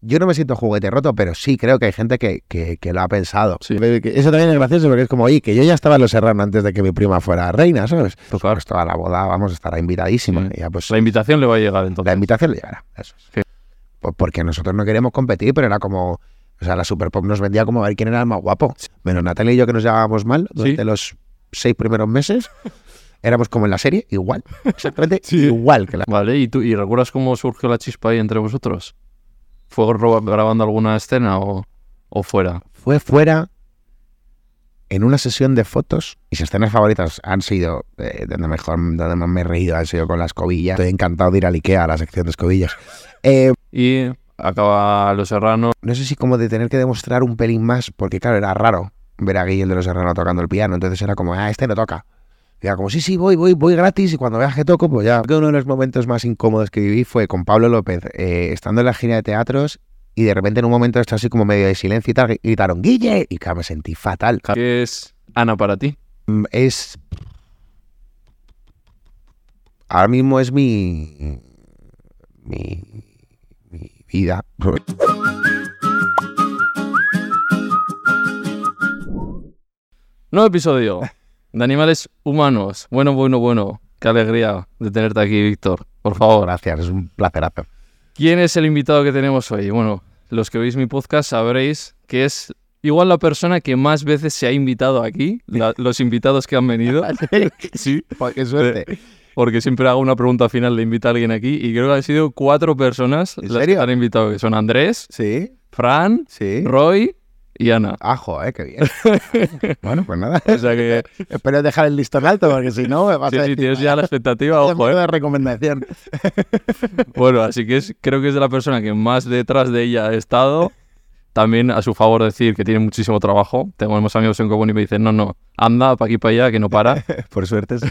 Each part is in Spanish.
Yo no me siento juguete roto, pero sí creo que hay gente que, que, que lo ha pensado. Sí. Eso también es gracioso porque es como, oye, que yo ya estaba en Los Serrano antes de que mi prima fuera reina, ¿sabes? Pues claro. Pues toda la boda, vamos, estará invitadísima. Sí. Y ya, pues La invitación le va a llegar la entonces. invitación le llegará. Eso es. Sí. Pues porque nosotros no queríamos competir, pero era como. O sea, la Super Pop nos vendía como a ver quién era el más guapo. Menos Natalia y yo que nos llevábamos mal durante los seis primeros meses. Éramos como en la serie, igual. Exactamente igual que la. Vale, ¿y tú y recuerdas cómo surgió la chispa ahí entre vosotros? ¿Fue grabando alguna escena o, o fuera? Fue fuera en una sesión de fotos. Mis escenas favoritas han sido, eh, donde mejor, donde más me he reído, han sido con la escobilla. Estoy encantado de ir al Ikea, a la sección de escobillas. Eh, Y acaba Los Serrano. no sé si como de tener que demostrar un pelín más, porque claro, era raro ver a Guille de los Serrano tocando el piano, entonces era como, ah, este no toca. Era como, sí, sí, voy, voy, voy gratis, y cuando veas que toco, pues ya. Creo que uno de los momentos más incómodos que viví fue con Pablo López, eh, estando en la gira de teatros, y de repente en un momento esto así como medio de silencio y tal, gritaron, Guille, y claro, me sentí fatal. ¿Qué es Ana para ti? Mm, Es... Ahora mismo es mi... Mi... Mi vida. Nuevo episodio de Animales Humanos. Bueno, bueno, bueno. Qué alegría de tenerte aquí, Víctor. Por favor, Gracias, es un placerazo. ¿quién es el invitado que tenemos hoy? Bueno, los que veis mi podcast sabréis que es igual la persona que más veces se ha invitado aquí, la- los invitados que han venido. Sí, qué suerte. porque siempre hago una pregunta final, le invita a alguien aquí y creo que han sido cuatro personas ¿En las serio? que han invitado, que son Andrés, Sí, Fran, sí. Roy y Ana. Ajo, eh, qué bien. bueno, pues nada. O sea que Espero dejar el listón alto porque si no me vas sí, a sí, decir, tienes ya la expectativa, "Vaya ojo, ¿eh? de recomendación. Bueno, así que es, creo que es de la persona que más detrás de ella ha estado. También a su favor decir que tiene muchísimo trabajo. Tenemos amigos en común y me dicen, no, no, anda para aquí para allá, que no para. Por suerte. sí.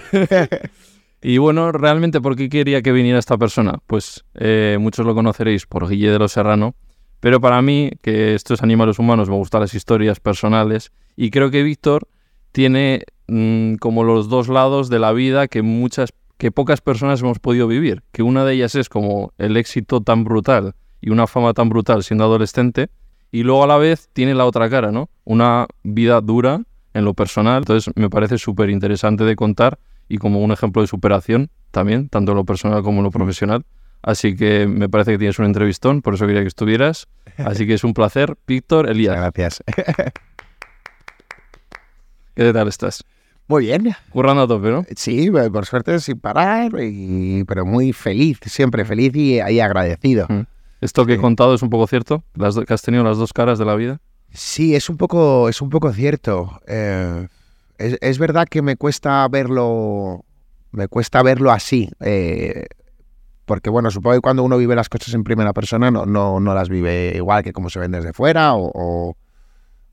Y bueno, realmente, ¿por qué quería que viniera esta persona? Pues eh, muchos lo conoceréis por Guille de los Serrano, pero para mí, que estos animales humanos, me gustan las historias personales y creo que Víctor tiene mm, como los dos lados de la vida que muchas, que pocas personas hemos podido vivir, que una de ellas es como el éxito tan brutal y una fama tan brutal siendo adolescente y luego a la vez tiene la otra cara, ¿no? Una vida dura en lo personal, entonces me parece súper interesante de contar y como un ejemplo de superación también, tanto en lo personal como en lo profesional. Así que me parece que tienes un entrevistón, por eso quería que estuvieras. Así que es un placer. Víctor Elías, Gracias. ¿qué tal estás? Muy bien. Currando a tope, ¿no? Sí, por suerte sin parar, y- pero muy feliz, siempre feliz y, y agradecido. Mm. Esto que he contado es un poco cierto, las que has tenido las dos caras de la vida. Sí, es un poco, es un poco cierto. Eh, es, es verdad que me cuesta verlo, me cuesta verlo así. eh, porque bueno, supongo que cuando uno vive las cosas en primera persona no, no, no las vive igual que como se ven desde fuera o, o,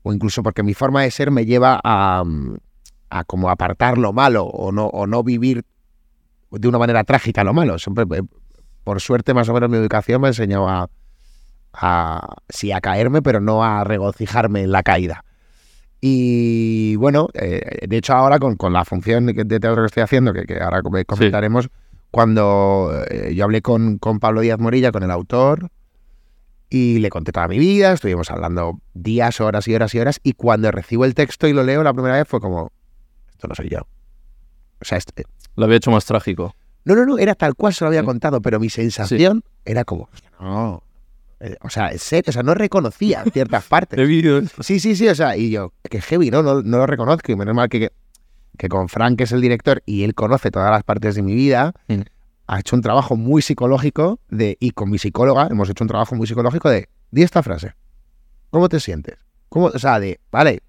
o incluso porque mi forma de ser me lleva a, a como apartar lo malo o no, o no vivir de una manera trágica lo malo. Siempre, eh, por suerte, más o menos mi educación me ha enseñado a, a sí a caerme, pero no a regocijarme en la caída. Y bueno, eh, de hecho ahora con, con la función de, de teatro que estoy haciendo, que, que ahora com- comentaremos, cuando eh, yo hablé con, con Pablo Díaz Morilla, con el autor, y le conté toda mi vida, estuvimos hablando días, horas y horas y horas, y cuando recibo el texto y lo leo la primera vez fue como, esto no soy yo. O sea, eh, Lo había hecho más trágico. no, no, no, era tal cual se lo había Sí. contado, pero mi sensación era como, no, eh, o sea, en serio, o sea, no reconocía ciertas partes. Sí, sí, sí, o sea, y yo, que heavy, ¿no? No, no lo reconozco. Y menos mal que, que, que con Frank, que es el director, y él conoce todas las partes de mi vida, Mm. ha hecho un trabajo muy psicológico de, y con mi psicóloga hemos hecho un trabajo muy psicológico de, di esta frase, ¿cómo te sientes? ¿Cómo, o sea, de, vale,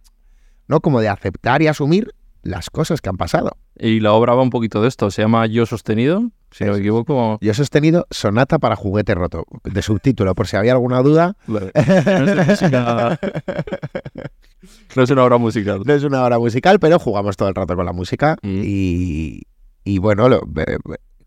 ¿no? Como de aceptar y asumir las cosas que han pasado. Y la obra va un poquito de esto, se llama Yo Sostenido, si no me equivoco. Yo sostenido Sonata para juguete roto, de subtítulo, por si había alguna duda. Vale. No es música- no es una obra musical. No es una hora musical, pero jugamos todo el rato con la música Mm. y, y bueno, lo- eh,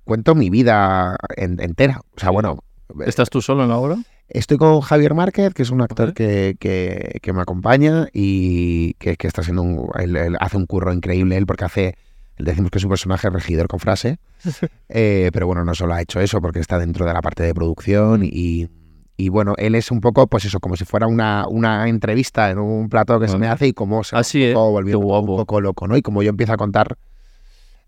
cuento mi vida en- entera. O sea, bueno, ¿Estás tú solo en la obra? Estoy con Javier Márquez, que es un actor que, que- que me acompaña y que, que está haciendo un, él- él hace un curro increíble él porque hace, decimos que es un personaje regidor con frase, eh, pero bueno, no solo ha hecho eso porque está dentro de la parte de producción y, y bueno, él es un poco, pues eso, como si fuera una, una entrevista en un plato que se me Vale. hace y como se va Así, un ¿eh? poco volviendo un poco loco, ¿no? Y como yo empiezo a contar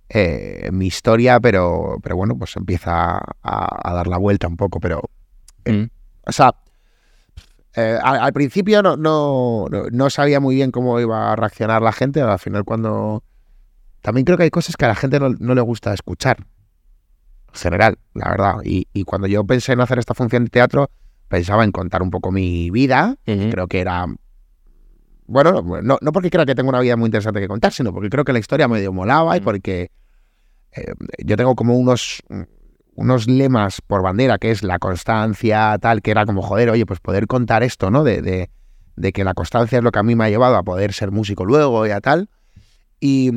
eh, mi historia, pero, pero bueno, pues empieza a, a dar la vuelta un poco, pero Mm. O sea, eh, al, al principio no, no, no- sabía muy bien cómo iba a reaccionar la gente. Al final, cuando. También creo que hay cosas que a la gente no, no le gusta escuchar. En general, la verdad. Y, y cuando yo pensé en hacer esta función de teatro, pensaba en contar un poco mi vida. Creo que era. Bueno, no, no porque creo que tengo una vida muy interesante que contar, sino porque creo que la historia medio molaba y porque eh, yo tengo como unos, unos lemas por bandera, que es la constancia, tal, que era como, joder, oye, pues poder contar esto, ¿no? De, de, de que la constancia es lo que a mí me ha llevado a poder ser músico luego y a tal. Y,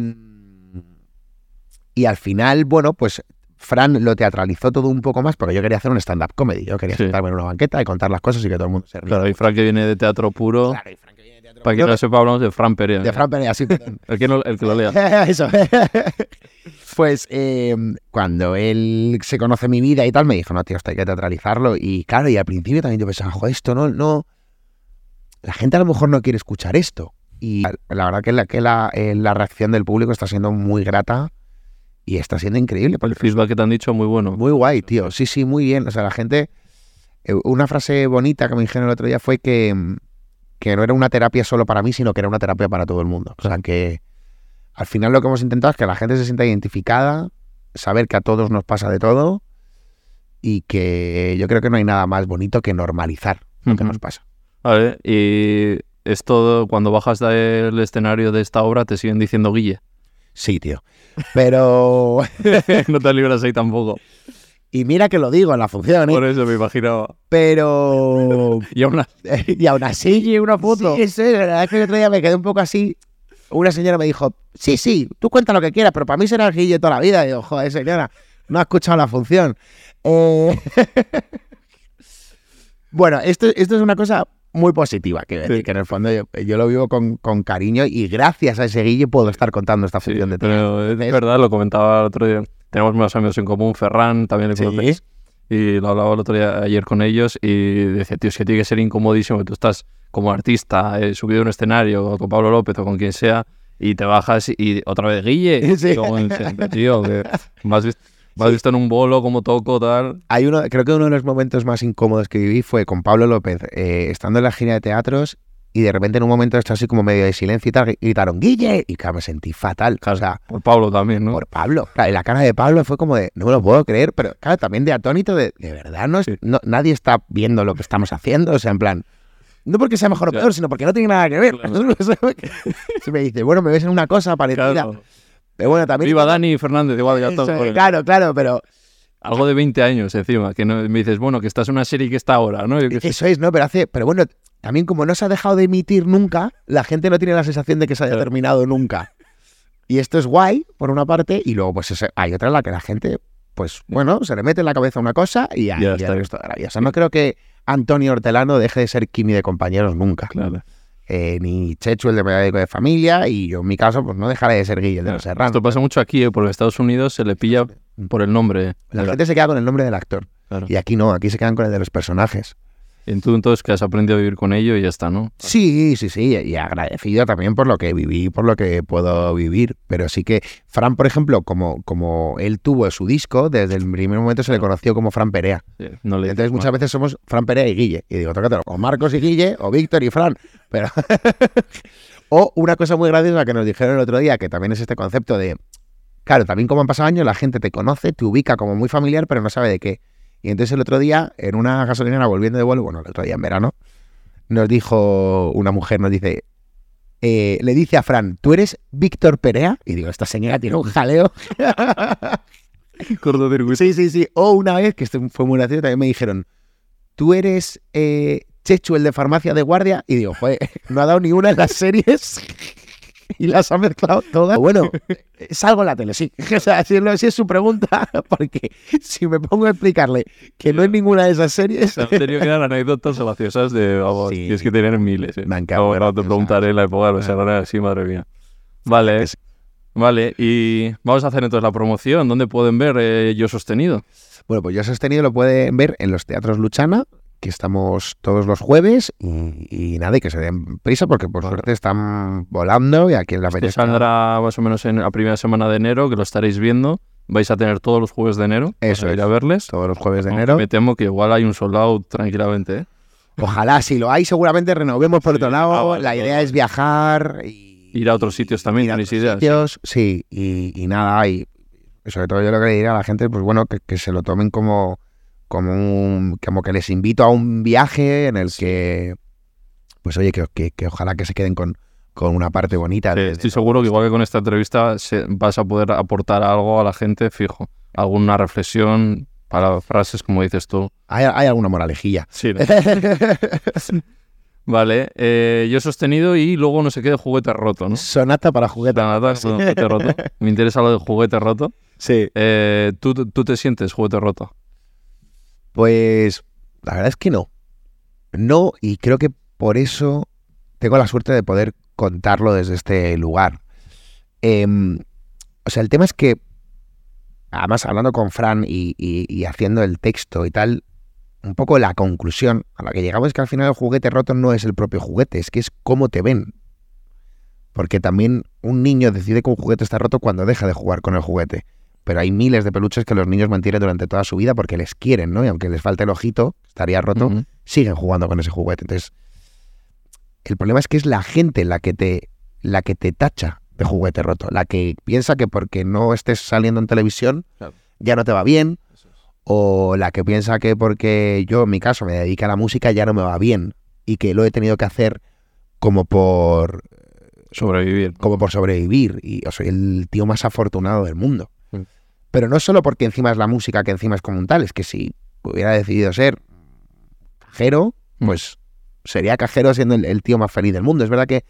y al final, bueno, pues Fran lo teatralizó todo un poco más porque yo quería hacer un stand-up comedy. Yo quería Sí. sentarme en una banqueta y contar las cosas y que todo el mundo se ría. Claro, y Frank que viene de teatro puro. Claro, y Fran que viene de teatro Para puro, no sepa, hablamos de Fran Perea. de Fran Perea, sí. El que, no- el que lo lea. Eso. Pues eh, cuando él se conoce mi vida y tal, me dijo, no, tío, esto hay que teatralizarlo. Y claro, y al principio también yo pensaba, joder, esto no, no. La gente a lo mejor no quiere escuchar esto. Y la verdad que la, que la, eh, la reacción del público está siendo muy grata y está siendo increíble. El feedback que te han dicho muy bueno. muy guay, tío. Sí, sí, muy bien. O sea, la gente. eh, Una frase bonita que me dijeron el otro día fue que, que no era una terapia solo para mí, sino que era una terapia para todo el mundo. O sea, que al final lo que hemos intentado es que la gente se sienta identificada, saber que a todos nos pasa de todo y que yo creo que no hay nada más bonito que normalizar lo que nos pasa. Vale, y esto, cuando bajas del escenario de esta obra, te siguen diciendo Guille. Sí, tío. Pero. no te libras ahí tampoco. y mira que lo digo en la función, ¿eh? Por eso me imaginaba. Pero. Y aún así, y aún así. Guille, una foto. Sí, eso es, la verdad es que el otro día me quedé un poco así. Una señora me dijo, sí, sí, tú cuenta lo que quieras, pero para mí será el Guille toda la vida. Y digo, joder, señora, no ha escuchado la función. Eh, bueno, esto, esto es una cosa muy positiva, que, Sí. que en el fondo yo, yo lo vivo con, con cariño y gracias a ese Guille puedo estar contando esta Sí, función de teatro. pero es verdad, lo comentaba el otro día. Tenemos más amigos en común, Ferran, también le Sí. Y lo hablaba el otro día ayer con ellos y decía, tío, es que tiene que ser incomodísimo que tú estás como artista, eh, subido a un escenario con Pablo López o con quien sea y te bajas y otra vez Guille. Sí. Como serio, tío, que me has, visto, me has visto en un bolo, como toco, tal. Hay uno, creo que uno de los momentos más incómodos que viví fue con Pablo López, eh, estando en la gira de teatros y de repente en un momento esto así como medio de silencio y tal, gritaron ¡Guille! Y claro, me sentí fatal. O sea, Por Pablo también, ¿no? por Pablo. Claro, y la cara de Pablo fue como de, no me lo puedo creer, pero claro, también de atónito de, de verdad, no, es- Sí. no- nadie está viendo lo que estamos haciendo, o sea, en plan, no porque sea mejor o peor, sino porque no tiene nada que ver. Se me dice, bueno, me ves en una cosa parecida. Claro. Pero bueno, también... Viva Dani Fernández, igual ya joder. claro, claro, pero Algo de 20 años encima, que no, me dices, bueno, que estás en una serie que está ahora, ¿no? Yo qué sé. Eso es, ¿no? Pero hace, pero bueno, también como no se ha dejado de emitir nunca, la gente no tiene la sensación de que se haya Claro. terminado nunca. Y esto es guay, por una parte, y luego pues hay otra en la que la gente, pues bueno, se le mete en la cabeza una cosa y ya, Ya ya está. el resto de la vida. O sea, no creo que Antonio Hortelano deje de ser Kimi de compañeros nunca. Claro. Eh, ni Chechu, el de médico de familia, y yo en mi caso, pues no dejaré de ser Guille, el de los Serrano. Esto pasa mucho aquí, ¿eh? porque en Estados Unidos se le pilla por el nombre. La gente se queda con el nombre del actor. Claro. Y aquí no, aquí se quedan con el de los personajes. Y tú entonces que has aprendido a vivir con ello y ya está, ¿no? Sí, sí, sí, y agradecido también por lo que viví, por lo que puedo vivir, pero sí que Fran, por ejemplo, como, como él tuvo su disco, desde el primer momento se le conoció como Fran Perea. Sí, no le Entonces muchas veces somos Fran Perea y Guille, y digo, tócatelo, o Marcos y Guille, o Víctor y Fran, pero... o una cosa muy graciosa que nos dijeron el otro día, que también es este concepto de, claro, también como han pasado años, la gente te conoce, te ubica como muy familiar, pero no sabe de qué. Y entonces el otro día, en una gasolinera volviendo de vuelo, bueno, el otro día en verano, nos dijo una mujer, nos dice, eh, le dice a Fran, ¿tú eres Víctor Perea? Y digo, esta señora tiene un jaleo. Sí, sí, sí. O una vez, que esto fue muy gracioso, también me dijeron, ¿tú eres eh, Chechu, el de farmacia de guardia? Y digo, joder, no ha dado ni una en las series y las ha mezclado todas. Bueno, salgo en la tele, sí. O sea, si, es, si es su pregunta, porque si me pongo a explicarle que no es ninguna de esas series... Han tenido que dar anécdotas graciosas de, vamos, Sí. tienes que tener miles. ¿eh? Me encanta. Te preguntaré en la época de los Serrano, así, madre mía. Vale, Sí. vale, y vamos a hacer entonces la promoción. ¿Dónde pueden ver eh, Yo Sostenido? Bueno, pues yo sostenido lo pueden ver en los teatros Luchana, que estamos todos los jueves, y, y nada, y que se den prisa porque por suerte están volando y aquí en la Que fecha saldrá más o menos en la primera semana de enero, que lo estaréis viendo. Vais a tener todos los jueves de enero Eso para ir es. a verles. todos los jueves de enero. Me temo que igual hay un sold out tranquilamente. ¿eh? Ojalá, si lo hay, seguramente renovemos por Sí. otro lado. Ah, vale, la idea vale. es viajar y Ir a otros sitios también, ir a otros ideas. sitios, sí, y, y nada, y sobre todo yo lo que le diría a la gente, pues bueno, que, que se lo tomen como, como un, como que les invito a un viaje en el que, pues oye, que, que- que ojalá que se queden con, con una parte bonita. Sí, de- de estoy seguro que igual que con esta entrevista se- vas a poder aportar algo a la gente fijo. Alguna reflexión para frases como dices tú. Hay, hay alguna moralejilla. Sí. vale, eh, yo he sostenido y luego no se quede juguete roto, ¿no? Sonata para juguete. Nada, juguete roto. Me interesa lo de juguete roto. Sí. Eh, ¿tú, ¿Tú te sientes juguete roto? Pues la verdad es que no. No, y creo que por eso tengo la suerte de poder contarlo desde este lugar. Em, o sea, el tema es que, además hablando con Fran y, y- y haciendo el texto y tal, un poco la conclusión a la que llegamos es que al final el juguete roto no es el propio juguete, es que es cómo te ven. Porque también un niño decide que un juguete está roto cuando deja de jugar con el juguete. Pero hay miles de peluches que los niños mantienen durante toda su vida porque les quieren, ¿no? Y aunque les falte el ojito, estaría roto, siguen jugando con ese juguete. Entonces, el problema es que es la gente la que te, la que te tacha de juguete roto, la que piensa que porque no estés saliendo en televisión Claro. ya no te va bien, o la que piensa que porque yo, en mi caso, me dedico a la música ya no me va bien y que lo he tenido que hacer como por, Sobrevivir. como por sobrevivir y soy el tío más afortunado del mundo. Pero no solo porque encima es la música, que encima es como un tal, es que si hubiera decidido ser cajero, Mm. pues sería cajero siendo el, el tío más feliz del mundo. Es verdad que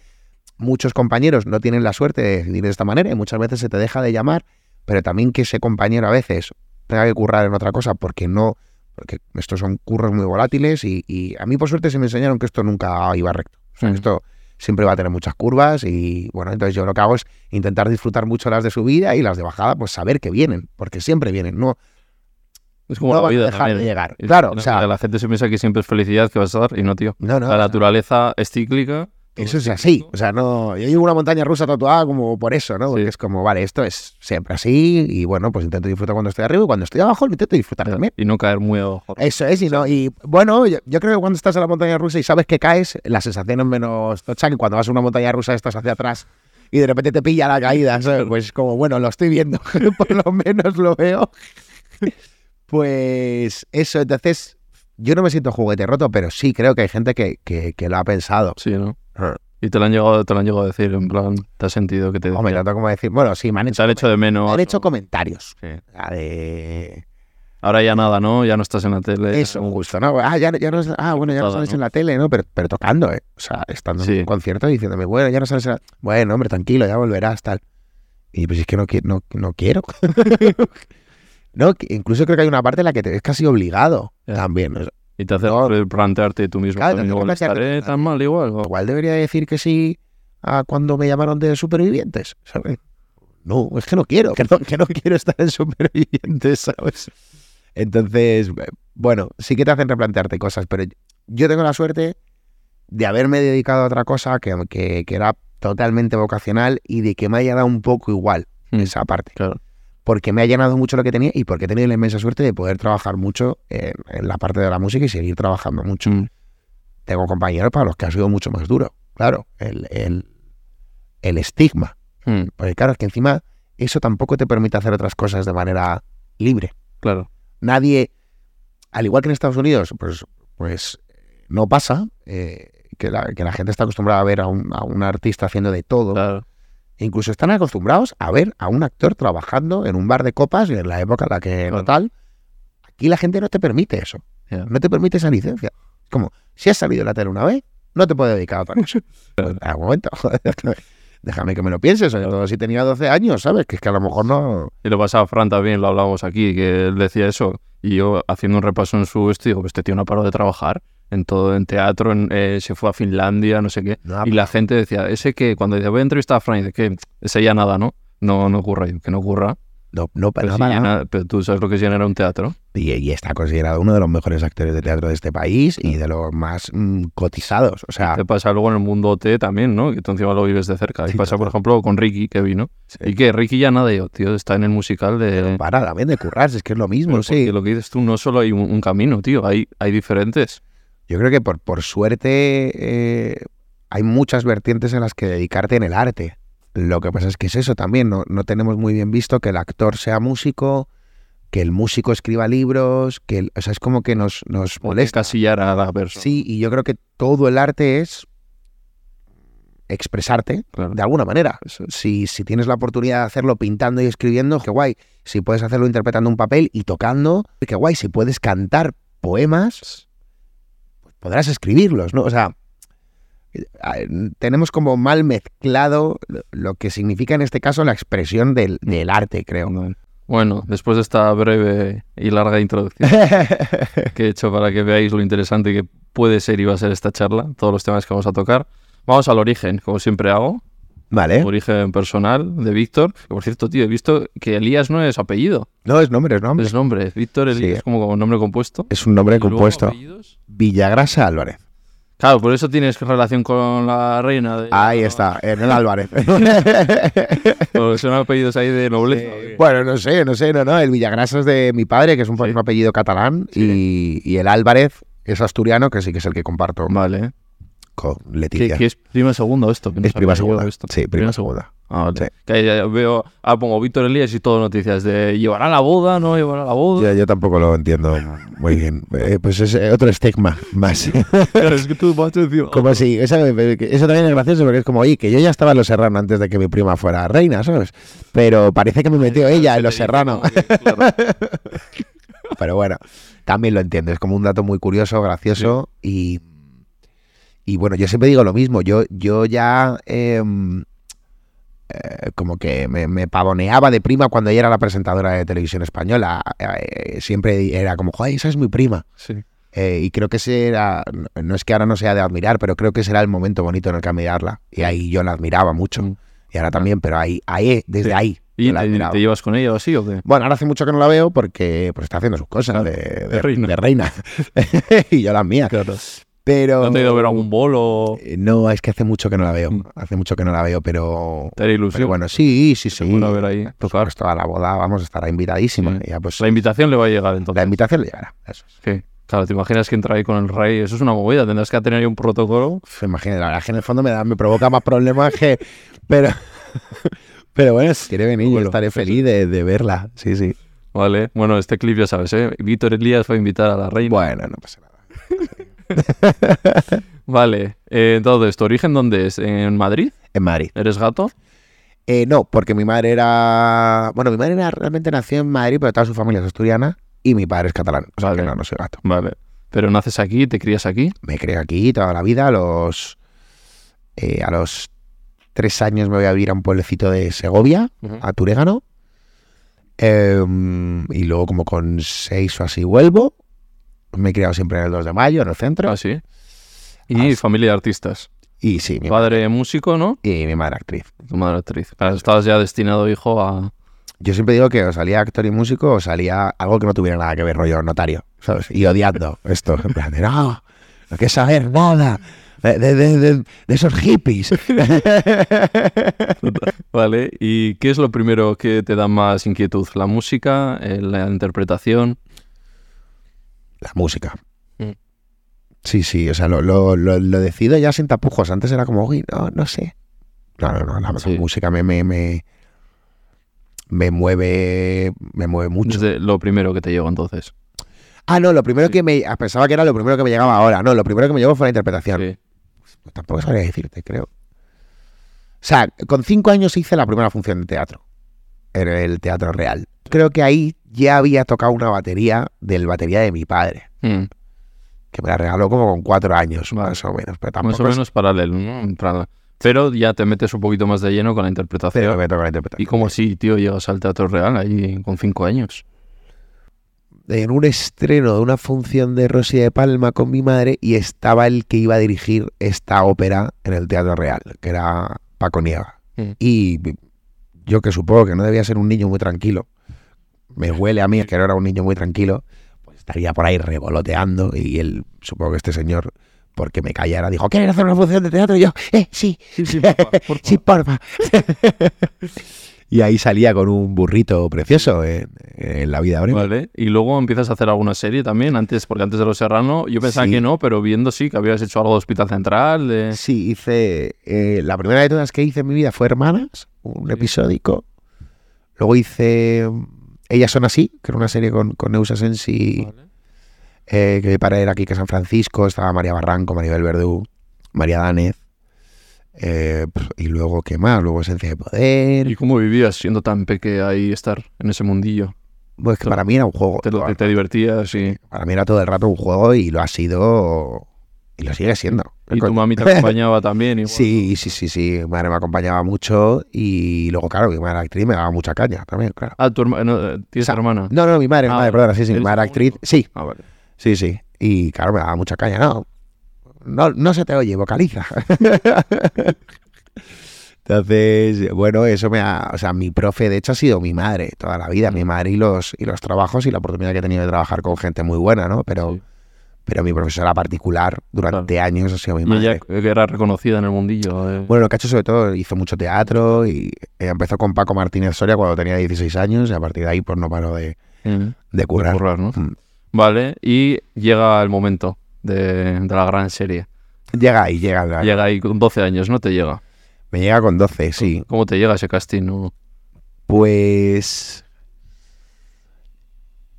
muchos compañeros no tienen la suerte de decidir de esta manera y muchas veces se te deja de llamar, pero también que ese compañero a veces tenga que currar en otra cosa porque no, porque estos son curros muy volátiles y, y a mí por suerte se me enseñaron que esto nunca iba recto. O sea, Mm. esto siempre va a tener muchas curvas y bueno, entonces yo lo que hago es intentar disfrutar mucho las de subida y las de bajada, pues saber que vienen, porque siempre vienen, no, Es como no la vida dejar de llegar. Es- Claro, o no, sea, la gente se piensa que siempre es felicidad que vas a dar y no, tío. no, la o naturaleza es cíclica. Eso es así. O sea, no. Yo llevo una montaña rusa tatuada como por eso, ¿no? Porque Sí. es como, vale, esto es siempre así. Y bueno, pues intento disfrutar cuando estoy arriba y cuando estoy abajo lo intento disfrutar también. Y no caer muy abajo. Eso es, y no. Y bueno, yo, yo creo que cuando estás en la montaña rusa y sabes que caes, la sensación es menos tocha que cuando vas a una montaña rusa estás hacia atrás y de repente te pilla la caída. ¿sabes? Pues como, bueno, lo estoy viendo, por lo menos lo veo. Pues eso, entonces. Yo no me siento juguete roto, pero sí creo que hay gente que, que, que lo ha pensado. Sí, ¿no? Ah. Y te lo han llegado, te lo han llegado a decir, en plan, te has sentido que te Hombre, decían? tanto como decir. Bueno, sí, me han hecho, han hecho de menos. me han hecho comentarios. Sí. De. Ahora ya nada, ¿no? Ya no estás en la tele. Eso, justo, ¿no? Ah, ya, ya no, es- ah, bueno, ya no sales ¿no? en la tele, ¿no? Pero, pero tocando, ¿eh? O sea, estando en Sí. un concierto y diciéndome, bueno, ya no sales en la... Bueno, hombre, tranquilo, ya volverás, tal. Y pues es que no, no, no quiero. no, incluso creo que hay una parte en la que te es casi obligado Ya. también. o sea, Y te hace No. plantearte tú mismo. Claro, igual, ¿Estaré tan mal igual? o- igual debería decir que sí a cuando me llamaron de supervivientes, ¿sabes? No, es que no quiero, que no, que no quiero estar en supervivientes, ¿sabes? Entonces, eh, bueno, sí que te hacen replantearte cosas, pero yo tengo la suerte de haberme dedicado a otra cosa que, que, que era totalmente vocacional y de que me haya dado un poco igual Mm. esa parte. Claro. Porque me ha llenado mucho lo que tenía y porque he tenido la inmensa suerte de poder trabajar mucho en, en la parte de la música y seguir trabajando mucho Mm. tengo compañeros para los que ha sido mucho más duro. Claro, el, el, el estigma. Mm. Porque claro, es que encima eso tampoco te permite hacer otras cosas de manera libre. Claro. Nadie, al igual que en Estados Unidos, pues, pues no pasa, eh, que la, que la gente está acostumbrada a ver a un, a un artista haciendo de todo. Claro. E incluso están acostumbrados a ver a un actor trabajando en un bar de copas en la época en la que no tal. Aquí la gente no te permite eso. No te permite esa licencia. Como, si has salido de la tele una vez, no te puedes dedicar a otra cosa. Pues, a un momento, joder, déjame, que me lo pienses, si tenía 12 años, ¿sabes? Que es que a lo mejor no... Y lo pasaba Fran también, lo hablábamos aquí, que él decía eso. Y yo haciendo un repaso en su estudio, pues este tío no paró de trabajar en todo, en teatro, en, eh, se fue a Finlandia, no sé qué. no Y la gente decía, ese que cuando decía voy a entrevistar a Fran, dice que ese ya nada, ¿no? No, no ocurra, que no ocurra. no, no, Pero, pero sí nada. llena- pero tú sabes lo que es llenar un teatro. Y, y está considerado uno de los mejores actores de teatro de este país y de los más mm, cotizados. O sea, Te pasa luego en el mundo OT también, ¿no? Que tú encima lo vives de cerca. Y Sí, pasa, por total. ejemplo, con Ricky, que vino. Sí. Y que Ricky ya nada, yo, tío, está en el musical de... para también de currarse, es que es lo mismo, Pero sí. lo que dices tú, no solo hay un, un camino, tío, hay, hay diferentes. Yo creo que por, por suerte eh, hay muchas vertientes en las que dedicarte en el arte. Lo que pasa es que es eso también, no, no tenemos muy bien visto que el actor sea músico, que el músico escriba libros, que el- o sea, es como que nos, nos molesta. Casillar a la persona. Sí, y yo creo que todo el arte es expresarte Claro. de alguna manera. Eso. Si, si tienes la oportunidad de hacerlo pintando y escribiendo, qué guay. Si puedes hacerlo interpretando un papel y tocando, qué guay. Si puedes cantar poemas, podrás escribirlos, ¿no? O sea, tenemos como mal mezclado lo- que significa en este caso la expresión del, del arte, creo. Bueno, después de esta breve y larga introducción que he hecho para que veáis lo interesante que puede ser y va a ser esta charla, todos los temas que vamos a tocar, vamos al origen, como siempre hago, Vale. origen personal de Víctor. Que por cierto, tío, he visto que Elías no es apellido, No, es nombre, es nombre. es nombre. Víctor Elías Sí. es como, como nombre compuesto. Es un nombre ¿Y luego compuesto. apellidos? Villagrasa Álvarez. Claro, por eso tienes relación con la reina. De, Ahí está, en el Álvarez. O son apellidos ahí de nobleza. Bueno, no sé, no sé, no, no. El Villagrasa es de mi padre, que es un, Sí. apellido catalán, y, y el Álvarez es asturiano, que sí que es el que comparto Vale. Con ¿Qué, Leticia. qué es prima segundo esto? Que no es prima segunda. esto. Sí, prima segunda. Ah, vale. Sí. Que ya veo, ah, pongo Víctor Elías y todo noticias de llevará la boda, no llevará la boda. Yo, yo tampoco lo entiendo muy bien. Eh, pues es eh, otro estigma más. Claro, es que tú, macho, tío. como si, eso, eso también es gracioso porque es como, oye, que yo ya estaba en Los Serrano antes de que mi prima fuera reina, ¿sabes? Pero parece que me metió ella en Los Serrano. Claro. Pero bueno, también lo entiendo. Es como un dato muy curioso, gracioso y, y bueno, yo siempre digo lo mismo. Yo, yo ya em, eh, como que me, me pavoneaba de prima cuando ella era la presentadora de televisión española. Eh, siempre era como, joder, esa es mi prima. Sí. Eh, y creo que ese era, no- es que ahora no sea de admirar, pero creo que será el momento bonito en el que admirarla. Y ahí yo la admiraba mucho. Mm. Y ahora también, pero ahí, ahí desde Sí. ahí. ¿Y te, te llevas con ella o así o qué? Bueno, ahora hace mucho que no la veo porque pues, está haciendo sus cosas Claro, de, de reina. de reina. y yo las mías. Claro. Pero. ¿No te ha ido a ver algún bolo? Eh, No, es que hace mucho que no la veo. Mm. Hace mucho que no la veo, pero. Te ilusión. pero bueno, sí, sí, sí. A ver ahí Por tocar. supuesto, a la boda vamos a estar invitadísima. Sí. Y ya, pues, La invitación le va a llegar entonces. la invitación le llegará. Eso es. Sí. Claro, te imaginas que entra ahí con el rey. Eso es una movida. Tendrás que tener ahí un protocolo. Imagínate, la verdad es que en el fondo me, da, me provoca más problemas que. Pero. Pero bueno, si quiere venir, yo estaré feliz de, de verla. Sí, sí. Vale. Bueno, este clip ya sabes, ¿eh? Víctor Elías fue a invitar a la reina. Bueno, no pasa nada. Vale. Eh, entonces, ¿tu origen dónde es? ¿En Madrid? En Madrid. ¿Eres gato? Eh, no, porque mi madre era. Bueno, mi madre era, realmente nació en Madrid, pero toda su familia es asturiana y mi padre es catalán. O sea Vale. que no, no soy gato. Vale. Pero naces aquí, te crías aquí. Me creé aquí toda la vida. A los. eh, a los tres años me voy a vivir a un pueblecito de Segovia, a Turégano. Em, y luego, como con seis o así, vuelvo. Me he criado siempre en el 2 de mayo, en el centro. Ah, sí. Y Ah, familia de artistas. Y sí, mi, Padre músico, ¿no? y mi madre actriz. Tu madre actriz. Claro, estabas ya destinado, hijo, a... Yo siempre digo que o salía actor y músico o salía algo que no tuviera nada que ver, rollo notario, ¿sabes? Y odiando esto, en plan de, no, no hay que saber nada de, de- de- de- de esos hippies. Vale. ¿Y qué es lo primero que te da más inquietud? ¿La música? eh, ¿La interpretación? La música. Mm. Sí, sí, o sea, lo, lo, lo, lo decido ya sin tapujos. Antes era como, uy, no, no sé. No, no, no, la, la Sí. música me, me, me, me mueve, me mueve mucho. Desde lo primero que te llegó entonces. Ah, no, lo primero Sí. que me, ah, pensaba que era lo primero que me llegaba ahora. No, lo primero que me llegó fue la interpretación. Sí. pues tampoco sabría decirte, creo. O sea, con cinco años hice la primera función de teatro, en el Teatro Real. Creo que ahí ya había tocado una batería del batería de mi padre, Mm. que me la regaló como con cuatro años, más o menos. Pero Más o es- menos paralelo, ¿no? Pero ya te metes un poquito más de lleno con la interpretación. pero me toca la interpretación. ¿Y cómo si, tío, llegas al Teatro Real ahí con cinco años? en un estreno de una función de Rosy de Palma con mi madre y estaba el que iba a dirigir esta ópera en el Teatro Real, que era Paco Nieva. Mm. Y yo que supongo que no debía ser un niño muy tranquilo, me huele a mí que no era un niño muy tranquilo, pues estaría por ahí revoloteando y él, supongo que este señor, porque me callara, dijo, ¿quieres hacer una función de teatro? Y yo, eh, sí, Sí, sí, porfa, porfa. sí, porfa. y ahí salía con un burrito precioso en, en la vida breve. Vale, y luego empiezas a hacer alguna serie también, antes, porque antes de Los Serrano, yo pensaba Sí. que no, pero viendo sí que habías hecho algo de Hospital Central, de... Sí, hice. eh, la primera de todas que hice en mi vida fue Hermanas, un Sí. episódico. Luego hice Ellas son así, que era una serie con, con Neusa Sensi, Vale. eh, que para era aquí que San Francisco, estaba María Barranco, Maribel Verdú, María Danez. eh, y luego, ¿qué más? Luego Esencia de Poder. ¿Y cómo vivías siendo tan peque ahí estar en ese mundillo? Pues que para mí era un juego. ¿Te, el te divertías y, Para mí era todo el rato un juego y lo ha sido. Y lo sigue siendo. y tu mami te acompañaba también? Igual, Sí, sí, sí, sí. Mi madre me acompañaba mucho y luego, claro, mi madre actriz me daba mucha caña también, claro. Ah, tu hermana, ¿tienes O sea, hermana? No, no, mi madre, mi Ah, madre, perdona, sí, sí, mi ¿eres madre actriz. Sí, Ah, vale. sí, sí. Y claro, me daba mucha caña, no. No, no se te oye, vocaliza. Entonces, bueno, eso me ha. O sea, mi profe, de hecho, ha sido mi madre toda la vida. Mi madre y los, y los trabajos y la oportunidad que he tenido de trabajar con gente muy buena, ¿no? Pero, Sí. Pero mi profesora particular durante años ha sido mi Y madre. ella que era reconocida en el mundillo. eh. Bueno, lo que ha hecho sobre todo, hizo mucho teatro y eh, empezó con Paco Martínez Soria cuando tenía 16 años y a partir de ahí pues no paró de, Mm. de De currar. currar, ¿no? Mm. Vale, y llega el momento de, de la gran serie. Llega ahí, llega. la- Llega ahí con 12 años, ¿no te llega? Me llega con 12, sí. ¿Cómo te llega ese casting? no? Pues...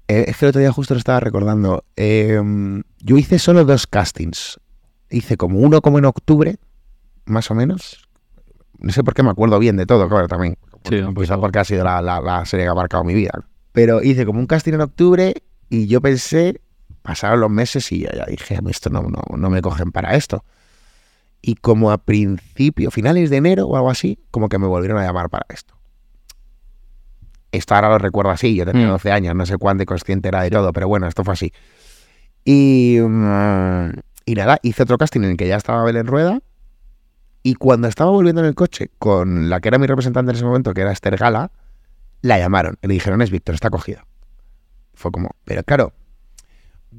eh, es que el otro día justo lo estaba recordando. Eh, yo hice solo dos castings. Hice como uno como en octubre, más o menos. No sé por qué me acuerdo bien de todo, claro, también. Sí, pues porque ha sido la, la- la serie que ha marcado mi vida. Pero hice como un casting en octubre y yo pensé, pasaron los meses y yo ya dije, esto no, no, no me cogen para esto. Y como a principio, finales de enero o algo así, como que me volvieron a llamar para esto. Esto ahora lo recuerdo así, yo tenía Mm. 12 años, no sé cuán de consciente era de todo, pero bueno, esto fue así. Y, mm, y nada, hice otro casting en el que ya estaba Belén Rueda. Y cuando estaba volviendo en el coche con la que era mi representante en ese momento, que era Esther Gala, la llamaron y le dijeron, es Víctor, está cogido. Fue como, pero claro,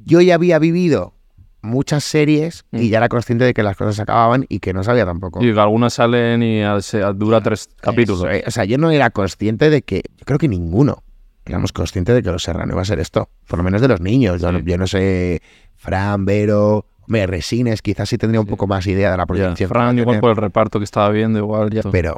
yo ya había vivido muchas series y Mm. ya era consciente de que las cosas se acababan y que no sabía tampoco. Y que algunas salen y dura tres capítulos. Eso, eh, o sea, yo no era consciente de que, yo creo que ninguno éramos conscientes de que Los Serrano iba a ser esto. Por lo menos de los niños. Yo, no- Sí. yo no sé, Fran, Vero, hombre, Resines, quizás sí tendría un Sí. poco más idea de la proyección. que Fran, igual por el reparto que estaba viendo, igual ya. pero,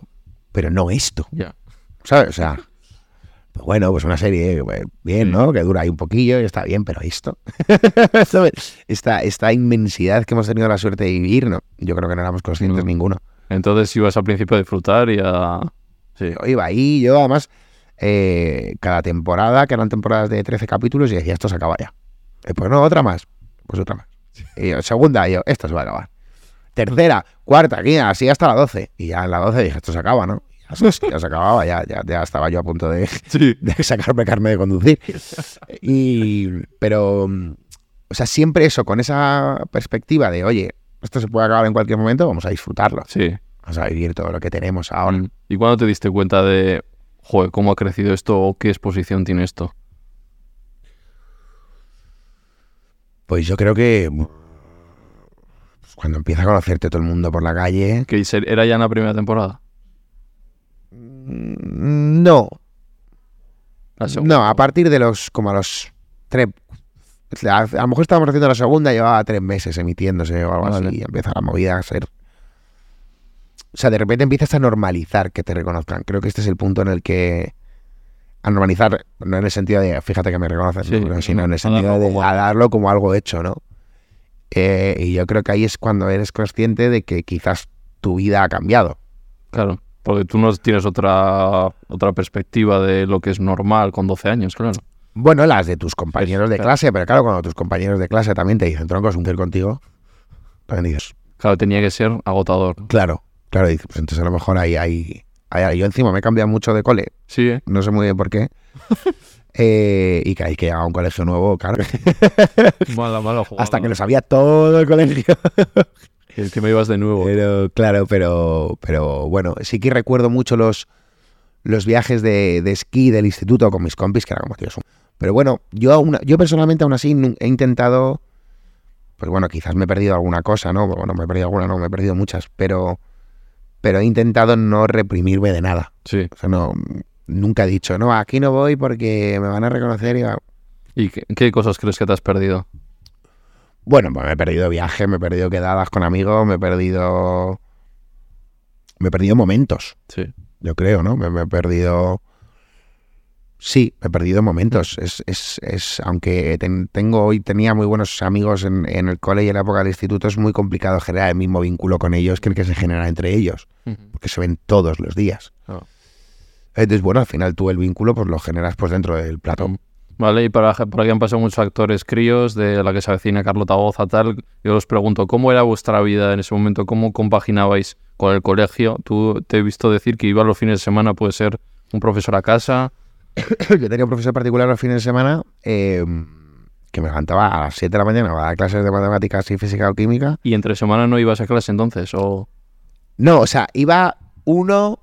pero no esto. Ya. ¿Sabes? O sea, pues bueno, pues una serie eh, bien, Sí. ¿no? Que dura ahí un poquillo y está bien, pero esto. Esta, esta inmensidad que hemos tenido la suerte de vivir, ¿no? Yo creo que no éramos conscientes No. ninguno. Entonces ibas al principio a disfrutar y a. Sí. Yo iba ahí, yo además, eh, cada temporada, que eran temporadas de 13 capítulos, y decía, esto se acaba ya. Eh, pues no, otra más. Pues otra más. Y yo, segunda, y yo, esto se va a acabar. Tercera, cuarta, quinta, así hasta la 12. Y ya en la 12 dije, esto se acaba, ¿no? Ya, se- acababa, ya, ya, ya estaba yo a punto de, Sí. de sacarme carne de conducir. Y, pero, o sea, siempre eso, con esa perspectiva de, oye, esto se puede acabar en cualquier momento, vamos a disfrutarlo. Sí. Vamos a vivir todo lo que tenemos ahora. ¿Y cuándo te diste cuenta de, joder, cómo ha crecido esto o qué exposición tiene esto? Pues yo creo que pues cuando empieza a conocerte todo el mundo por la calle, ¿Que era ya en la primera temporada? mm, no, no, a partir de los, como a los tres, a, a lo mejor estábamos haciendo la segunda, llevaba tres meses emitiéndose o algo Vale. así, y empieza la movida a ser... O sea, de repente empiezas a normalizar que te reconozcan. Creo que este es el punto en el que... A normalizar, no en el sentido de, fíjate que me reconocen, Sí, ¿no? sino en el sentido de a darlo como algo hecho, ¿no? Eh, y yo creo que ahí es cuando eres consciente de que quizás tu vida ha cambiado. Claro, porque tú no tienes otra, otra perspectiva de lo que es normal con 12 años, claro. Bueno, las de tus compañeros de claro. clase, pero claro, cuando tus compañeros de clase también te dicen, tronco, es un contigo, también dices, Claro, tenía que ser agotador. claro, claro, dices, pues entonces a lo mejor ahí hay... Yo encima me he cambiado mucho de cole, Sí, ¿eh? no sé muy bien por qué. Eh, y que hay que llegar a un colegio nuevo, claro. Mala, mala jugada. Hasta que lo sabía todo el colegio. Y encima ibas de nuevo. Pero, claro, pero, pero bueno, sí que recuerdo mucho los, los viajes de, de esquí del instituto con mis compis, que era como, tío, Pero bueno, yo, aún- yo personalmente aún así he intentado, pues bueno, quizás me he perdido alguna cosa, ¿no? Bueno, me he perdido alguna, no, me he perdido muchas, pero, pero he intentado no reprimirme de nada. Sí. O sea, no, nunca he dicho, no, aquí no voy porque me van a reconocer y va- ¿Y qué, qué cosas crees que te has perdido? Bueno, pues me he perdido viajes, me he perdido quedadas con amigos, me he perdido... Me he perdido momentos, Sí. yo creo, ¿no? Me, me he perdido... Sí, he perdido momentos. Es, es, es aunque ten- tengo hoy tenía muy buenos amigos en, en el cole y en la época del instituto, es muy complicado generar el mismo vínculo con ellos que el que se genera entre ellos, porque se ven todos los días. Claro. Entonces, bueno, al final tú el vínculo pues lo generas pues dentro del plato. Mm. Vale, y para, por aquí han pasado muchos actores críos de la que se avecina Carlota Boza, tal. Yo os pregunto, ¿cómo era vuestra vida en ese momento? ¿Cómo compaginabais con el colegio? Tú te he visto decir que iba los fines de semana, puede ser un profesor a casa. Yo tenía un profesor particular los fines de semana eh, que me levantaba a las 7 de la mañana para dar clases de matemáticas y física o química. ¿Y entre semana no ibas a clase entonces? ¿O No, o sea, iba uno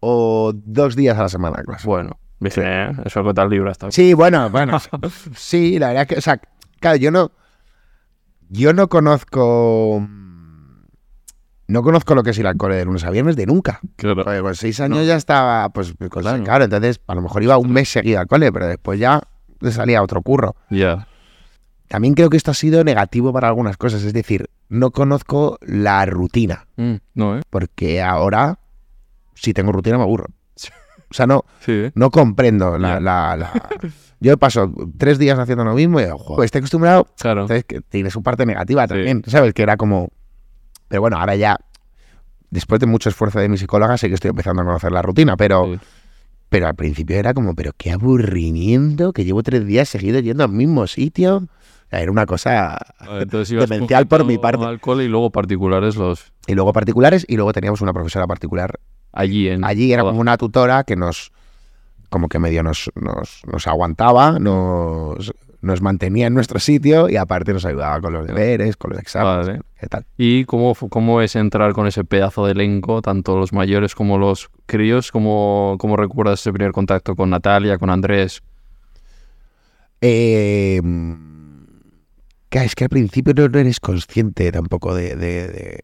o dos días a la semana a clase. bueno, eh, eso que tal libro hasta Sí, bueno, bueno. sí, la verdad que, o sea, claro, yo no, yo no conozco, no conozco lo que es ir al cole de lunes a viernes de nunca. Claro. Porque con seis años ya estaba, pues, pues, Claro. claro. entonces a lo mejor iba un mes seguido al cole, pero después ya le salía otro curro. Ya. También creo que esto ha sido negativo para algunas cosas, es decir, no conozco la rutina, Mm, no, ¿eh? porque ahora, si tengo rutina, me aburro. O sea, no, Sí, ¿eh? no comprendo la, Ya. la- la- Yo paso tres días haciendo lo mismo y "Joder, estoy acostumbrado. Claro. Entonces, que tiene su parte negativa Sí. también, ¿sabes? Que era como... Pero bueno, ahora ya, después de mucho esfuerzo de mi psicóloga, sé que estoy empezando a conocer la rutina, pero, Sí. pero al principio era como, pero qué aburrimiento, que llevo tres días seguidos yendo al mismo sitio. Era una cosa... Ibas Demencial por mi parte. alcohol y luego particulares los Y luego particulares, y luego teníamos una profesora particular allí en Allí era como una tutora que nos, como que medio nos, nos, nos aguantaba, nos, nos mantenía en nuestro sitio y aparte nos ayudaba con los deberes, con los exámenes, Vale. ¿qué tal? ¿Y cómo, cómo es entrar con ese pedazo de elenco, tanto los mayores como los críos? ¿Cómo, cómo recuerdas ese primer contacto con Natalia, con Andrés? Eh, es que al principio no, no eres consciente tampoco de... de- de-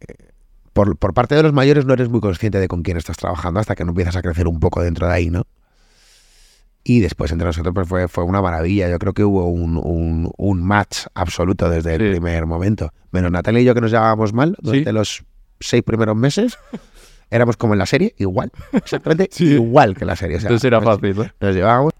por, por parte de los mayores no eres muy consciente de con quién estás trabajando hasta que no empiezas a crecer un poco dentro de ahí, ¿no? Y después entre nosotros pues fue, fue una maravilla. Yo creo que hubo un, un- un match absoluto desde el Sí. primer momento. Menos Natalia y yo que nos llevábamos mal durante Sí. los seis primeros meses. Éramos como en la serie, igual. Exactamente Sí. igual que la serie. O sea, Entonces era fácil, ¿eh? nos llevábamos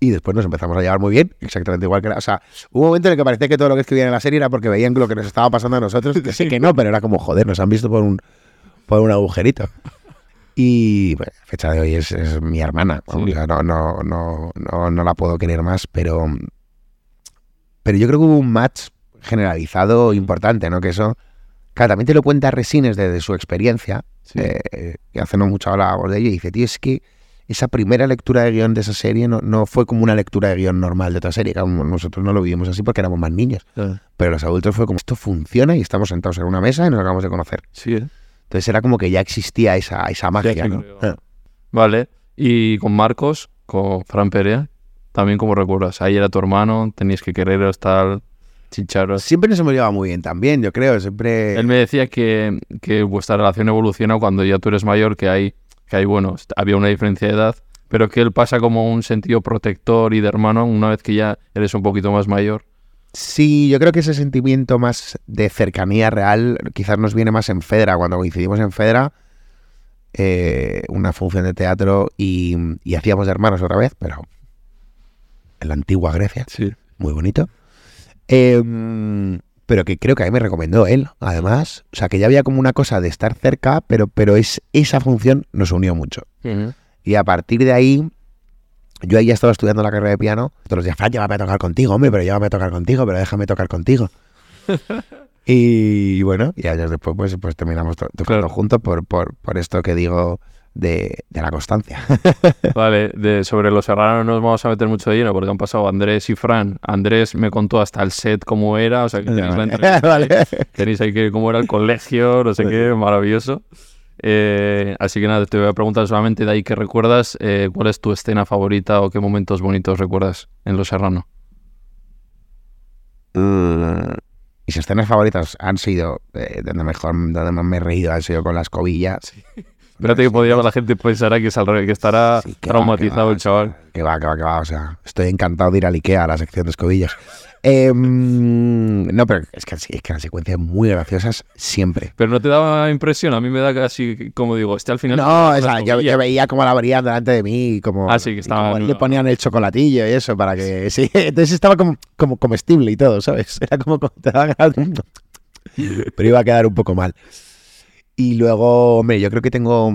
y después nos empezamos a llevar muy bien, exactamente igual que era. O sea, hubo un momento en el que parecía que todo lo que escribían en la serie era porque veían lo que nos estaba pasando a nosotros, que sí que no, pero era como, joder, nos han visto por un, por un agujerito. Y bueno, a fecha de hoy es, es mi hermana, ¿no? Sí. O sea, no, no, no, no, no la puedo querer más, pero, pero yo creo que hubo un match generalizado importante, ¿no? Que eso, claro, también te lo cuenta Resines desde su experiencia, Sí. eh, que hace no mucho hablábamos de ello, y dice, tío, es que esa primera lectura de guion de esa serie no, no fue como una lectura de guion normal de otra serie, como nosotros no lo vivimos así porque éramos más niños, pero los adultos fue como, esto funciona y estamos sentados en una mesa y nos acabamos de conocer. Sí, ¿eh? Entonces era como que ya existía esa, esa magia, ¿no? Ah. Vale. Y con Marcos, con Fran Perea, también como recuerdas. Ahí era tu hermano, tenías que quereros, tal, chicharos. Siempre nos hemos llevado muy bien también, yo creo, siempre... Él me decía que, que vuestra relación evoluciona cuando ya tú eres mayor, que hay, que hay, bueno, había una diferencia de edad, pero que él pasa como un sentido protector y de hermano una vez que ya eres un poquito más mayor. Sí, yo creo que ese sentimiento más de cercanía real quizás nos viene más en Fedra, cuando coincidimos en Fedra, eh, una función de teatro y, y hacíamos de hermanos otra vez, pero en la antigua Grecia, Sí. muy bonito. Eh, pero que creo que a mí me recomendó él, además. O sea, que ya había como una cosa de estar cerca, pero, pero es, esa función nos unió mucho. Y a partir de ahí, yo ahí ya estaba estudiando la carrera de piano. Todos los días, Fran, llévame a tocar contigo, hombre, pero llévame a tocar contigo, pero déjame tocar contigo. y, bueno, y años después, pues, pues terminamos to- tocando Claro. juntos por, por, por esto que digo de, de la constancia. Vale, de, sobre los serranos no nos vamos a meter mucho de lleno porque han pasado Andrés y Fran. Andrés me contó hasta el set cómo era, o sea que tenéis la. Vale. Tenéis ahí que cómo era el colegio, no sé qué, maravilloso. Eh, así que nada, te voy a preguntar solamente de ahí que recuerdas, eh, ¿cuál es tu escena favorita o qué momentos bonitos recuerdas en Los Serrano? Mm, Mis escenas favoritas han sido, eh, donde mejor, donde más me he reído, han sido con la escobilla. Espérate que podría la gente pensará que, es al revés, que estará Sí, que va, traumatizado que va, el chaval. Que va, que va, que va. O sea, estoy encantado de ir al Ikea a la sección de escobillas. Eh, mm, no, pero es que, es que las secuencias muy graciosas siempre. Pero no te daba impresión, a mí me da casi como digo, este al final. No, o sea, yo, veía cómo la abrían delante de mí y como, Ah, sí, que estaba- como le ponían el chocolatillo y eso para que... Sí, entonces estaba como, como comestible y todo, ¿sabes? Era como... como te daba Pero iba a quedar un poco mal. Y luego, hombre, yo creo que tengo...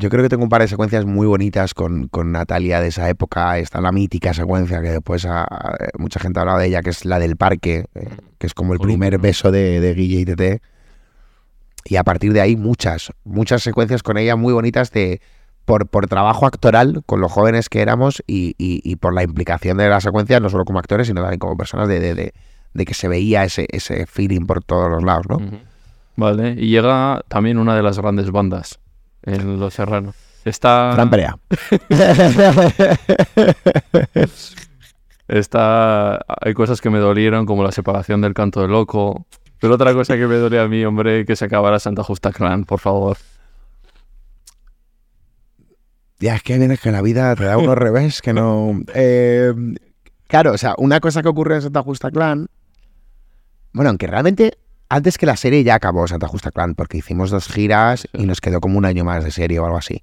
Yo creo que tengo un par de secuencias muy bonitas con, con Natalia de esa época. Está la mítica secuencia que después a- a- mucha gente ha hablado de ella, que es la del parque, eh, que es como el Bonito, primer ¿no? beso de, de Guille y Tete. Y a partir de ahí muchas, muchas secuencias con ella muy bonitas de por, por trabajo actoral con los jóvenes que éramos y, y- y por la implicación de la secuencia, no solo como actores, sino también como personas de, de- de- de que se veía ese, ese feeling por todos los lados, ¿no? Vale, y llega también una de las grandes bandas en Los Serrano. Está, Fran Perea. está, hay cosas que me dolieron, como la separación del canto del loco. Pero otra cosa que me duele a mí, hombre, que se acabara Santa Justa Clan, por favor. Ya, es que vienes que la vida te da unos revés que no. Eh, claro, o sea, una cosa que ocurre en Santa Justa Clan. Bueno, aunque realmente antes que la serie ya acabó Santa Justa Clan, porque hicimos dos giras y nos quedó como un año más de serie o algo así.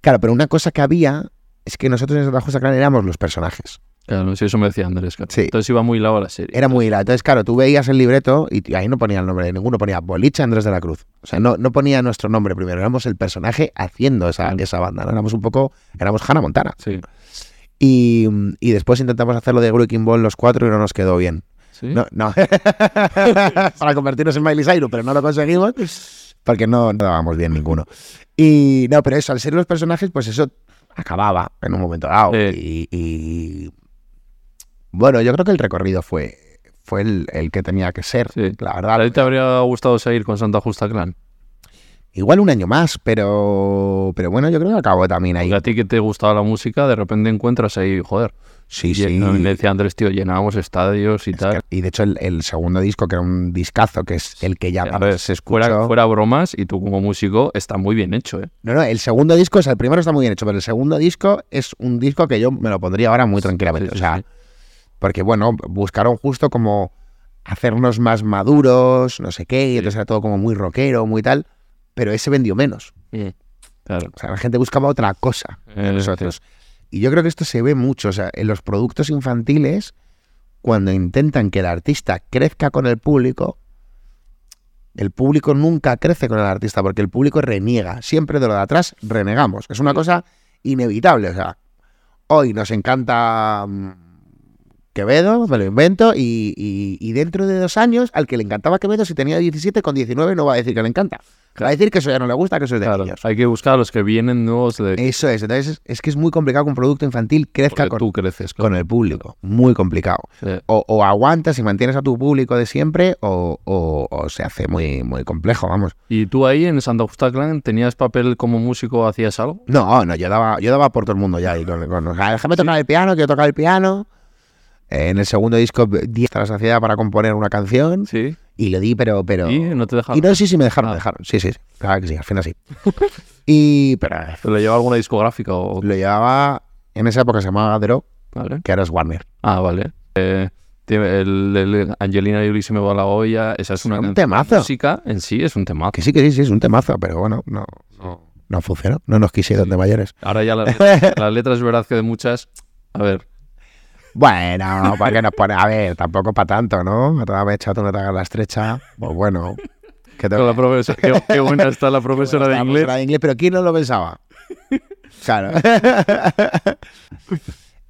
Claro, pero una cosa que había es que nosotros en Santa Justa Clan éramos los personajes. Claro, sí, eso me decía Andrés. claro. Sí. Entonces iba muy lado la serie. Era muy hilado. Entonces, claro, tú veías el libreto y ahí no ponía el nombre de ninguno, ponía Boliche Andrés de la Cruz. O sea, no, no ponía nuestro nombre primero, éramos el personaje haciendo esa, Claro. esa banda, ¿no? Éramos un poco, éramos Hannah Montana. Sí. Y, y después intentamos hacerlo de Wrecking Ball los cuatro y no nos quedó bien. ¿Sí? No, no. Para convertirnos en Miley Cyrus, pero no lo conseguimos porque no, no dábamos bien ninguno. Y no, pero eso, al ser los personajes, pues eso acababa en un momento dado. Sí. Y, y- bueno, yo creo que el recorrido fue, fue el, el que tenía que ser, Sí. la ¿A verdad. ti te habría gustado seguir con Santa Justa Clan? Igual un año más, pero, pero bueno, yo creo que acabó también ahí. Porque a ti que te gustaba la música, de repente encuentras ahí, joder. Sí, Y sí. Decía Andrés, tío, llenábamos estadios y Es tal. que- y de hecho el, el segundo disco, que era un discazo, que es el que ya A ver, se escuchó. fuera, fuera bromas, y tú como músico, está muy bien hecho, ¿eh? No, no, el segundo disco, o sea, el primero está muy bien hecho, pero el segundo disco es un disco que yo me lo pondría ahora muy tranquilamente. Sí, sí, o sea, sí. porque bueno, buscaron justo como hacernos más maduros, no sé qué, y entonces era todo como muy rockero, muy tal, pero ese vendió menos. Claro. O sea, la gente buscaba otra cosa. Eh, nosotros. Y yo creo que esto se ve mucho, o sea, en los productos infantiles, cuando intentan que el artista crezca con el público, el público nunca crece con el artista porque el público reniega. Siempre de lo de atrás renegamos. Es una cosa inevitable. O sea, hoy nos encanta mm, Quevedo, me lo invento, y, y- y dentro de dos años, al que le encantaba Quevedo, si tenía 17, con 19 no va a decir que le encanta. Va a decir que eso ya no le gusta, que eso es de Claro, niños. hay que buscar a los que vienen nuevos de Eso es. Entonces, es, es que es muy complicado que un producto infantil crezca con, tú creces. con el público. Muy complicado. O, o aguantas y mantienes a tu público de siempre, o, o- o se hace muy, muy complejo, vamos. ¿Y tú ahí en Santa Justa Clan tenías papel como músico, hacías algo? No, no, yo daba, yo daba por todo el mundo ya. Y con, con- déjame tocar el piano, quiero tocar el piano. En el segundo disco di hasta la saciedad para componer una canción Sí. y lo di, pero... pero ¿Y no te dejaron? y no, sí, sí, me dejaron, Ah. me dejaron. Sí, sí. Claro que sí, al final sí. y, pero eh, ¿Te lo lleva alguna discográfica o...? lo llevaba, en esa época se llamaba Dro, Vale. que ahora es Warner. Ah, vale. Eh, el, el Angelina Jolie se me va la olla. Esa es una un canción. temazo. Música en sí es un temazo. Que sí, que sí, sí, es un temazo, pero bueno, no, no, no funcionó. No nos quisieron Sí. de mayores. Ahora ya las letras, las letras es verdad que de muchas... A ver, Bueno, ¿para qué nos pone? A ver, tampoco para tanto, ¿no? A toda mecha tú no te hagas la estrecha. Pues bueno. Que qué, qué buena está la profesora de La inglés. profesora de inglés, pero ¿quién no lo pensaba? Claro.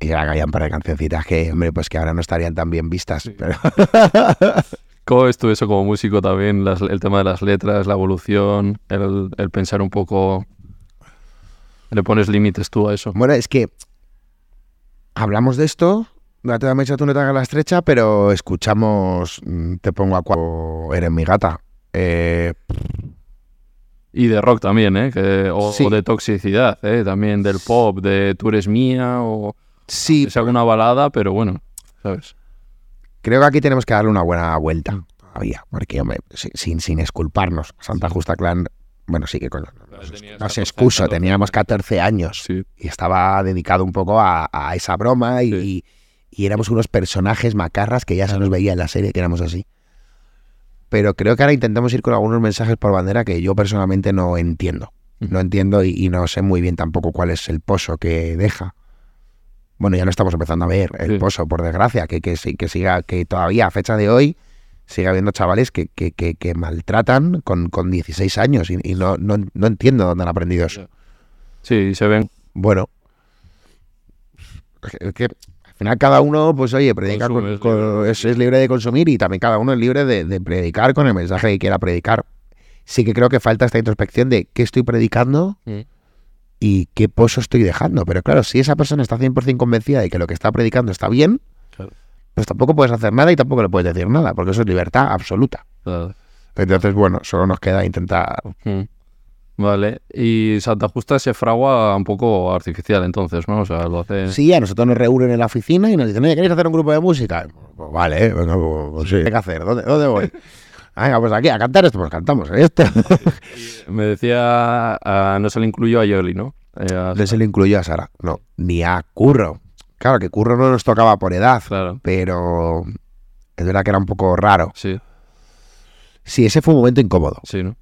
y ahora que había un par de cancioncitas que, hombre, pues que ahora no estarían tan bien vistas. Pero... ¿Cómo ves tú eso como músico también? Las- el tema de las letras, la evolución, el, el pensar un poco... ¿Le pones límites tú a eso? Bueno, es que hablamos de esto, no te mecha tú no te hagas la estrecha, pero escuchamos mm, Te pongo a cuatro, Eres mi gata. Eh, Y de rock también, ¿eh? Que- o, Sí. o de toxicidad, ¿eh? También del pop, de tú eres mía, o sí, es alguna balada, pero bueno, ¿sabes? creo que aquí tenemos que darle una buena vuelta todavía, porque, hombre, si- sin, sin esculparnos, Santa Justa Clan, bueno, sí que coño, no se excuso, teníamos 14 años Sí, y estaba dedicado un poco a, a esa broma y, Sí. Y- éramos unos personajes macarras que ya se nos veía en la serie que éramos así. Pero creo que ahora intentamos ir con algunos mensajes por bandera que yo personalmente no entiendo. No entiendo y, y no sé muy bien tampoco cuál es el pozo que deja. Bueno, ya lo estamos empezando a ver, el Sí. pozo, por desgracia, que, que, que siga, que todavía a fecha de hoy siga habiendo chavales que, que, que, maltratan con, con 16 años y, y no, no, no entiendo dónde han aprendido eso. sí, se ven. Bueno, que final cada uno, pues oye, predica Consume, con- es libre. con- es, es libre de consumir y también cada uno es libre de, de predicar con el mensaje que quiera predicar. Sí que creo que falta esta introspección de qué estoy predicando Mm. y qué pozo estoy dejando. Pero claro, si esa persona está 100% convencida de que lo que está predicando está bien, Claro. pues tampoco puedes hacer nada y tampoco le puedes decir nada, porque eso es libertad absoluta. Claro. Entonces, bueno, solo nos queda intentar... Mm. Vale, y Santa Justa se fragua un poco artificial entonces, ¿no? O sea, lo hace... Sí, a nosotros nos reúnen en la oficina y nos dicen, oye, ¿queréis hacer un grupo de música? Pues vale, venga, pues, sí. ¿Qué hay que hacer? ¿Dónde, dónde voy? Venga, pues aquí, a cantar esto, pues cantamos esto. Me decía, ah, no se le incluyó a Yoli, ¿no? Eh, a- No se le incluyó a Sara, no, ni a Curro. Claro que Curro no nos tocaba por edad, Claro, pero es verdad que era un poco raro. sí, Sí, ese fue un momento incómodo sí, ¿no?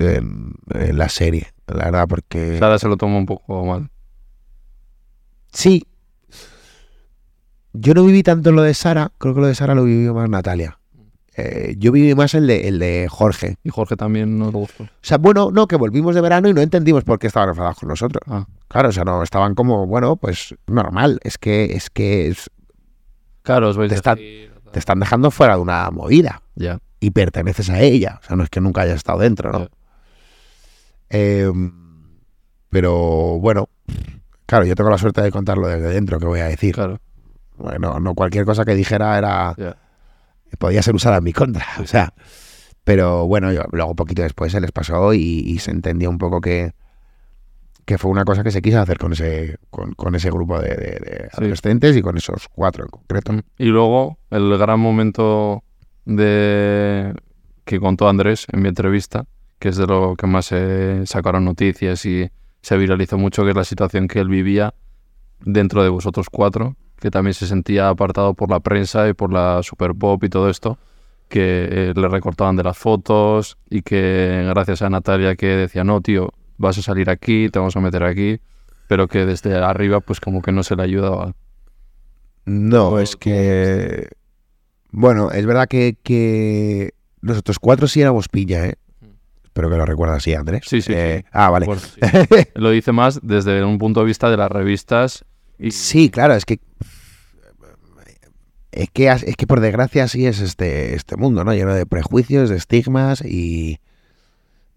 En, en la serie, la verdad, porque... Sara se lo tomó un poco mal. Sí. Yo no viví tanto lo de Sara, creo que lo de Sara lo vivió más Natalia. Eh, yo viví más el de, el de Jorge. Y Jorge también no le gustó. O sea, bueno, no, que volvimos de verano y no entendimos por qué estaban enfadados con nosotros. Ah, Claro, o sea, no, estaban como, bueno, pues normal. Es que, es que es- claro, os vais Te a está- decir- te están dejando fuera de una movida Ya, y perteneces a ella. O sea, no es que nunca hayas estado dentro, ¿no? Eh, pero bueno, claro, yo tengo la suerte de contarlo desde dentro, que voy a decir. claro, Bueno, no cualquier cosa que dijera era ya. podía ser usada en mi contra. O sea, pero bueno, yo, luego poquito después se les pasó y, y se entendía un poco que, que fue una cosa que se quiso hacer con ese, con, con ese grupo de, de- de Sí. adolescentes y con esos cuatro en concreto. Y luego, el gran momento de que contó Andrés en mi entrevista, que es de lo que más se sacaron noticias y se viralizó mucho, que es la situación que él vivía dentro de vosotros cuatro, que también se sentía apartado por la prensa y por la super pop y todo esto, que eh, le recortaban de las fotos y que gracias a Natalia que decía, no, tío, vas a salir aquí, te vamos a meter aquí, pero que desde arriba pues como que no se le ayudaba. No, es que... Bueno, es verdad que, que nosotros cuatro sí éramos piña, ¿eh? Espero que lo recuerdas así, Andrés. Sí, sí, Eh, sí. Ah, vale. Sí. Lo dice más desde un punto de vista de las revistas y Sí, claro, es que es que es que por desgracia así es este este mundo, ¿no? Lleno de prejuicios, de estigmas y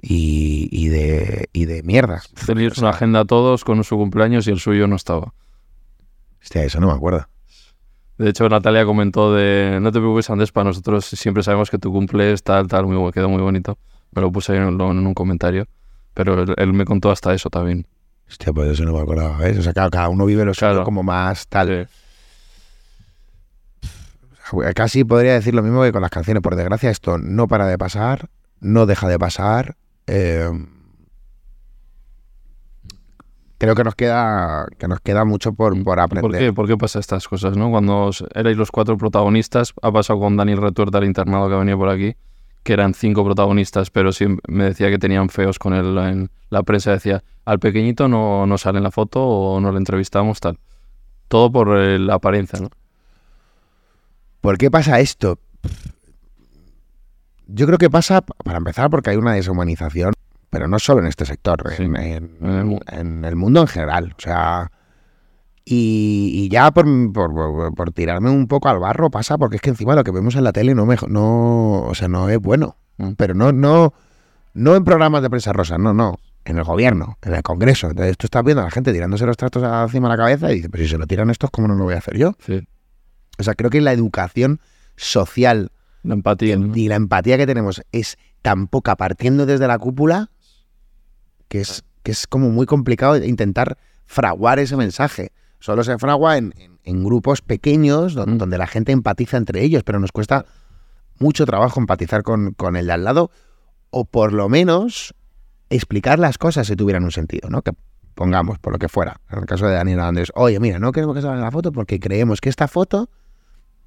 y, y de y de mierdas. teníais una agenda a todos con su cumpleaños y el suyo no estaba. Hostia, eso no me acuerdo. De hecho, Natalia comentó de, no te preocupes, Andrés, para nosotros siempre sabemos que tu cumple es tal, tal, muy, quedó muy bonito. Me lo puse ahí en, en un comentario, pero él, él me contó hasta eso también. Hostia, pues eso no me acordaba, ¿ves? O sea, cada, cada uno vive lo suyo Claro. como más tal. Sí. Casi podría decir lo mismo que con las canciones. Por desgracia, esto no para de pasar, no deja de pasar. eh, creo que nos queda que nos queda mucho por, por aprender. ¿Por qué? ¿Por qué pasa estas cosas, no? Cuando erais los cuatro protagonistas, ha pasado con Daniel Retuerta, el internado que ha venido por aquí, que eran cinco protagonistas, pero sí me decía que tenían feos con él en la prensa. Decía, al pequeñito no, no sale en la foto o no le entrevistamos, tal. Todo por eh, la apariencia, ¿no? ¿Por qué pasa esto? Yo creo que pasa, para empezar, porque hay una deshumanización, pero no solo en este sector, Sí. en, en el mundo en general. O sea, y, y ya por, por- tirarme un poco al barro pasa, porque es que encima lo que vemos en la tele no, me, no, o sea, no es bueno. Mm. Pero no, no, no en programas de prensa rosa, no, no. En el gobierno, en el Congreso. Entonces tú estás viendo a la gente tirándose los trastos encima de la cabeza y dices, pues si se lo tiran estos, ¿cómo no lo voy a hacer yo? Sí. O sea, creo que la educación social La empatía. ¿no? y la empatía que tenemos es tan poca partiendo desde la cúpula que es, que es como muy complicado intentar fraguar ese mensaje. Solo se fragua en, en- en grupos pequeños don- Mm. donde la gente empatiza entre ellos, pero nos cuesta mucho trabajo empatizar con, con el de al lado o por lo menos explicar las cosas si tuvieran un sentido, ¿no? Que pongamos, por lo que fuera, en el caso de Daniel Andrés, oye, mira, no queremos que salga la foto porque creemos que esta foto,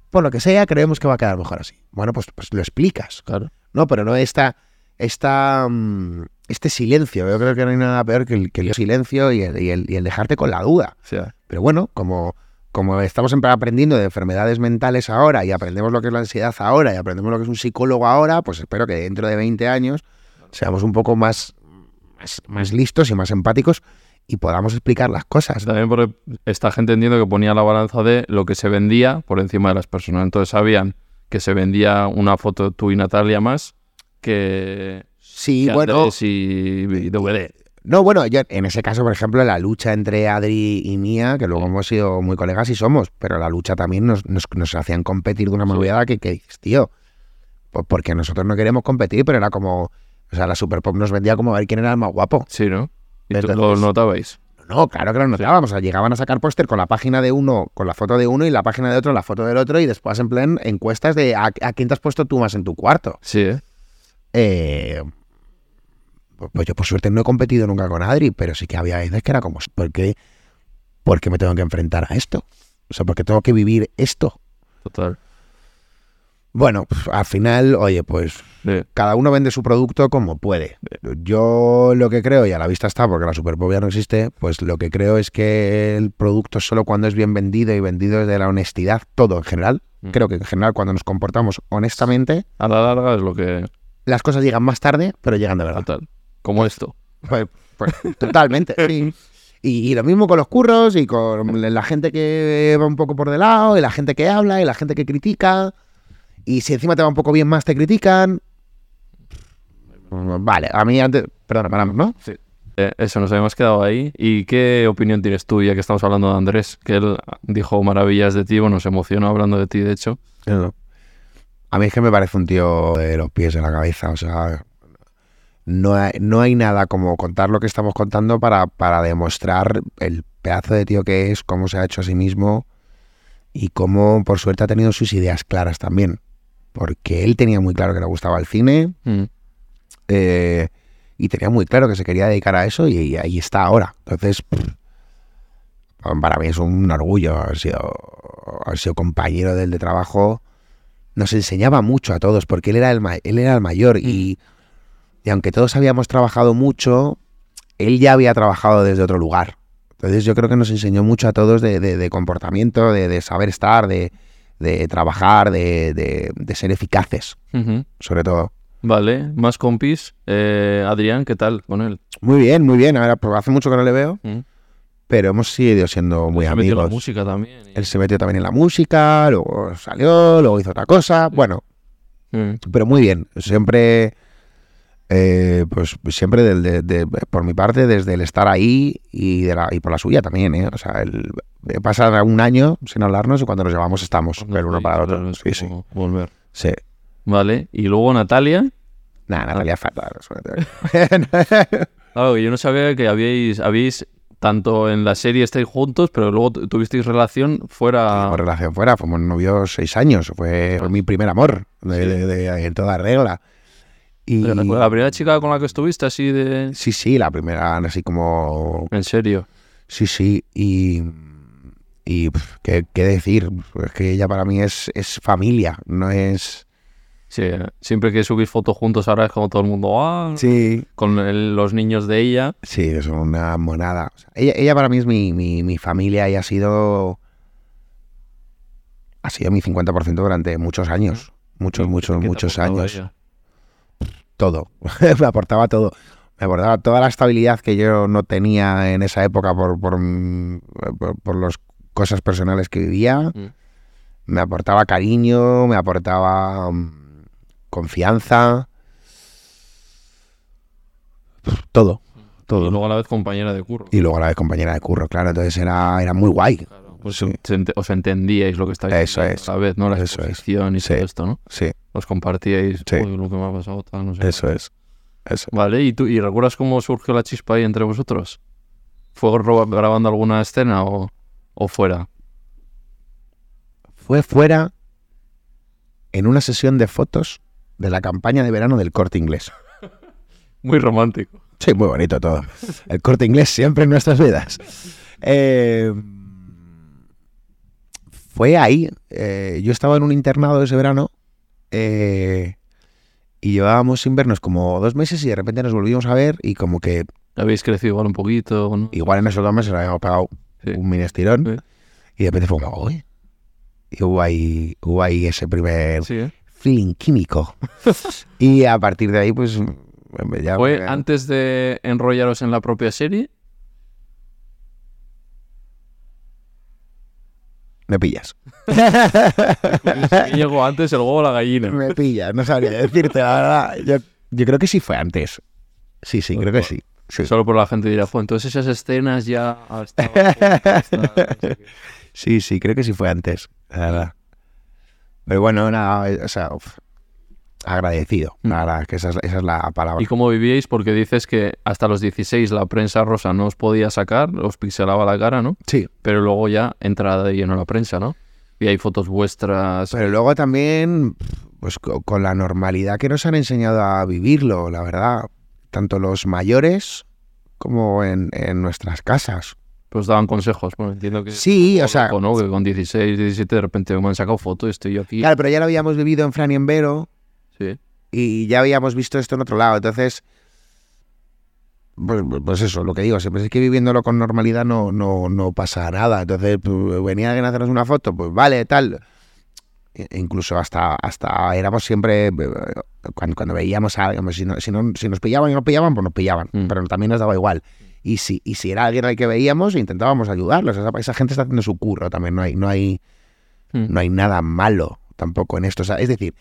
por lo que sea, creemos que va a quedar mejor así. Bueno, pues, pues lo explicas, Claro. ¿no? Pero no esta, esta, mm, este silencio. Yo creo que no hay nada peor que el, que el silencio y el, y el- y el dejarte con la duda. O sea, Pero bueno, como, como estamos aprendiendo de enfermedades mentales ahora y aprendemos lo que es la ansiedad ahora y aprendemos lo que es un psicólogo ahora, pues espero que dentro de 20 años seamos un poco más, más, más listos y más empáticos y podamos explicar las cosas. también porque esta gente entiendo que ponía la balanza de lo que se vendía por encima de las personas. Entonces sabían que se vendía una foto tú y Natalia más que, Sí, que bueno, y, y DVD. No, bueno, yo en ese caso, por ejemplo, la lucha entre Adri y Mía, que luego hemos sido muy colegas y somos, pero la lucha también nos, nos, nos hacían competir de una manera que, que dices, tío, pues porque nosotros no queremos competir, pero era como, o sea, la Super Pop nos vendía como a ver quién era el más guapo. Sí, ¿no? Y Entonces- lo notabais. No, claro que lo notábamos, o sea, llegaban a sacar póster con la página de uno, con la foto de uno y la página de otro, la foto del otro, y después en plan encuestas de a, a quién te has puesto tú más en tu cuarto. Sí, ¿eh? Eh, pues- pues yo por suerte no he competido nunca con Adri, pero sí que había veces que era como, ¿por qué, por qué me tengo que enfrentar a esto? O sea, ¿por qué tengo que vivir esto? Total. Bueno, al final, oye, pues Sí. cada uno vende su producto como puede. Yo lo que creo, y a la vista está, porque la Superpop ya no existe, pues lo que creo es que el producto solo cuando es bien vendido y vendido desde la honestidad, todo en general, Mm. creo que en general cuando nos comportamos honestamente, A la larga es lo que... las cosas llegan más tarde, pero llegan de verdad. Total. Como esto. Pues, totalmente, sí. Y, y lo mismo con los curros y con la gente que va un poco por de lado, y la gente que habla, y la gente que critica. Y si encima te va un poco bien más, te critican. Vale, a mí antes. Perdona, paramos, ¿no? Eh, eso, nos habíamos quedado ahí. ¿Y qué opinión tienes tú, ya que estamos hablando de Andrés? Que él dijo maravillas de ti, bueno, nos emocionó hablando de ti, de hecho. A mí es que me parece un tío de los pies en la cabeza. O sea, no hay, no hay nada como contar lo que estamos contando para, para demostrar el pedazo de tío que es, cómo se ha hecho a sí mismo y cómo, por suerte, ha tenido sus ideas claras también. Porque él tenía muy claro que le gustaba el cine Mm. eh, y tenía muy claro que se quería dedicar a eso y, y ahí está ahora. Entonces, pff, para mí es un orgullo haber sido, haber sido compañero del de trabajo. Nos enseñaba mucho a todos porque él era el, ma- él era el mayor y, y aunque todos habíamos trabajado mucho, él ya había trabajado desde otro lugar. Entonces yo creo que nos enseñó mucho a todos de, de- de comportamiento, de, de saber estar, de, de trabajar, de, ser eficaces, sobre todo. Vale, más compis. Eh, Adrián, ¿qué tal con él? Muy bien, muy bien. Ahora, pues hace mucho que no le veo, Mm. pero hemos sido siendo muy Se metió amigos. la música también. y- Él se metió también en la música, luego salió, luego hizo otra cosa. Bueno, Mm. pero muy bien. Siempre, eh, pues siempre del- de- de- por mi parte, desde el estar ahí y, de la, y por la suya también. ¿eh? O sea, el, de pasar un año sin hablarnos y cuando nos llevamos estamos el uno para el otro. Sí, sí. Volver. sí. Vale, y luego Natalia. Nada, Natalia fatal. Claro, yo no sabía que habíais, habíais tanto en la serie estáis juntos, pero luego tu- tuvisteis relación fuera. Relación fuera, fuimos novios seis años. Fue mi primer amor, de, de- de- en toda regla. Y La primera chica con la que estuviste, así de. sí, sí, la primera, así como En serio. Sí, sí, y, y pf, ¿qué, qué decir? Es que ella para mí es, es familia, no es... Sí, siempre que subís fotos juntos ahora es como todo el mundo. "Ah", Sí. Con el- los niños de ella. Sí, es una monada. O sea, ella, ella para mí es mi, mi, mi familia y ha sido... ha sido mi 50% durante muchos años. Muchos, muchos, ¿Qué te muchos años. Todo. me aportaba todo. Me aportaba toda la estabilidad que yo no tenía en esa época por, por, mm, por, por las cosas personales que vivía. Mm. Me aportaba cariño, me aportaba mm, confianza. Todo. Todo. Y luego a la vez compañera de curro. Y luego la vez compañera de curro, claro. Entonces era, era muy guay. Claro, pues Sí. os entendíais lo que estáis Eso haciendo es. a la vez, ¿no? La Eso es. y Sí. todo esto, ¿no? Sí, Os compartíais Sí. "Uy, lo que me ha pasado, tal, no sé. eso es. Eso. Vale, ¿y tú y recuerdas cómo surgió la chispa ahí entre vosotros? ¿Fue grabando alguna escena o, o fuera? Fue fuera en una sesión de fotos de la campaña de verano del corte inglés. Muy romántico. Sí, muy bonito todo. El corte inglés siempre en nuestras vidas. Eh, fue ahí. eh, yo estaba en un internado ese verano eh, y llevábamos sin vernos como dos meses y de repente nos volvimos a ver y como que Habéis crecido igual un poquito, ¿no? igual en esos dos meses habíamos pegado Sí. un mini estirón Sí. y de repente fue como, "Uy". Y hubo ahí, hubo ahí ese primer Sí, ¿eh? feeling químico. y a partir de ahí, pues ya ¿Fue me- antes de enrollaros en la propia serie? Me pillas. ¿Quién llegó antes el huevo o la gallina? Me pillas, no sabría decirte, la verdad. Yo, yo creo que sí fue antes. Sí, sí, creo que sí. Sí, Solo por la gente dirá, fue entonces esas escenas ya qué". sí, sí, creo que sí fue antes, la verdad. Pero bueno, nada, o sea, uf, agradecido. Mm. La verdad, que esa es, esa es la palabra. ¿Y cómo vivíais? Porque dices que hasta los 16 la prensa rosa no os podía sacar, os pixelaba la cara, ¿no? Sí, Pero luego ya entrada de lleno la prensa, ¿no? Y hay fotos vuestras. pero luego también, pues co- con la normalidad que nos han enseñado a vivirlo, la verdad. Tanto los mayores como en, en nuestras casas. Pues daban consejos. Bueno, entiendo que. Sí, o sea- ¿no? Que con 16, 17 de repente me han sacado fotos y estoy yo aquí. Claro, pero ya lo habíamos vivido en Fran y en Vero. Sí. y ya habíamos visto esto en otro lado. Entonces, pues, pues eso, lo que digo, siempre es que viviéndolo con normalidad no, no, no pasa nada. Entonces, pues, venía alguien a hacernos una foto, pues vale, tal. E- incluso hasta, hasta éramos siempre, eh, cuando, cuando veíamos a alguien, pues, si, no- si, no- si nos pillaban y no pillaban, pues nos pillaban, Mm. pero también nos daba igual. Y si, y si era alguien al que veíamos, intentábamos ayudarlos. Esa, esa gente está haciendo su curro también, no hay, no hay, Mm. no hay nada malo tampoco en esto. O sea, es decir,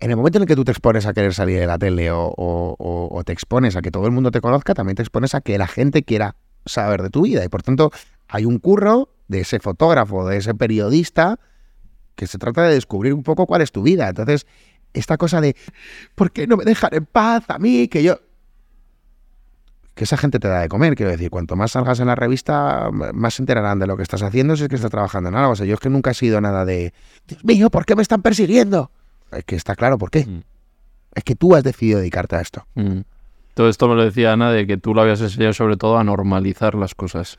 en el momento en el que tú te expones a querer salir de la tele o, te expones a que todo el mundo te conozca, también te expones a que la gente quiera saber de tu vida. Y por tanto, hay un curro de ese fotógrafo, de ese periodista, que se trata de descubrir un poco cuál es tu vida. Entonces, esta cosa de, ¿por qué no me dejan en paz a mí? Que yo... Que esa gente te da de comer, quiero decir, cuanto más salgas en la revista, más se enterarán de lo que estás haciendo si es que estás trabajando en algo. O sea, yo es que nunca he sido nada de, Dios mío, ¿por qué me están persiguiendo? Es que está claro por qué. Mm. Es que tú has decidido dedicarte a esto. Mm. Todo esto me lo decía Ana de que tú lo habías enseñado sobre todo a normalizar las cosas.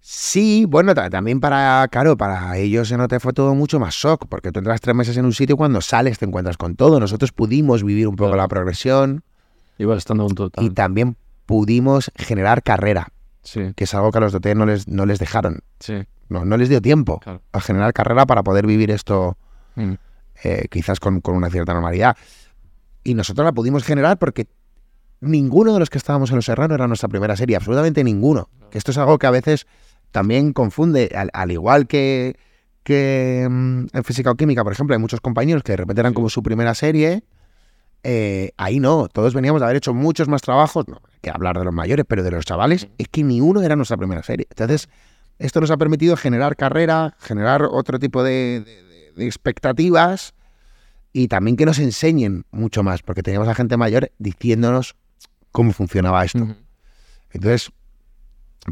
Sí, bueno, ta- también para, claro, para ellos se te fue todo mucho más shock, porque tú entras tres meses en un sitio y cuando sales te encuentras con todo. Nosotros pudimos vivir un poco Claro. la progresión Ibas estando un total. y también pudimos generar carrera, Sí, que es algo que a los de OT no les, no les dejaron. sí. No, no les dio tiempo Claro. a generar carrera para poder vivir esto Mm. Eh, quizás con, con una cierta normalidad. Y nosotros la pudimos generar porque ninguno de los que estábamos en Los Serrano era nuestra primera serie, absolutamente ninguno. Que esto es algo que a veces también confunde, al, al igual que, que mm, en física o química, por ejemplo, hay muchos compañeros que de repente eran como su primera serie. eh, ahí no, todos veníamos de haber hecho muchos más trabajos, no, que hablar de los mayores, pero de los chavales, es que ni uno era nuestra primera serie. Entonces, esto nos ha permitido generar carrera, generar otro tipo de, de- de- de expectativas y también que nos enseñen mucho más, porque teníamos a gente mayor diciéndonos cómo funcionaba esto. Entonces,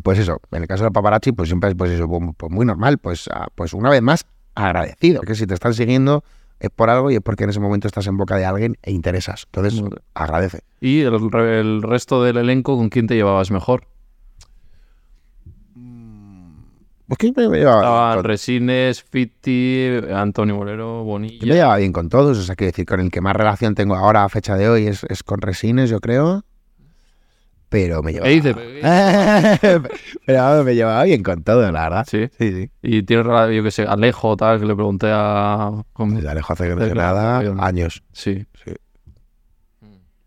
pues eso, en el caso del paparazzi, pues siempre es pues eso, pues, pues muy normal, pues, ah, pues una vez más, agradecido, que si te están siguiendo es por algo y es porque en ese momento estás en boca de alguien e interesas. Entonces, agradece. ¿Y el, el resto del elenco con quién te llevabas mejor? Pues que me llevaba, bien Estaban con, Resines, Fitti, Antonio Molero, que me Bonilla. llevaba bien con todos, o sea, que decir, con el que más relación tengo ahora a fecha de hoy es, es con Resines, yo creo. pero me llevaba... ¿Qué dice? pero me llevaba bien con todo, la verdad. Sí. Sí, sí. Y tienes, rela- yo que sé, Alejo, tal, que le pregunté a... ¿cómo? Desde Alejo hace que no Sí, sé nada, años. Sí.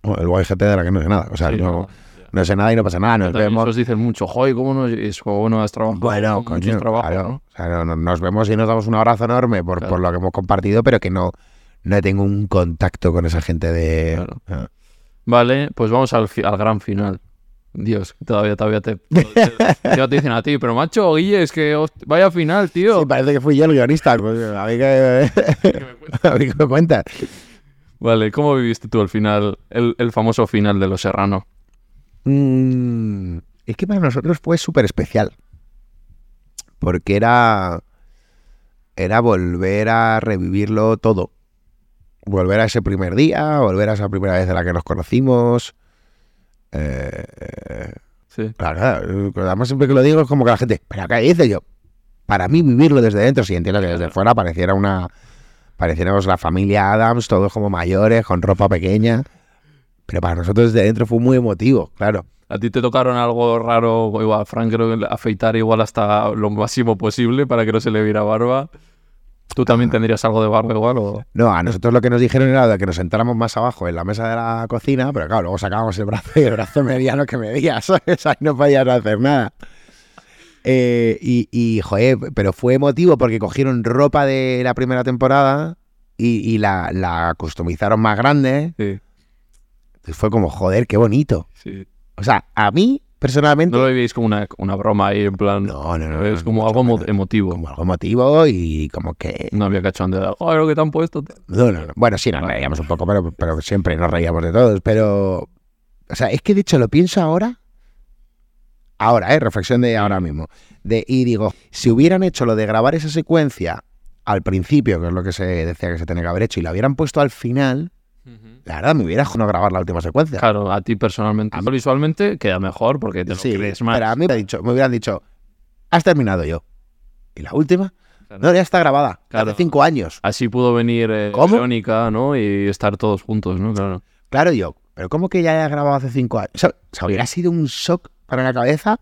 Bueno, El YGT de la que no sé nada. O sea, Sí, no, no, no sé nada y no pasa nada. Nos También vemos. esos dicen mucho, joder, ¿cómo no? Es como, bueno, has trabajado. Bueno, con claro. ¿no? O sea, no- no- nos vemos y nos damos un abrazo enorme por, Claro. por lo que hemos compartido, pero que no, no tengo un contacto con esa gente de... Claro. Ah. Vale, pues vamos al, al gran final. Dios, todavía, todavía te, te, ya te dicen a ti, pero macho, Guille, es que vaya final, tío. Sí, parece que fui yo el guionista. pues, a mí que, a mí que me cuentas. Vale, ¿cómo viviste tú el final, el, el famoso final de Los Serrano? Mm, es que para nosotros fue súper especial. Porque era. Era volver a revivirlo todo. Volver a ese primer día, volver a esa primera vez en la que nos conocimos. Eh, Sí. claro, además siempre que lo digo es como que la gente, ¿pero qué dice yo? Para mí vivirlo desde dentro, sí entiendo que desde fuera pareciera una... Pareciéramos la familia Adams, todos como mayores, con ropa pequeña. Pero para nosotros desde dentro fue muy emotivo, claro. ¿A ti te tocaron algo raro? Igual, Frank creo que afeitar igual hasta lo máximo posible para que no se le viera barba. ¿Tú también tendrías algo de barba igual o...? No, a nosotros lo que nos dijeron era de que nos sentáramos más abajo en la mesa de la cocina, pero claro, luego sacábamos el brazo y el brazo mediano que medía, ¿sabes? Ahí no podías hacer nada. Eh, y, y, joder, pero fue emotivo porque cogieron ropa de la primera temporada y, y la, la customizaron más grande. Sí, fue como, joder, qué bonito. sí. O sea, a mí, personalmente... No lo veis como una, una broma ahí, en plan... No, no, no, Es como algo emotivo. como algo emotivo y como que... No había cachondeo. Joder, lo que te han puesto. tío". No, no, no. Bueno, sí, nos reíamos un poco, pero, pero siempre nos reíamos de todos. Pero, o sea, es que de hecho lo pienso ahora. Ahora, ¿eh? Reflexión de ahora mismo. De, y digo, si hubieran hecho lo de grabar esa secuencia al principio, que es lo que se decía que se tenía que haber hecho, y la hubieran puesto al final, la verdad me hubiera no grabar la última secuencia. Claro, a ti personalmente. A mí- Visualmente queda mejor porque te lo sí, crees más. pero a mí me, dicho, me hubieran dicho, has terminado yo. ¿Y la última? Claro. No, ya está grabada. Claro. Hace cinco años. Así pudo venir eh, ¿no? Y estar todos juntos, ¿no? Claro. Claro, yo, pero ¿cómo que ya he grabado hace cinco años? O sea, o sea, hubiera sido un shock para la cabeza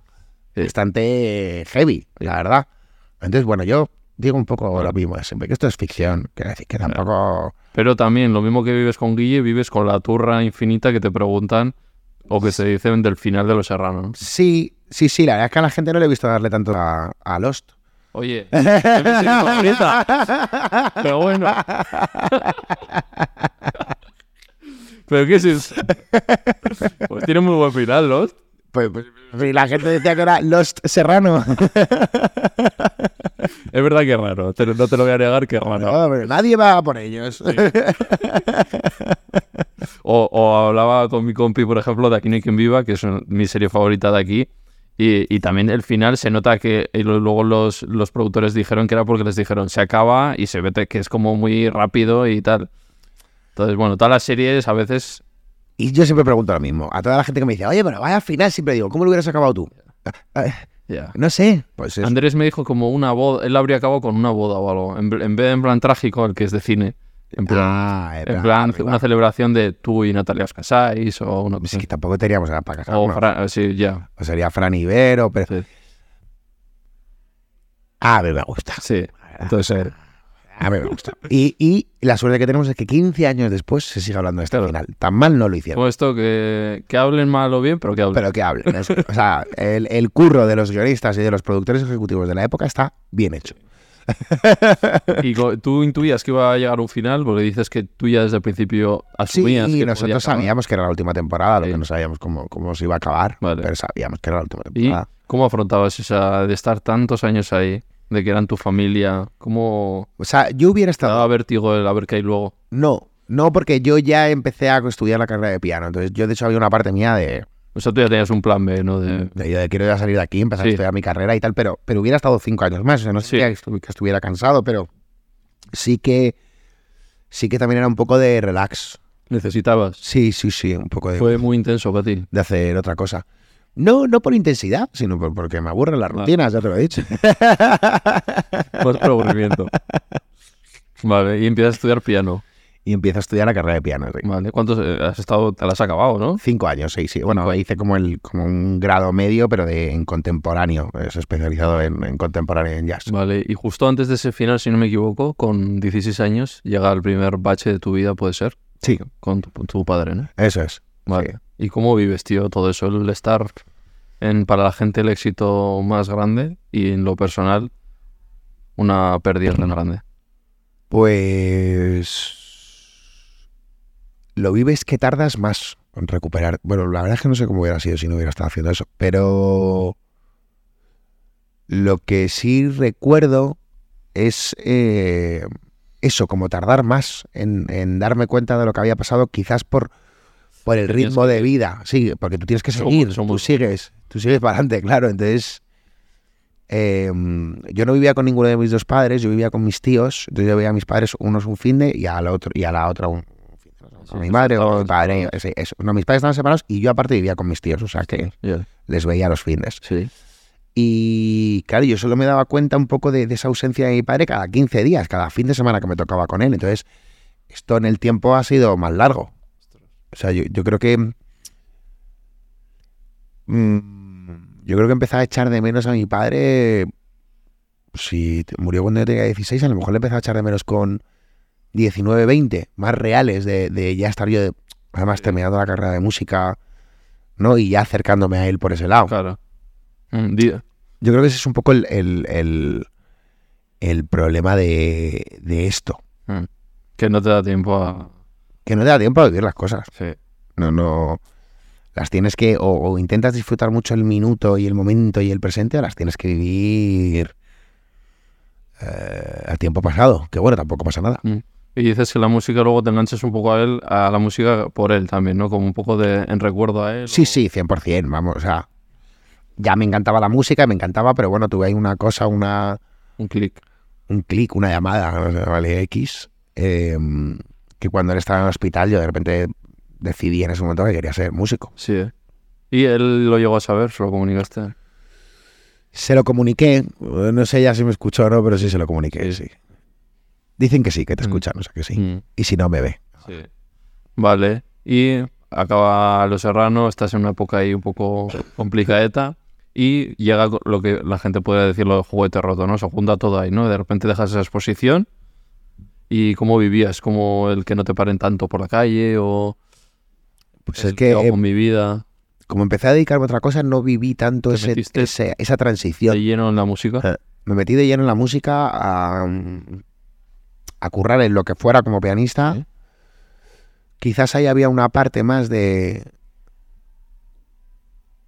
Sí. bastante heavy, la verdad. Entonces, bueno, yo digo un poco lo mismo siempre, que esto es ficción, quiero decir que tampoco... Pero también, lo mismo que vives con Guille, vives con la turra infinita que te preguntan o que se dicen del final de Los Serranos. Sí, sí, sí, la verdad es que a la gente no le he visto darle tanto a, a Lost. Oye. Pero bueno. ¿Pero qué es eso? Pues tiene muy buen final, ¿no? Pues, pues, la gente decía que era Lost Serrano. Es verdad que es raro, te- no te lo voy a negar que es raro. No, pero nadie va por ellos. O, o hablaba con mi compi, por ejemplo, de Aquí no hay quien viva, que es mi serie favorita de aquí. Y, y también el final se nota que luego los, los productores dijeron que era porque les dijeron se acaba y se ve que es como muy rápido y tal. Entonces, bueno, todas las series a veces... Y yo siempre pregunto lo mismo. A toda la gente que me dice, oye, pero vaya al final, siempre digo, ¿cómo lo hubieras acabado tú? Eh. No sé. Pues es... Andrés me dijo como una boda, él habría acabado con una boda o algo, en, en vez de en plan trágico, el que es de cine. En plan, Ah, en plan arriba. una celebración de tú y Natalia os casáis o una Es que tampoco teníamos edad para o casarnos. Fra- sí, ya. O sería Fran Ibero, pero... Sí. A mí me gusta. Sí. Entonces, eh, A mí me gusta. Y, y la suerte que tenemos es que 15 años después se sigue hablando de este Claro. final. Tan mal no lo hicieron. como esto que, que hablen mal o bien, pero que hablen. Pero que hablen. es- o sea, el, el curro de los guionistas y de los productores ejecutivos de la época está bien hecho. Y tú intuías que iba a llegar un final porque dices que tú ya desde el principio Sí, asumías que podía nosotros sabíamos que era la última temporada, lo Sí. que no sabíamos cómo, cómo se iba a acabar, Vale. pero sabíamos que era la última ¿Y temporada. cómo afrontabas esa de estar tantos años ahí, de que eran tu familia? ¿Cómo O sea, yo hubiera te estado... daba vértigo el a ver qué hay luego? No, no, porque yo ya empecé a estudiar la carrera de piano. Entonces, yo de hecho había una parte mía de, O sea, tú ya tenías un plan B, ¿no? De... de, yo de quiero ya salir de aquí, empezar Sí. a estudiar mi carrera y tal, pero, pero hubiera estado cinco años más. O sea, no Sí. sé que estu- que estuviera cansado, pero sí que sí que también era un poco de relax. Necesitabas. Sí, sí, sí, un poco de, Fue muy intenso para ti. de hacer otra cosa. No, no por intensidad, sino por- porque me aburren las Vale. rutinas, ya te lo he dicho. Más por aburrimiento. Vale, y empiezas a estudiar piano. y empiezo a estudiar la carrera de piano. sí. Vale, ¿cuántos eh, has estado? Te la has acabado, ¿no? Cinco años, sí, sí. Bueno, hice como el como un grado medio, pero de en contemporáneo. Es especializado en, en contemporáneo en jazz. Vale, y justo antes de ese final, si no me equivoco, con 16 años, llega el primer bache de tu vida, puede ser, Sí, con tu, tu padre, ¿no? eso es. Vale. Sí. ¿Y cómo vives, tío, todo eso? El estar en, para la gente, el éxito más grande y en lo personal, una pérdida tan grande. Pues lo vives que tardas más en recuperar. Bueno, la verdad es que no sé cómo hubiera sido si no hubiera estado haciendo eso, pero lo que sí recuerdo es eh, eso, como tardar más en, en darme cuenta de lo que había pasado, quizás por, por el ritmo de vida. Sí, porque tú tienes que seguir, somos- tú sigues, tú sigues para adelante, claro. Entonces, eh, yo no vivía con ninguno de mis dos padres, yo vivía con mis tíos. Entonces yo veía a mis padres unos un fin de y a la otro y a la otra un, fin Sí, mi madre o mi padre. eso. No, mis padres estaban separados y yo aparte vivía con mis tíos, o sea que les veía los fines. Sí. Y claro, yo solo me daba cuenta un poco de, de esa ausencia de mi padre cada 15 días, cada fin de semana que me tocaba con él. Entonces, esto en el tiempo ha sido más largo. O sea, yo, yo creo que. mm, yo creo que empecé a echar de menos a mi padre. Si murió cuando yo tenía 16, a lo mejor le empecé a echar de menos con 19, 20, más reales, de, de ya estar yo, de- además terminando la carrera de música, ¿no? Y ya acercándome a él por ese lado. Claro. Mm, di- Yo creo que ese es un poco el, el, el- el problema de, de esto. mm. Que no te da tiempo a... Que no te da tiempo a vivir las cosas. Sí. No, no. Las tienes que. O, o intentas disfrutar mucho el minuto y el momento y el presente, o las tienes que vivir eh, a tiempo pasado. Que bueno, tampoco pasa nada. Mm. Y dices que la música luego te enganchas un poco a él, a la música por él también, ¿no? Como un poco de en recuerdo a él. Sí, o- sí, 100%. Vamos, o sea. Ya me encantaba la música, me encantaba, pero bueno, tuve ahí una cosa, una. Un clic. un clic, una llamada, no sé, vale, X, eh, que cuando él estaba en el hospital yo de repente decidí en ese momento que quería ser músico. Sí, ¿eh? Y él lo llegó a saber, se lo comunicaste. Se lo comuniqué, no sé ya si me escuchó o no, pero sí se lo comuniqué, sí. Dicen que sí, que te Mm. escuchan, o sea que sí. Mm. Y si no, me ve. Sí. Vale. Y acaba Los Serrano, estás en una época ahí un poco complicadeta. Y llega lo que la gente puede decir lo de juguete roto, ¿no? Se junta todo ahí, ¿no? De repente dejas esa exposición. ¿Y cómo vivías? ¿Como el que no te paren tanto por la calle? ¿O Pues el es que ¿qué hago eh, con mi vida? como empecé a dedicarme a otra cosa, no viví tanto ese, esa transición. ¿Te lleno en la música? Eh, Me metí de lleno en la música a, a currar en lo que fuera como pianista. Quizás ahí había una parte más de.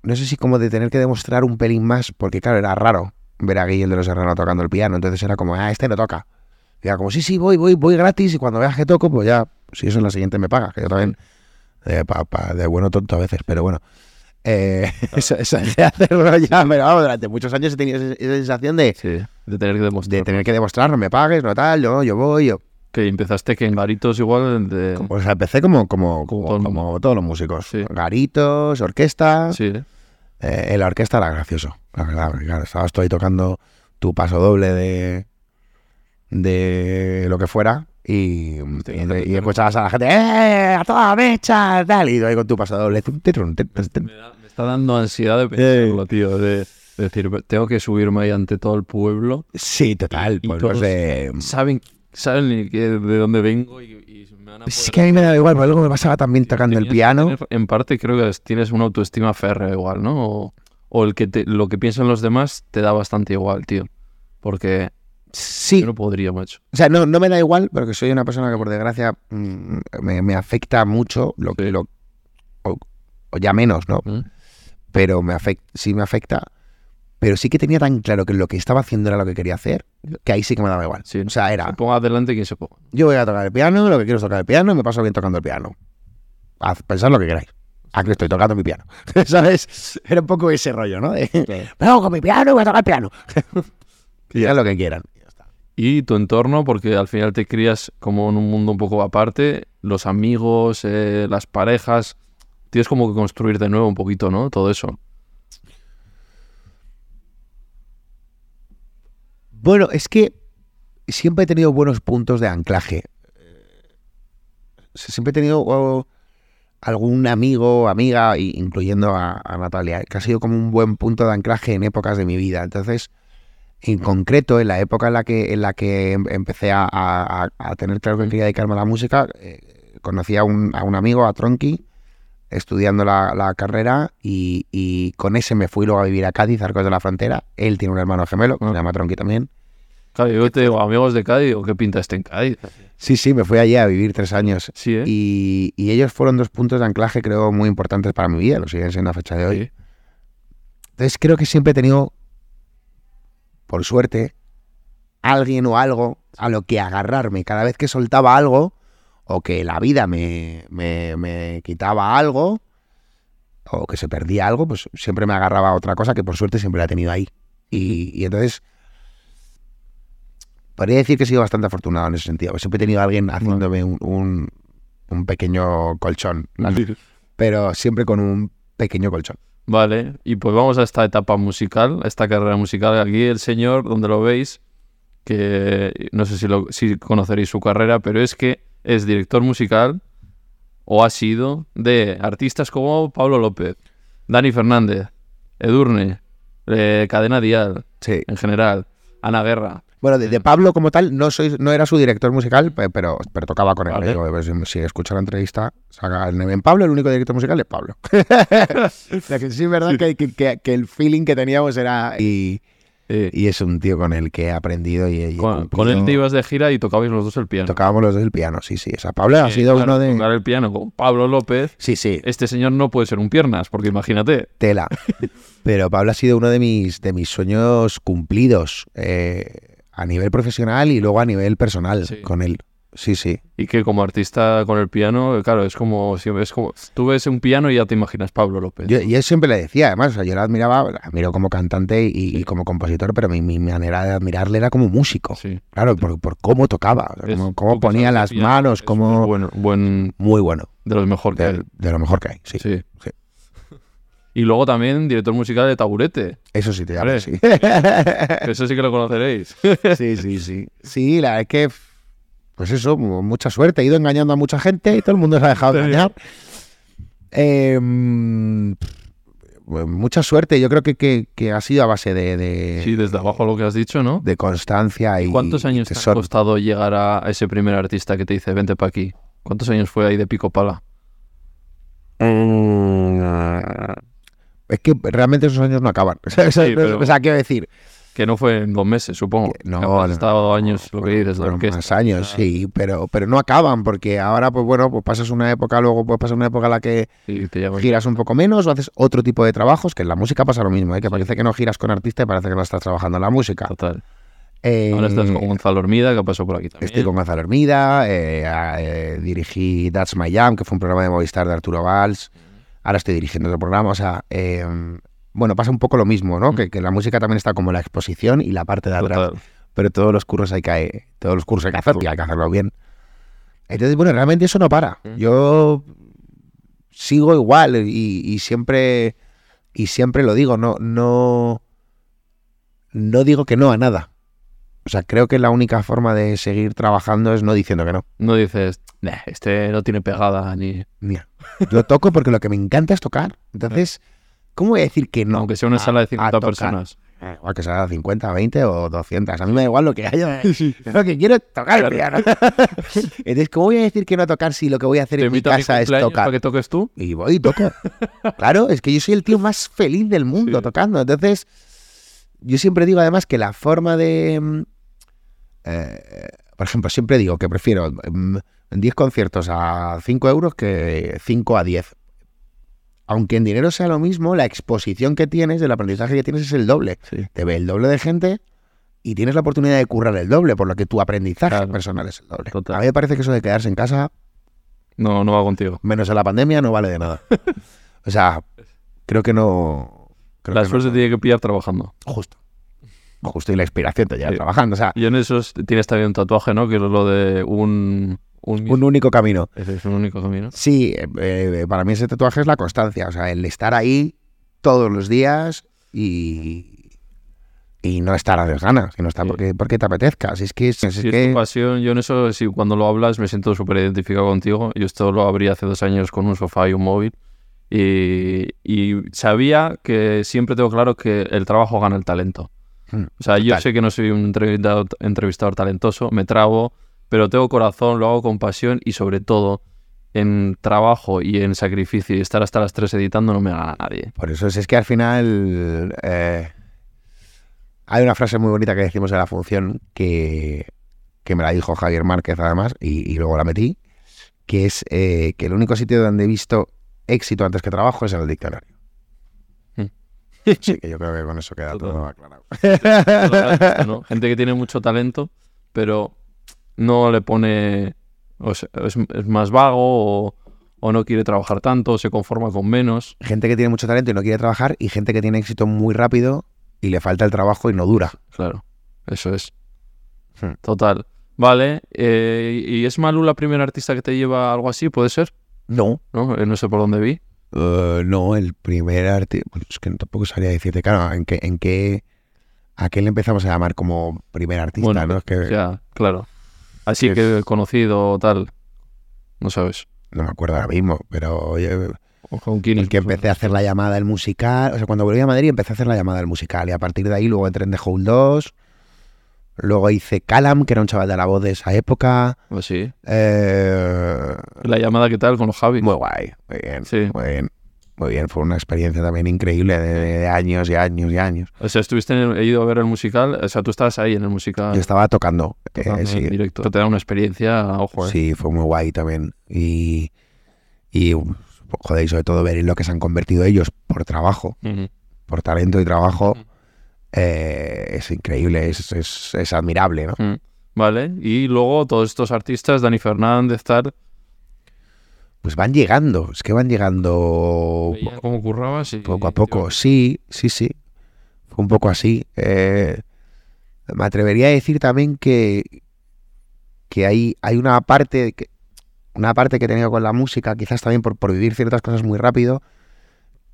No sé si como de tener que demostrar un pelín más, porque claro, era raro ver a Guillermo de los Serrano tocando el piano. Entonces era como, ah, este no toca. Era como, sí, sí, voy, voy, voy gratis. Y cuando veas que toco, pues ya, si eso en la siguiente me pagas. Que yo también, eh, pa- pa- de bueno tonto a veces, pero bueno. Eh, eso, eso de hacerlo ya, pero vamos, durante muchos años he tenido esa, esa sensación de, Sí, de tener que demostrar. de tener que demostrar, no me pagues, no tal, yo, yo voy, yo. Que empezaste que en garitos igual de... O sea, empecé como, como, Como como, todo el como todos los músicos. Sí. Garitos, orquesta. Sí, ¿eh? Eh, en la orquesta era gracioso, la verdad. claro, estabas tú ahí tocando tu paso doble de, de lo que fuera y, y, y escuchabas a la gente, ¡eh! ¡A toda mecha! Tal, y tú ahí con tu tum, tum. Me, da- me está dando ansiedad de pensarlo, tío. De decir, tengo que subirme ahí ante todo el pueblo. Sí, total. Y Pues todos-. Saben, saben de dónde vengo y, y me van a Es que a mí me da igual, porque algo me pasaba también tocando el piano. tener- en parte creo que es- tienes una autoestima férrea igual, ¿no? O, o el que te- lo que piensan los demás te da bastante igual, tío. Porque Sí, yo no podría, macho. O sea, no, no me da igual, porque soy una persona que por desgracia mm, me, me afecta mucho, lo que Sí. lo, o, o ya menos, ¿no? ¿Mm? Pero me afecta, sí me afecta. Pero sí que tenía tan claro que lo que estaba haciendo era lo que quería hacer, que ahí sí que me daba igual. Sí, O sea, era, Se ponga adelante quien se ponga. yo voy a tocar el piano, lo que quiero es tocar el piano, y me paso bien tocando el piano. Haz, pensad lo que queráis. Aquí estoy tocando mi piano. ¿Sabes? Era un poco ese rollo, ¿no? De, me hago con mi piano y voy a tocar el piano. que lo que quieran. Y tu entorno, porque al final te crías como en un mundo un poco aparte, los amigos, eh, las parejas, tienes como que construir de nuevo un poquito, ¿no? Todo eso. Bueno, es que siempre he tenido buenos puntos de anclaje. siempre he tenido algún amigo, amiga, i- incluyendo a Natalia, que ha sido como un buen punto de anclaje en épocas de mi vida. Entonces, en concreto, en la época en la que, en la que em- empecé a, a- a- tener claro que quería dedicarme a la música, eh, conocí a un, a un amigo, a Tronqui, estudiando la, la carrera y, y con ese me fui luego a vivir a Cádiz, Arcos de la Frontera. Él tiene un hermano gemelo, que Ah. se llama Tronqui también. Claro, yo te digo, amigos de Cádiz, digo, ¿qué pinta este en Cádiz? Sí, sí, me fui allí a vivir tres años. Sí, ¿eh? Y, y ellos fueron dos puntos de anclaje, creo, muy importantes para mi vida, lo siguen siendo a fecha de hoy. Sí. Entonces creo que siempre he tenido, por suerte, alguien o algo a lo que agarrarme. Cada vez que soltaba algo, o que la vida me, me- me quitaba algo, o que se perdía algo, pues siempre me agarraba a otra cosa que por suerte siempre la he tenido ahí. Y, y entonces, podría decir que he sido bastante afortunado en ese sentido. Siempre he tenido a alguien haciéndome un, un- un pequeño colchón, pero siempre con un pequeño colchón. Vale, y pues vamos a esta etapa musical, a esta carrera musical. Aquí el señor, donde lo veis, que no sé si, lo, si conoceréis su carrera, pero es que es director musical o ha sido de artistas como Pablo López, Dani Fernández, Edurne, eh, Cadena Dial, Sí. en general, Ana Guerra. Bueno, de, de Pablo como tal, no soy, no era su director musical, pe- pero, pero tocaba con él. Vale. Digo, pues, si, si escucha la entrevista, saca el en Pablo, el único director musical es Pablo. o sea que sí es verdad que, que- que- que el feeling que teníamos era. Y, Eh, y es un tío con el que he aprendido y, y con, con él te ibas de gira y tocabais los dos el piano. Tocábamos los dos el piano, sí, sí. O sea, Pablo ha sido claro, uno de. Tocar el piano con Pablo López. Sí, sí, Este señor no puede ser un piernas, porque imagínate. tela. Pero Pablo ha sido uno de mis, de mis sueños cumplidos eh, a nivel profesional y luego a nivel personal Sí. con él. Sí, sí. Y que como artista con el piano, claro, es como, es como tú ves un piano y ya te imaginas Pablo López. Yo, y él siempre le decía, además, o sea, yo la admiraba, la admiro como cantante y, y como compositor, pero mi, mi manera de admirarle era como músico. Sí. Claro, por, por cómo tocaba, o sea, Es- cómo, ponía las piano, manos, cómo... un buen, buen- Muy bueno, de los mejor que de, hay. de lo mejor que hay, sí. Sí. Y luego también director musical de Taburete. Eso sí te llamo, Vale. sí. Eso sí que lo conoceréis. sí, sí, sí. Sí, la verdad es que, pues eso, mu- mucha suerte. He ido engañando a mucha gente y todo el mundo se ha dejado engañar. Eh, mm, pues mucha suerte, yo creo que, que- que ha sido a base de, de, Sí, desde abajo lo que has dicho, ¿no? de constancia y ¿Cuántos años te ha costado llegar a ese primer artista que te dice, vente para aquí? ¿Cuántos años fue ahí de pico pala? Mm, Es que realmente esos años no acaban. O sea, Sí, o sea, quiero decir, Que no fue en dos meses, supongo. no, no, estado años, lo que dices, de fueron orquesta. más años, Ah, sí, pero, pero no acaban, porque ahora, pues bueno, pues pasas una época, luego pues pasas una época en la que sí, te llaman. giras un poco menos o haces otro tipo de trabajos, que en la música pasa lo mismo, ¿eh? que parece que no giras con artista y parece que no estás trabajando en la música. Total. Eh, Ahora estás con Gonzalo Hermida, que pasó por aquí también. Estoy con Gonzalo Hermida, eh, eh, dirigí That's My Jam, que fue un programa de Movistar de Arturo Valls. Ahora estoy dirigiendo otro programa, o sea, eh, bueno, pasa un poco lo mismo, ¿no? Mm. Que, que la música también está como la exposición y la parte de atrás. Total. Pero todos los cursos hay que, todos los cursos hay que hacerlo y hay que hacerlo bien. Entonces, bueno, realmente eso no para. Mm. Yo sigo igual y, y siempre y siempre lo digo, no, no, no digo que no a nada. O sea, creo que la única forma de seguir trabajando es no diciendo que no. No dices, "Nah, este no tiene pegada ni. Mira, yo toco porque lo que me encanta es tocar. Entonces, ¿cómo voy a decir que no? Aunque sea una a- sala de a 50 tocar? personas. Eh, Igual que sea 50, 20 o 200. A mí me da igual lo que haya. Lo que quiero es tocar el piano. Entonces, ¿cómo voy a decir que no a tocar si lo que voy a hacer Te en mi invito a mi casa es tocar? para que toques tú. Y voy y toco. claro, es que yo soy el tío más feliz del mundo Sí. tocando. Entonces, yo siempre digo además que la forma de... mm, eh, por ejemplo, siempre digo que prefiero mm, 10 conciertos a 5 euros que 5 a 10. Aunque en dinero sea lo mismo, la exposición que tienes, el aprendizaje que tienes es el doble. Sí. Te ve el doble de gente y tienes la oportunidad de currar el doble, por lo que tu aprendizaje Claro. personal es el doble. Total. A mí me parece que eso de quedarse en casa No, no va contigo. menos en la pandemia, no vale de nada. o sea, creo que no. Creo La que suerte no. tiene que pillar trabajando. Justo. Justo y la inspiración te lleva Sí. trabajando. O sea, Y en esos tienes también un tatuaje, ¿no? Que es lo de un... Un, un único camino. Ese es un único camino. Sí, eh, eh, para mí ese tatuaje es la constancia. O sea, el estar ahí todos los días y. y no estar a ganas, y no está Sí. porque, porque te apetezca. Si es que, es, es Si es que tu pasión, yo en eso, sí, cuando lo hablas me siento súper identificado contigo. Yo esto lo abrí hace dos años con un sofá y un móvil. Y, y sabía que siempre tengo claro que el trabajo gana el talento. Mm, O sea, yo total. sé que no soy un entrevistador, entrevistador talentoso, me trabo, pero tengo corazón, lo hago con pasión y sobre todo en trabajo y en sacrificio y estar hasta las 3 editando no me gana nadie. Por eso es, es que al final eh, hay una frase muy bonita que decimos en la función que, que me la dijo Javier Márquez además y, y luego la metí, que es eh, que el único sitio donde he visto éxito antes que trabajo es en el diccionario. Mm. Sí, que yo creo que con eso queda Total. todo aclarado. ¿no? Gente que tiene mucho talento, pero no le pone. o sea, es, es más vago o, o no quiere trabajar tanto, o se conforma con menos. Gente que tiene mucho talento y no quiere trabajar y gente que tiene éxito muy rápido y le falta el trabajo y no dura. Claro, eso es. Hmm. Total. Vale, eh, ¿y es Malu la primera artista que te lleva algo así? ¿Puede ser? No. ¿No? Eh, no sé por dónde vi. Eh, no, el primer artista. Es que tampoco sabría decirte, claro, en qué, en qué. ¿A qué le empezamos a llamar como primer artista? Bueno, ¿no? Es que Ya, claro. Así Es- que conocido o tal. No sabes. no me acuerdo ahora mismo, pero oye, O con quién el que incluso. empecé a hacer la llamada del musical. O sea, cuando volví a Madrid empecé a hacer la llamada del musical y a partir de ahí luego entré en The Hole 2. Luego hice Calam, que era un chaval de la voz de esa época. Pues sí. Eh, La llamada, ¿qué tal con los Javi? muy guay, muy bien, Sí. muy bien. Muy bien, fue una experiencia también increíble de, de años y años y años. O sea, estuviste en he ido a ver el musical, o sea, tú estabas ahí en el musical. Yo estaba tocando, eh, en sí, directo. Eso te da una experiencia, ojo, eh. Sí, fue muy guay también. Y, y joder, y sobre todo ver en lo que se han convertido ellos por trabajo, por talento y trabajo, eh, es increíble, es, es, es admirable, ¿no? Vale, y luego todos estos artistas, Dani Fernández, tal, Pues van llegando, es que van llegando cómo currabas y... poco a poco. Sí, sí, sí. Fue un poco así. Eh, me atrevería a decir también que, que hay, hay una parte que, una parte que he tenido con la música, quizás también por, por vivir ciertas cosas muy rápido,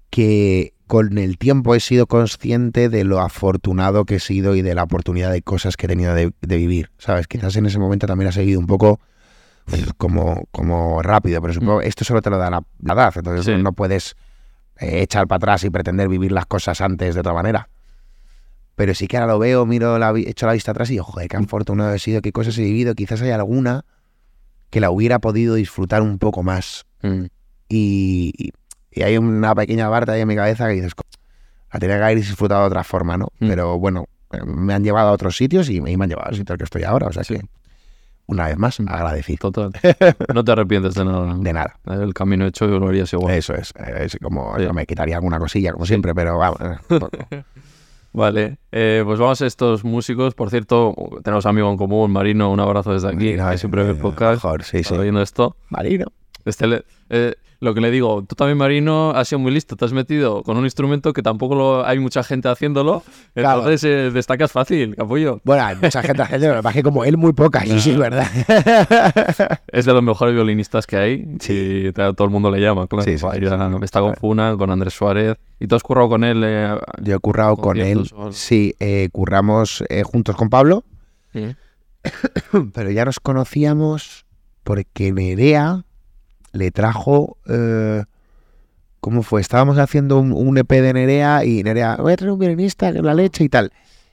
que con el tiempo he sido consciente de lo afortunado que he sido y de la oportunidad de cosas que he tenido de, de vivir. ¿Sabes? Quizás en ese momento también ha seguido un poco como, como rápido, pero supongo esto solo te lo da la, la edad, entonces Sí. no puedes eh, echar para atrás y pretender vivir las cosas antes de otra manera. Pero sí que ahora lo veo, miro, la, echo la vista atrás y digo, joder, qué afortunado he sido, qué cosas he vivido. Quizás hay alguna que la hubiera podido disfrutar un poco más. Mm. Y, y- y hay una pequeña parte ahí en mi cabeza que dices, "Co- la tenía que haber disfrutado de otra forma, ¿no? Mm. Pero bueno, eh, me han llevado a otros sitios y, y me han llevado al sitio al que estoy ahora. O sea Sí. que, una vez más, agradecido. Total. No te arrepientes de nada. De nada. El camino hecho lo harías igual. Eso es. eh, Es como, Sí. me quitaría alguna cosilla, como siempre, pero vamos. eh, Vale, eh, pues vamos a estos músicos. Por cierto, tenemos amigo en común, Marino, un abrazo desde aquí, Marino, que siempre ve el eh, podcast. mejor, sí, sí. viendo esto. Marino. Este eh, lo que le digo, tú también, Marino, has sido muy listo. Te has metido con un instrumento que tampoco lo- hay mucha gente haciéndolo. Claro. Entonces eh, destacas fácil, capullo. Bueno, hay mucha gente haciendo, lo que como él, muy poca, sí, sí, es verdad. Es de los mejores violinistas que hay. Sí. Y todo el mundo le llama, claro. Sí, sí, ya. Está con Funa, con Andrés Suárez. ¿Y tú has currado con él? eh, Yo he currado con él. o? Sí, eh, curramos juntos con Pablo, pero ya nos conocíamos porque Nerea le trajo. eh, ¿Cómo fue? Estábamos haciendo un, un EP de Nerea y Nerea, voy a traer un violinista, que la leche y tal.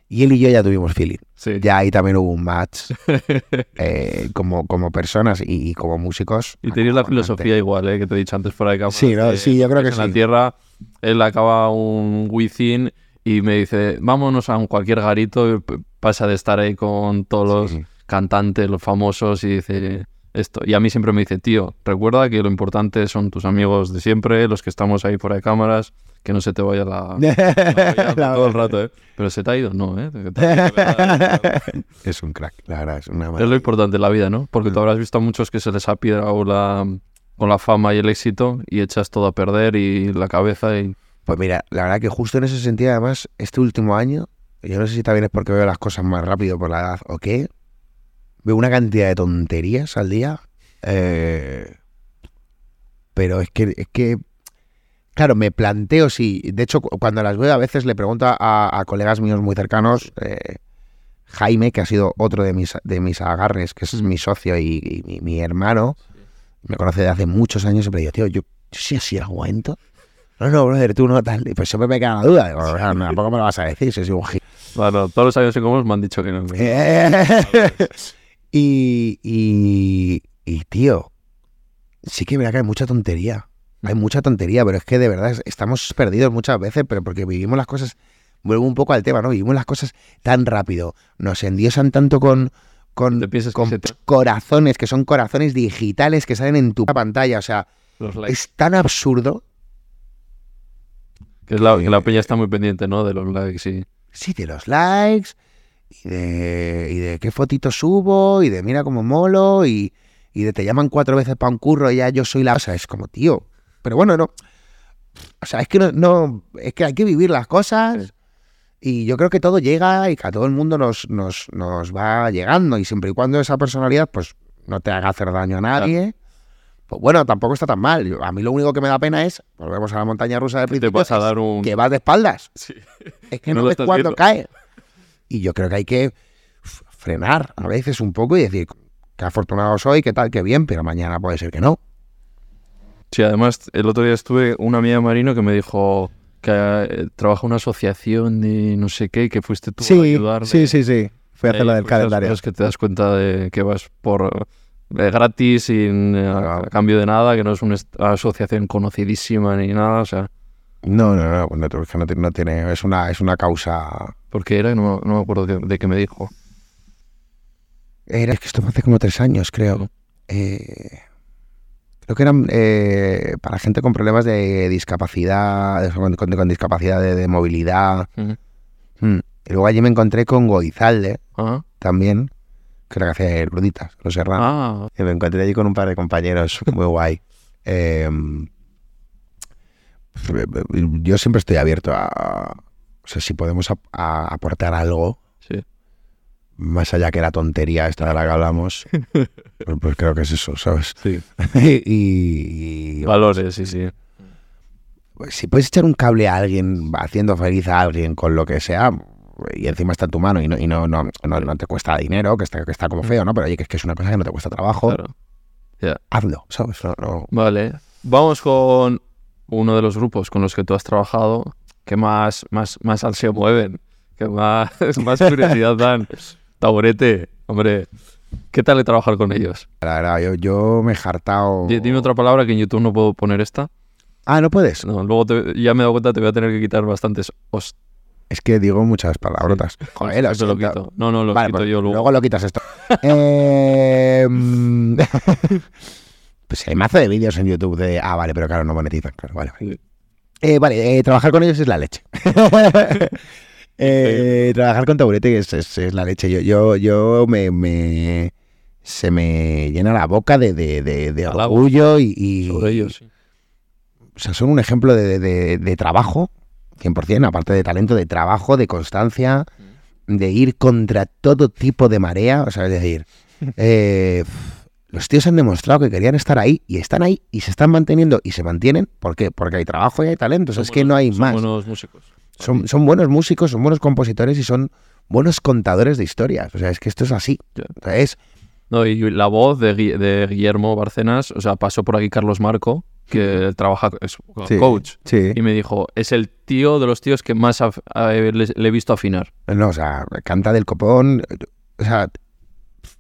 Y él y yo ya tuvimos feeling. Sí. Ya ahí también hubo un match eh, como, como personas y, y como músicos. Y tenéis la filosofía igual, ¿eh? que te he dicho antes fuera de cámara. Sí, Sí, yo creo que en la sí. tierra, él acaba un within y me dice, vámonos a un cualquier garito. pasa de estar ahí con todos Sí. los cantantes, los famosos, y dice esto. Y a mí siempre me dice, tío, recuerda que lo importante son tus amigos de siempre, los que estamos ahí fuera de cámaras, que no se te vaya la... la todo el rato, ¿eh? Pero se te ha ido, no, ¿eh? Es un crack, la verdad, es una Es lo maravilla. importante en la vida, ¿no? Porque tú habrás visto a muchos que se les ha piedrado la, con la fama y el éxito y echas todo a perder y la cabeza y... Pues mira, la verdad que justo en ese sentido, además, este último año, yo no sé si también es porque veo las cosas más rápido por la edad o qué, veo una cantidad de tonterías al día. eh, pero es que, es que, claro, me planteo si, de hecho, cu- cuando las veo a veces le pregunto a, a colegas míos muy cercanos, eh, Jaime, que ha sido otro de mis, de mis agarres, que es mi socio y, y mi, mi hermano, me conoce de hace muchos años, siempre digo, tío, yo, yo sí así aguento. No, no, brother, tú no tal. Y pues siempre me queda la duda. Digo, o sea, no, tampoco me lo vas a decir, si soy un gil. Bueno, todos los años que me han dicho que no. y, y, y, tío, sí que verdad que hay mucha tontería. Hay mucha tontería, pero es que de verdad es- estamos perdidos muchas veces, pero porque vivimos las cosas, vuelvo un poco al tema, ¿no? Vivimos las cosas tan rápido, nos endiosan tanto con, con, ¿Te piensas que con se te- corazones, que son corazones digitales que salen en tu pantalla, o sea, es tan absurdo. Que, es la, que la peña está muy pendiente, ¿no? De los likes y... Sí, de los likes, y de, y de qué fotitos subo, y de mira cómo molo, y, y de te llaman cuatro veces para un curro y ya yo soy la... O sea, es como, tío. Pero bueno, no... O sea, es que no... no es que hay que vivir las cosas. Y yo creo que todo llega y que a todo el mundo nos, nos, nos va llegando. Y siempre y cuando esa personalidad, pues, no te haga hacer daño a nadie. Pues bueno, tampoco está tan mal. A mí lo único que me da pena es, volvemos a la montaña rusa te principio, vas a dar un... que vas de espaldas. Sí. Es que No no, ves cuándo cae. Y yo creo que hay que frenar a veces un poco y decir, qué afortunado soy, qué tal, qué bien, pero mañana puede ser que no. Sí, además, el otro día estuve una amiga de Marino que me dijo que eh, trabaja en una asociación de no sé qué, y que fuiste tú a ayudarle. sí. Fui Eh, pues esas cosas que te das cuenta de que vas por eh, gratis, sin eh, a, Claro. a cambio de nada, que no es una asociación conocidísima ni nada, o sea, No, no, no, no, es que no, no tiene, es una, es una causa. Porque era, no, no me acuerdo de, de qué me dijo. Era, es que esto fue hace como tres años, creo. Eh, creo que eran eh, para gente con problemas de discapacidad, con, con- con discapacidad de, de movilidad. Ujú. Mm. Y luego allí me encontré con Goizalde también, que era que hacía ruditas, los serranos. ah, Y me encontré allí con un par de compañeros muy guay. Eh, yo siempre estoy abierto a... O sea, si podemos ap- aportar algo, sí. más allá que la tontería esta de la que hablamos, pues, pues creo que es eso, ¿sabes? Sí. y, y- Valores, sí, sí. pues, si puedes echar un cable a alguien, haciendo feliz a alguien con lo que sea, y encima está en tu mano y no, y no, no, no, no te cuesta dinero, que está, que está como feo, ¿no? Pero oye, que es que es una cosa que no te cuesta trabajo, Claro. hazlo, ¿sabes? No- no- Vale. Vamos con uno de los grupos con los que tú has trabajado que más, más, más ansia mueven, que más, más curiosidad dan. Taburete, hombre, ¿qué tal de trabajar con ellos? La verdad, yo, yo me he hartado. Di- Dime otra palabra que en YouTube no puedo poner esta. Ah, no puedes. No, luego te- ya me he dado cuenta te voy a tener que quitar bastantes. Es que digo muchas palabrotas. Joder, lo te lo quito. No, no, lo Vale, quito pues yo luego. luego lo quitas esto. Eh, pues hay mazo de vídeos en YouTube de. Ah, vale, pero claro, no monetizan. Claro, vale, vale. Eh, vale, eh, trabajar con ellos es la leche. Eh, trabajar con taburete es, es- es la leche. Yo, yo, yo me, me- se me llena la boca de, de, de- orgullo y, y- Sobre ellos, sí. o sea, son un ejemplo de, trabajo, 100%, aparte de talento, de trabajo, de constancia, de ir contra todo tipo de marea. O sea, es decir, eh, los tíos han demostrado que querían estar ahí y están ahí y se están manteniendo y se mantienen. ¿Por qué? Porque hay trabajo y hay talento. Son es que no buenos- hay son más. buenos músicos. Son, son buenos músicos, son buenos compositores y son buenos contadores de historias. O sea, es que esto es así. Ya. O sea, es, No, y la voz de, Gui- de Guillermo Barcenas, o sea, pasó por aquí Carlos Marco, que trabaja, es Sí. coach, sí. y me dijo, es el tío de los tíos que más af- a- le, le he visto afinar. No, o sea, canta del copón. O sea,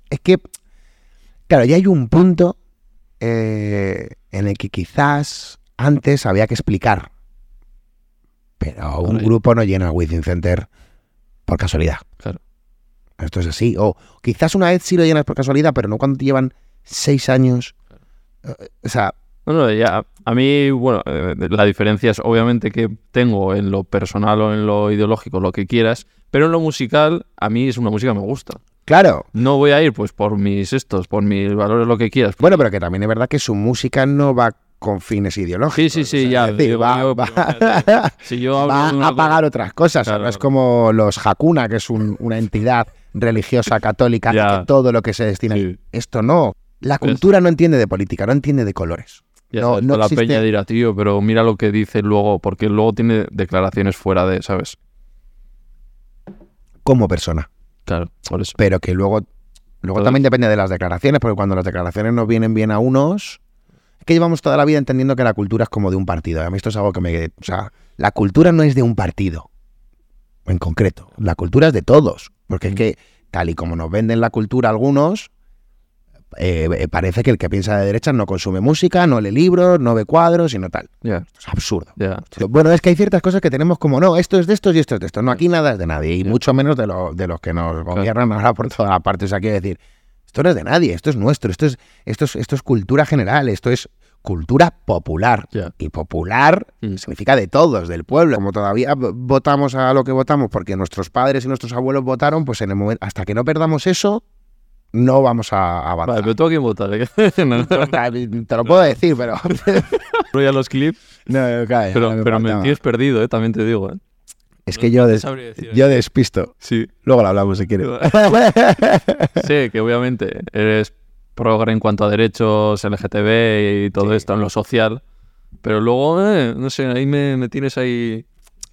es que, claro, ya hay un punto eh, en el que quizás antes había que explicar. Pero un grupo no llena el Within Center por casualidad. Claro. Esto es así. O quizás una vez sí lo llenas por casualidad, pero no cuando te llevan seis años. Eh, O sea, No, no, ya, a mí, bueno, eh, la diferencia es obviamente que tengo en lo personal o en lo ideológico lo que quieras, pero en lo musical, a mí es una música que me gusta. Claro. No voy a ir pues por mis estos, por mis valores, lo que quieras. Bueno, pero que también es verdad que su música no va con fines ideológicos. Sí, sí, sí, O sea, ya. decir, va, yo, va- si yo va a pagar otras cosas. Claro. No es como los Hakuna, que es un- una entidad religiosa católica que todo lo que se destina. Sí. Esto no. La Pues- cultura no entiende de política, no entiende de colores. Ya no, sabes, no la existe- peña dirá, tío, pero mira lo que dice luego, porque luego tiene declaraciones fuera de, ¿sabes? como persona. Claro, por eso. Pero que luego, luego también depende de las declaraciones, porque cuando las declaraciones nos vienen bien a unos, es que llevamos toda la vida entendiendo que la cultura es como de un partido. A mí esto es algo que me... O sea, la cultura no es de un partido, en concreto. La cultura es de todos. Porque es que, tal y como nos venden la cultura algunos, eh, eh, parece que el que piensa de derecha no consume música, no lee libros, no ve cuadros, sino tal. Esto es absurdo. Bueno, es que hay ciertas cosas que tenemos como, no, esto es de estos y esto es de estos. No, aquí nada es de nadie, y mucho menos de, lo- de los que nos gobiernan ahora por toda la parte. O sea, quiero decir, esto no es de nadie, esto es nuestro, esto es, esto es, esto es cultura general, esto es cultura popular. Y popular Mm. significa de todos, del pueblo. Como todavía votamos a lo que votamos porque nuestros padres y nuestros abuelos votaron, pues en el momento, hasta que no perdamos eso, no vamos a avanzar. Vale, pero tú a quién votas. no, Te lo puedo decir, pero... no ya los clips, no, calla, pero, me pero me tienes perdido, ¿eh? También te digo, ¿eh? Es que yo, des- sabría decir. yo despisto. Sí. Luego lo hablamos si quieres. Sí, que obviamente eres progre en cuanto a derechos LGTB y todo Sí. esto en lo social, pero luego, eh, no sé, ahí me, me tienes ahí...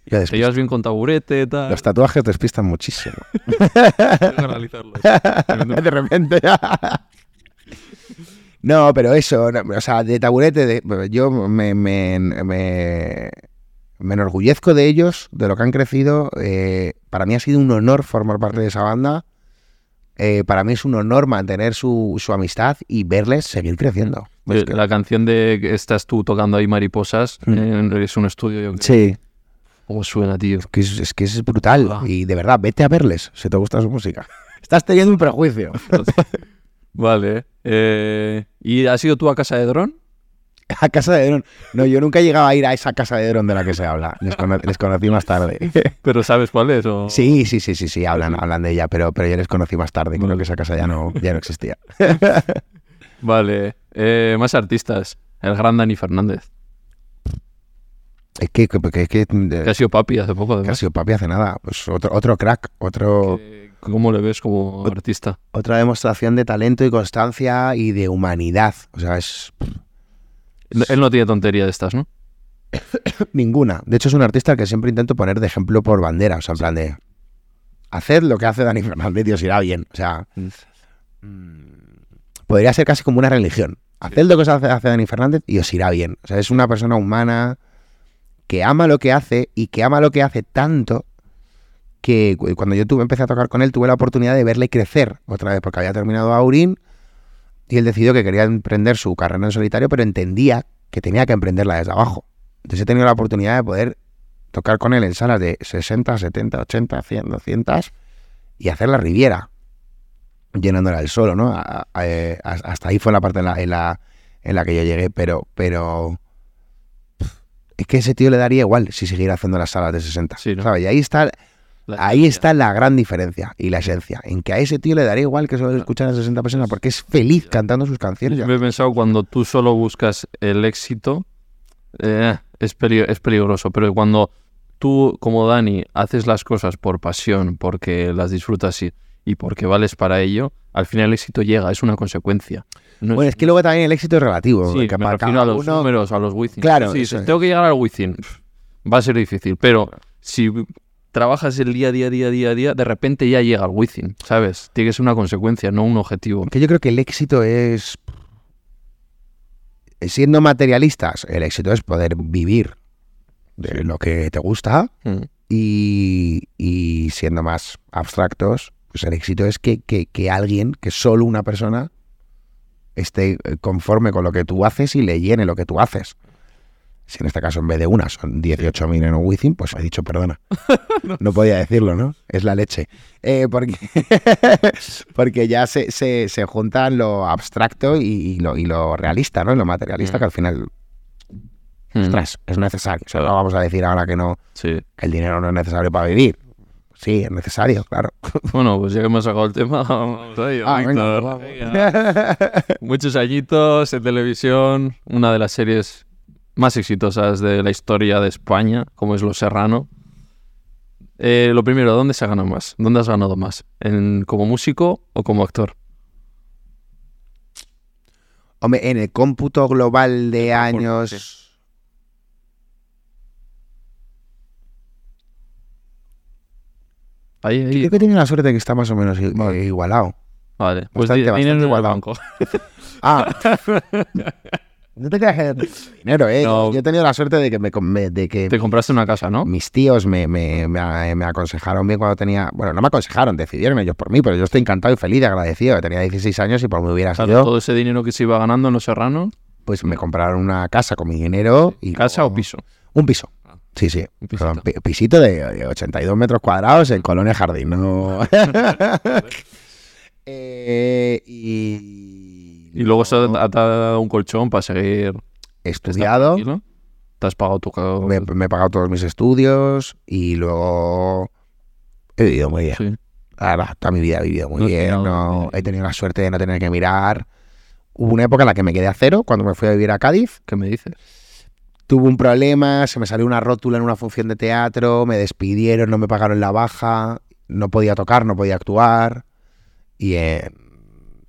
Yo Te despisto. llevas bien con taburete, tal. Los tatuajes despistan muchísimo. Tengo que analizarlo. de repente. no, pero eso, no, o sea, de taburete, de- yo me, me, me, me enorgullezco de ellos, de lo que han crecido. eh, para mí ha sido un honor formar parte de esa banda. Eh, para mí es un honor mantener su, su amistad y verles seguir creciendo. Que- La canción de que estás tú tocando ahí mariposas Mm. en- es un estudio, yo creo. sí, ¿Cómo suena, tío? que es, es que es brutal. Ah. Y de verdad, vete a verles si te gusta su música. Estás teniendo un prejuicio. Vale. eh, ¿Y has ido tú a casa de Dron? A casa de Dron. No, yo nunca he llegado a ir a esa casa de Dron de la que se habla. Les, cono- les conocí más tarde. ¿Pero sabes cuál es? O... Sí, sí, sí, sí, sí, hablan, hablan de ella, pero, pero yo les conocí más tarde. Creo que esa casa ya no, ya no existía. Vale. eh, más artistas. El gran Dani Fernández. Es que, que, que, que- Que ha sido papi hace poco, que ha además. sido papi hace nada. Pues otro, otro crack, otro, ¿Cómo le ves como artista? otra demostración de talento y constancia y de humanidad. O sea, es Él no tiene tontería de estas, ¿no? ninguna. De hecho, es un artista al que siempre intento poner de ejemplo por bandera. O sea, en plan de. Haced lo que hace Dani Fernández y os irá bien. O sea, mm, podría ser casi como una religión. Haced lo que hace, hace Dani Fernández y os irá bien. O sea, es una persona humana que ama lo que hace y que ama lo que hace tanto que cu- cuando yo tuve, empecé a tocar con él tuve la oportunidad de verle crecer otra vez porque había terminado Aurín y él decidió que quería emprender su carrera en solitario pero entendía que tenía que emprenderla desde abajo. Entonces he tenido la oportunidad de poder tocar con él en salas de 60, 70, 80, 100, 200 y hacer la Riviera llenándola el solo, ¿no? Eh, hasta ahí fue la parte en la, en la, en la que yo llegué, pero, pero es que ese tío le daría igual si siguiera haciendo las salas de 60, Sí, ¿no? ¿sabes? Y ahí está, La- ahí está la gran diferencia y la esencia, en que a ese tío le daría igual que solo escuchar a 60 personas porque es feliz cantando sus canciones. Yo me he pensado cuando tú solo buscas el éxito, eh, es, peli- es peligroso, pero cuando tú, como Dani, haces las cosas por pasión, porque las disfrutas y, y porque vales para ello, al final el éxito llega, es una consecuencia. No Bueno, es que luego también el éxito es relativo. Sí, me para refiero a los uno- números, a los Wizzing. Claro, Sí, eso tengo que llegar al pf, va a ser difícil, pero si trabajas el día a día, día a día, día, de repente ya llega al Wizzing, ¿sabes? Tiene que ser una consecuencia, no un objetivo. Que yo creo que el éxito es. Siendo materialistas, el éxito es poder vivir de lo que te gusta Mm. y, y siendo más abstractos, pues el éxito es que, que- que alguien, que solo una persona, esté eh, conforme con lo que tú haces y le llene lo que tú haces. Si en este caso en vez de una son 18.000 en un Wizzing, pues he dicho perdona. No podía decirlo, ¿no? Es la leche. Eh, porque, porque ya se, se, se juntan lo abstracto y, y lo, y lo realista, ¿no? Y lo materialista, Mm. que al final, Mm. ostras, es necesario. O sea, no vamos a decir ahora que no, Sí. que el dinero no es necesario para vivir. Sí, es necesario, claro. Bueno, pues ya que hemos sacado el tema, vamos a ello. Ah, venga, vamos. Muchos añitos en televisión, una de las series más exitosas de la historia de España, como es Los Serrano. Eh, lo primero, ¿dónde se ha ganado más? ¿Dónde has ganado más? ¿En, ¿Como músico o como actor? Hombre, en el cómputo global de Por- años. Ahí, ahí. Creo que tiene la suerte de que está más o menos igualado. Vale, pues Bastante, bastante igualado. banco. Ah. no te creas dinero, ¿eh? No. Yo he tenido la suerte de que, me, de que Te compraste una casa, ¿no? mis tíos me, me, aconsejaron bien cuando tenía... Bueno, no me aconsejaron, decidieron ellos por mí, pero yo estoy encantado y feliz y agradecido. Tenía 16 años y por mí hubiera Claro, sido... todo ese dinero que se iba ganando en los serranos, Pues me compraron una casa con mi dinero y... ¿casa luego- o piso? Un piso. Sí, sí. Un pisito. Pi- pisito de de 82 metros cuadrados en Colonia Jardín. No. Eh, y, Y luego se ha dado un colchón para seguir estudiado. Te has pagado tu me, me he pagado todos mis estudios y luego he vivido muy bien. Sí. Verdad, toda mi vida he vivido muy No bien. no- he tenido la suerte de no tener que mirar. Hubo una época en la que me quedé a cero cuando me fui a vivir a Cádiz. ¿Qué me dices? Tuve un problema, se me salió una rótula en una función de teatro, me despidieron, no me pagaron la baja, no podía tocar, no podía actuar. Y eh,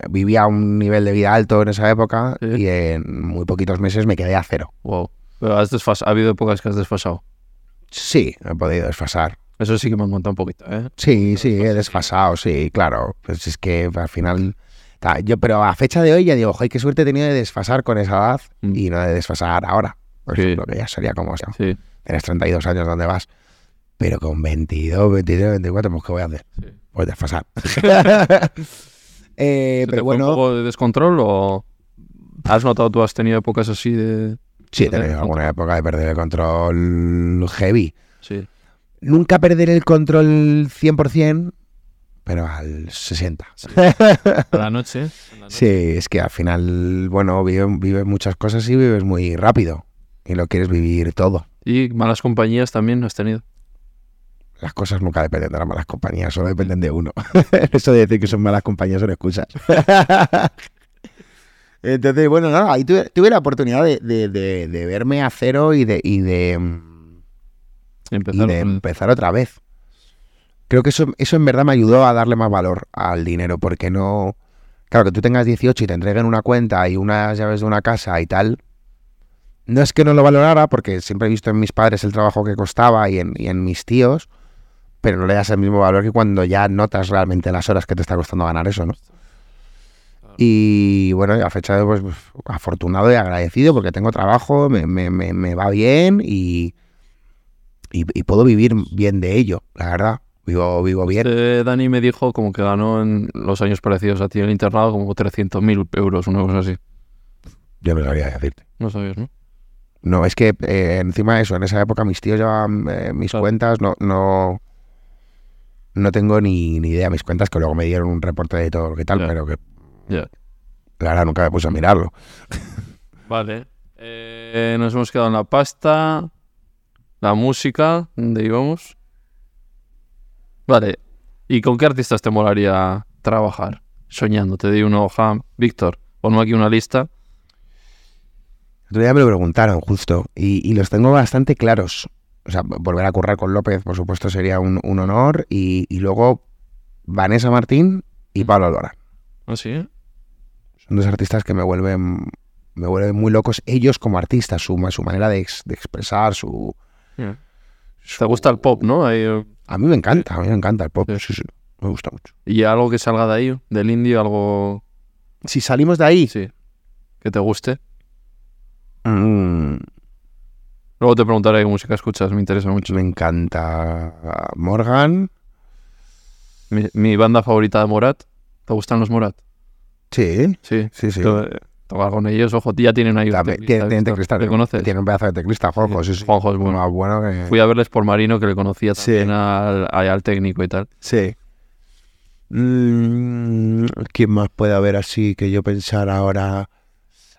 vivía un nivel de vida alto en esa época Sí. y en muy poquitos meses me quedé a cero. Wow. Pero has desfas- ha habido épocas que has desfasado. Sí, he podido desfasar. Eso sí que me han contado un poquito, ¿eh? Sí, sí, he desfasado, sí, claro. Pues es que al final... ta, Yo, pero a fecha de hoy ya digo, joder, qué suerte he tenido de desfasar con esa edad Mm. y no de desfasar ahora. Por Sí. ejemplo, que ya sería como, o sea, Sí. tienes 32 años, ¿dónde vas? Pero con 22, 23, 24, pues ¿qué voy a hacer? sí. Pues desfasar. Eh, ¿Se te pero fue un bueno, poco de descontrol o has notado tú has tenido épocas así de sí, he tenido alguna época de perder el control heavy. Sí. Nunca perder el control 100%, pero al 60%. A la noche. Sí, es que al final, bueno, vives, vives muchas cosas y vives muy rápido. Y lo quieres vivir todo. Y malas compañías también has tenido. Las cosas nunca dependen de las malas compañías, solo dependen de uno. Eso de decir que son malas compañías son excusas. Entonces, bueno, no, ahí tuve, tuve la oportunidad de, de- de- de verme a cero y de, y de, mm, y Empezar empezar otra vez. Creo que eso, eso en verdad me ayudó a darle más valor al dinero, porque no... Claro, que tú tengas 18 y te entreguen una cuenta y unas llaves de una casa y tal, no es que no lo valorara, porque siempre he visto en mis padres el trabajo que costaba y en, y en mis tíos, pero no le das el mismo valor que cuando ya notas realmente las horas que te está costando ganar eso, ¿no? Y bueno, a fecha de hoy, pues afortunado y agradecido porque tengo trabajo, me, me- me- me va bien y, y, y puedo vivir bien de ello, la verdad. Vivo, vivo bien. Este Dani me dijo como que ganó en los años parecidos a ti en el internado como 300.000 euros, una cosa así. Yo no sabría decirte. No sabías, ¿no? No, es que eh, encima de eso, en esa época mis tíos llevaban eh, mis Claro. cuentas, no, no, no tengo ni, ni idea. Mis cuentas que luego me dieron un reporte de todo lo que tal, pero que Ya. la verdad nunca me puse a mirarlo. Vale. Eh, nos hemos quedado en la pasta, la música, ¿dónde íbamos? Vale. ¿Y con qué artistas te molaría trabajar? Soñando, te di una hoja. Víctor, ponme aquí una lista. Otro día me lo preguntaron justo y, y los tengo bastante claros. O sea, volver a currar con López, por supuesto, sería un, un honor. Y, y luego Vanessa Martín y Pablo Alborán. ¿Ah, sí? Son dos artistas que me vuelven, me vuelven muy locos. Ellos como artistas, su, su manera de, ex- de expresar, su. Te gusta el pop, ¿no? Ahí, eh, A mí me encanta, a mí me encanta el pop. Sí. Sí, sí, me gusta mucho. y algo que salga de ahí, del indie, algo... Si salimos de ahí, Sí. Que te guste. Mm, Luego te preguntaré qué música escuchas, me interesa mucho. me encanta Morgan. Mi, mi banda favorita de Morat. ¿Te gustan los Morat? Sí, Sí. sí, sí. To- Tocar con ellos, ojo, ya tienen ahí un También teclista, tiene, tiene Víctor. teclista. ¿Le conoces? Tiene un pedazo de teclista, Juanjo. Sí, sí. Juanjo es bueno. Más bueno que... Fui a verles por Marino, que le conocía Sí. también al técnico y tal. Sí. Mm, ¿Quién más puede haber así que yo pensar ahora?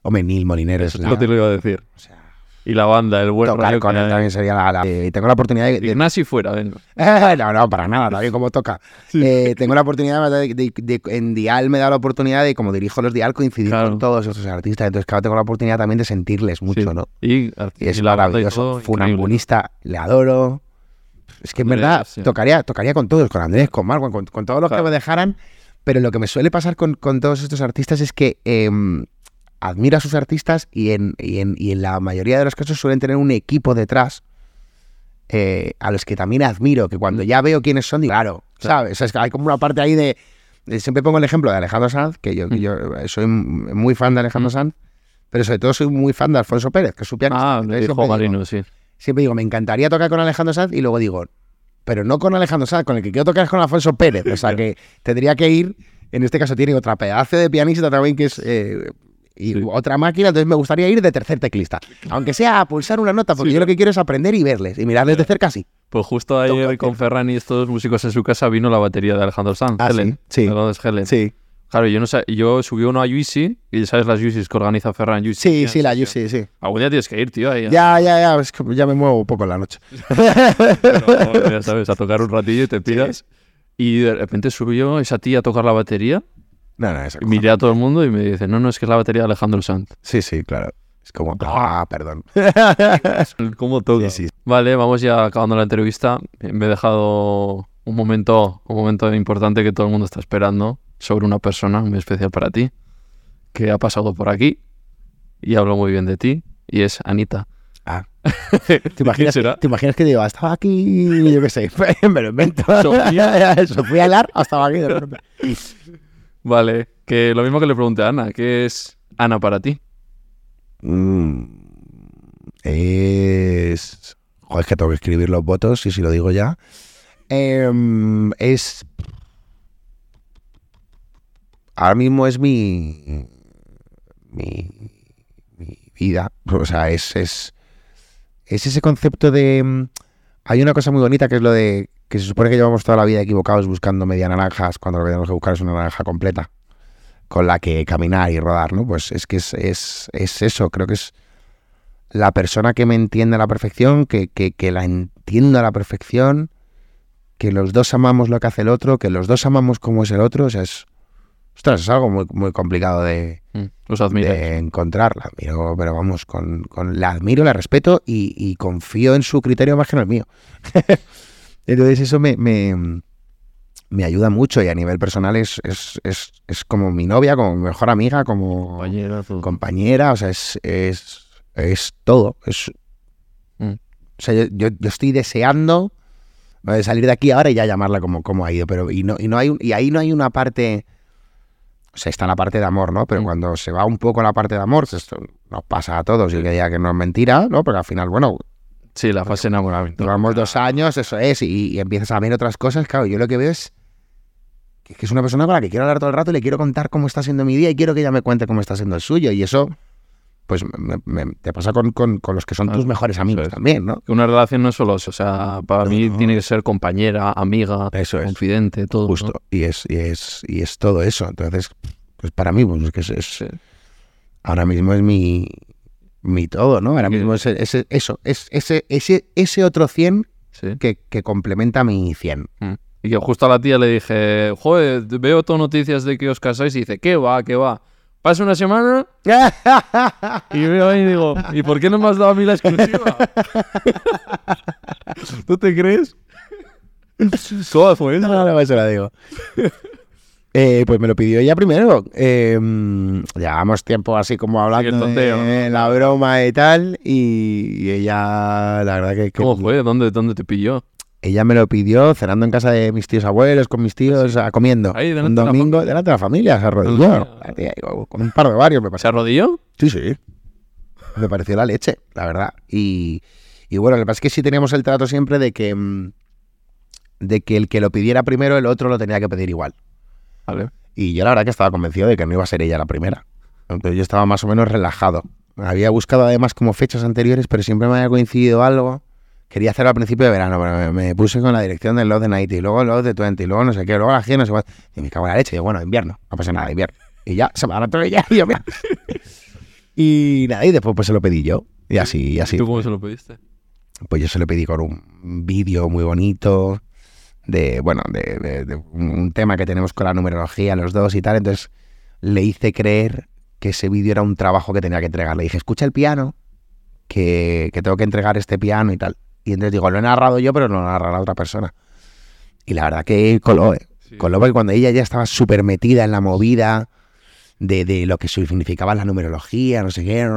Hombre, Neil Molinero es la... Eso te lo iba a decir. o sea, Y la banda, el buen tocar con que él hay. también sería la... la- eh, tengo la oportunidad de... de- Ignasi fuera, venga. no, no, para nada, también como toca. Eh, tengo la oportunidad de, de- en Dial me da la oportunidad de, como dirijo los Dial, coincidir Claro. con todos esos artistas. Entonces, claro, tengo la oportunidad también de sentirles mucho, Sí. ¿no? Y, Y es y maravilloso. Funambulista, le adoro. Es que en Andrés, verdad sí. tocaría, tocaría con todos, con Andrés, con Marwan, con, con todos los que Claro. me dejaran. Pero lo que me suele pasar con, con todos estos artistas es que em, admiro a sus artistas y en, y en, y en la mayoría de los casos suelen tener un equipo detrás eh, a los que también admiro, que cuando ya veo quiénes son, digo, claro, ¿sabes? O sea, es que hay como una parte ahí de, de- Siempre pongo el ejemplo de Alejandro Sanz, que yo, que yo soy muy fan de Alejandro. Sanz, pero sobre todo soy muy fan de Alfonso Pérez, que es su pianista. Ah, me dijo siempre digo- Marino, sí. siempre digo, me encantaría tocar con Alejandro Sanz y luego digo, pero no con Alejandro Sanz, con el que quiero tocar es con Alfonso Pérez. O sea que tendría que ir, en este caso tiene otra pedazo de pianista también que es eh, y Sí. otra máquina, entonces me gustaría ir de tercer teclista. Aunque sea a pulsar una nota, porque Sí. yo lo que quiero es aprender y verles y mirarles de cerca así. Pues justo ayer con Ferran y estos músicos en su casa vino la batería de Alejandro Sanz. Ah, Helen. sí, sí. de Londres Helen. Sí, Claro, yo no sé, yo subí uno a Yuisi, y ya sabes las Yuisis que organiza Ferran Yuisi. sí, sí, la yo sí, sí. Algún día tienes que ir, tío, ahí. Ya, ya, ya, es que ya me muevo poco en la noche. Pero, ya sabes, a tocar un ratillo y te piras. Y de repente subió esa tía a tocar la batería, No, no, miré a todo el mundo y me dice, no, no, es que es la batería de Alejandro Sanz. Sí, sí, claro. Es como, ah, perdón. Sí, sí. Vale, vamos ya acabando la entrevista. Me he dejado un momento, un momento importante que todo el mundo está esperando sobre una persona muy especial para ti, que ha pasado por aquí y hablo muy bien de ti, y es Anita. Ah. ¿Te imaginas, será? ¿Te imaginas que digo, estaba aquí, yo qué sé, me lo invento. Sofía. Sofía Lar, estaba aquí. Vale, que lo mismo que le pregunté a Ana, ¿qué es Ana para ti? Mm, es... Joder, es que tengo que escribir los votos, y si lo digo ya. Em, es... Ahora mismo es mi... Mi, mi vida. O sea, es, es... Es ese concepto de... mm, Hay una cosa muy bonita que es lo de... Que se supone que llevamos toda la vida equivocados buscando media naranjas cuando lo que tenemos que buscar es una naranja completa con la que caminar y rodar, ¿no? Pues es que es, es, es eso, creo que es la persona que me entiende a la perfección, que, que, que la entiendo a la perfección, que los dos amamos lo que hace el otro, que los dos amamos como es el otro, o sea, es, ostras, es algo muy, muy complicado de, Mm, de encontrar. La admiro, pero vamos, con, con- la admiro, la respeto y, y confío en su criterio más que en el mío. Entonces eso me, me, me ayuda mucho y a nivel personal es, es, es, es como mi novia, como mi mejor amiga, como Compañera, compañera, o sea, es, es, es todo. Es, Mm. O sea, yo, yo, yo estoy deseando eh, salir de aquí ahora y ya llamarla como, como ha ido, pero y no, y no hay y ahí no hay una parte, o sea, está la parte de amor, ¿no? Pero Mm. cuando se va un poco la parte de amor, esto nos pasa a todos y que diga que no es mentira, ¿no? Porque al final, bueno, Sí, la fase de enamoramiento. Llevamos dos años, eso es, y, y empiezas a ver otras cosas. Claro, yo lo que veo es que, es una persona con la que quiero hablar todo el rato y le quiero contar cómo está siendo mi día y quiero que ella me cuente cómo está siendo el suyo. Y eso, pues, me- me- te pasa con, con- con los que son tus mejores amigos es. también, ¿no? Una relación no es solo eso, o sea, para No, mí no. tiene que ser compañera, amiga, Eso es. confidente, todo. ¿no? Justo. Y, es, y, es, y es todo eso. Entonces, pues para mí, pues es que es, es- Sí. ahora mismo es mi, mi todo, ¿no? Ahora mismo es ese, eso, es ese, ese, ese otro 100 Sí. que, que complementa mi 100. Mm. Y que justo a la tía le dije, joder, veo todas noticias de que os casáis y dice, ¿qué va? ¿Qué va? Pasa una semana y veo ahí y digo, ¿y por qué no me has dado a mí la exclusiva? ¿Tú te crees? ¿Cómo fue eso? No, no, eso la digo. Eh, pues me lo pidió ella primero. Eh, llevamos tiempo así como hablando tonteo, de la broma y tal. Y, y ella, la verdad que, que ¿Cómo fue? ¿Dónde, ¿Dónde te pilló? ella me lo pidió cenando en casa de mis tíos abuelos, con mis tíos, ah, comiendo. Ahí, un de la domingo, delante de la familia, se arrodilló. Hostia. La tía, digo, Con un par de varios me pasó. ¿Se arrodilló? Sí, sí. Me pareció la leche, la verdad. Y, y bueno, lo que pasa es que sí teníamos el trato siempre de que, mm, de que el que lo pidiera primero, el otro lo tenía que pedir igual. Vale. Y yo la verdad que estaba convencido de que no iba a ser ella la primera. Entonces yo estaba más o menos relajado. Había buscado además como fechas anteriores, pero siempre me había coincidido algo. Quería hacerlo al principio de verano, pero me, me puse con la dirección del Love de 90 y luego el Love de 20 y luego no sé qué, luego la G, no sé. Y me cago en la leche. Y yo, bueno, invierno, no pasa nada, invierno. Y ya, se me van a ya, y yo, mira. Y nada, y después pues se lo pedí yo. Y así, y así. ¿Tú cómo se lo pediste? Pues yo se lo pedí con un vídeo muy bonito de, bueno, de, de- de un tema que tenemos con la numerología los dos y tal. Entonces le hice creer que ese vídeo era un trabajo que tenía que entregar. Le dije, escucha el piano, que, que tengo que entregar este piano y tal. Y entonces digo, lo he narrado yo, pero no lo narrará otra persona. Y la verdad que coló, ¿eh? Sí. Coló porque cuando ella ya estaba súper metida en la movida de, de lo que significaba la numerología, no sé qué,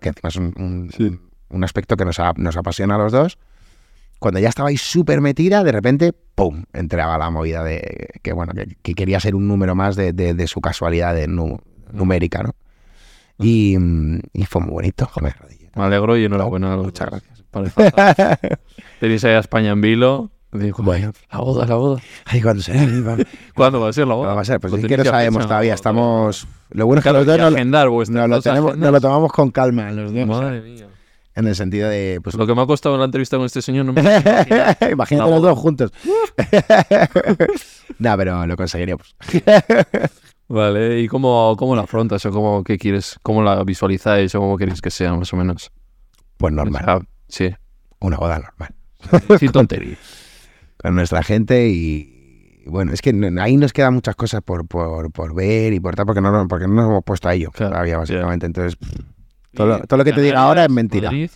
que encima es un, un- Sí. un aspecto que nos, a- nos apasiona a los dos. Cuando ya estaba ahí súper metida, de repente, ¡pum!, entraba la movida de que, bueno, que, que quería ser un número más de, de- de su casualidad de nu- numérica, ¿no? Y, mm, y fue muy bonito, joder. Me alegro y enhorabuena a los Muchas fantástico. Tenéis ahí a España en vilo. Digo, Bueno. la boda, la boda. Ay, ¿cuándo será? ¿Cuándo va a ser la boda? ¿Cuándo va a ser? Pues ¿Lo es que no sabemos todavía. Estamos. Lo bueno es que Claro, los dos nos, agendar nos lo tenemos, agendas. nos lo tomamos con calma los dos. Madre mía. En el sentido de. Pues, Lo que me ha costado en la entrevista con este señor no me Imagínate La los dos juntos. no, pero lo conseguiríamos. Vale, ¿y cómo, cómo la afrontas o cómo qué quieres, cómo la visualizáis o cómo queréis que sea más o menos? Pues normal. O sea, sí, Una boda normal. sin tontería. Con nuestra gente y. Bueno, es que no- ahí nos quedan muchas cosas por, por, por ver y por tal, porque no, no- porque no nos hemos puesto a ello Claro, todavía, básicamente. Entonces, todo lo, todo lo que te diga ahora es mentira. Madrid,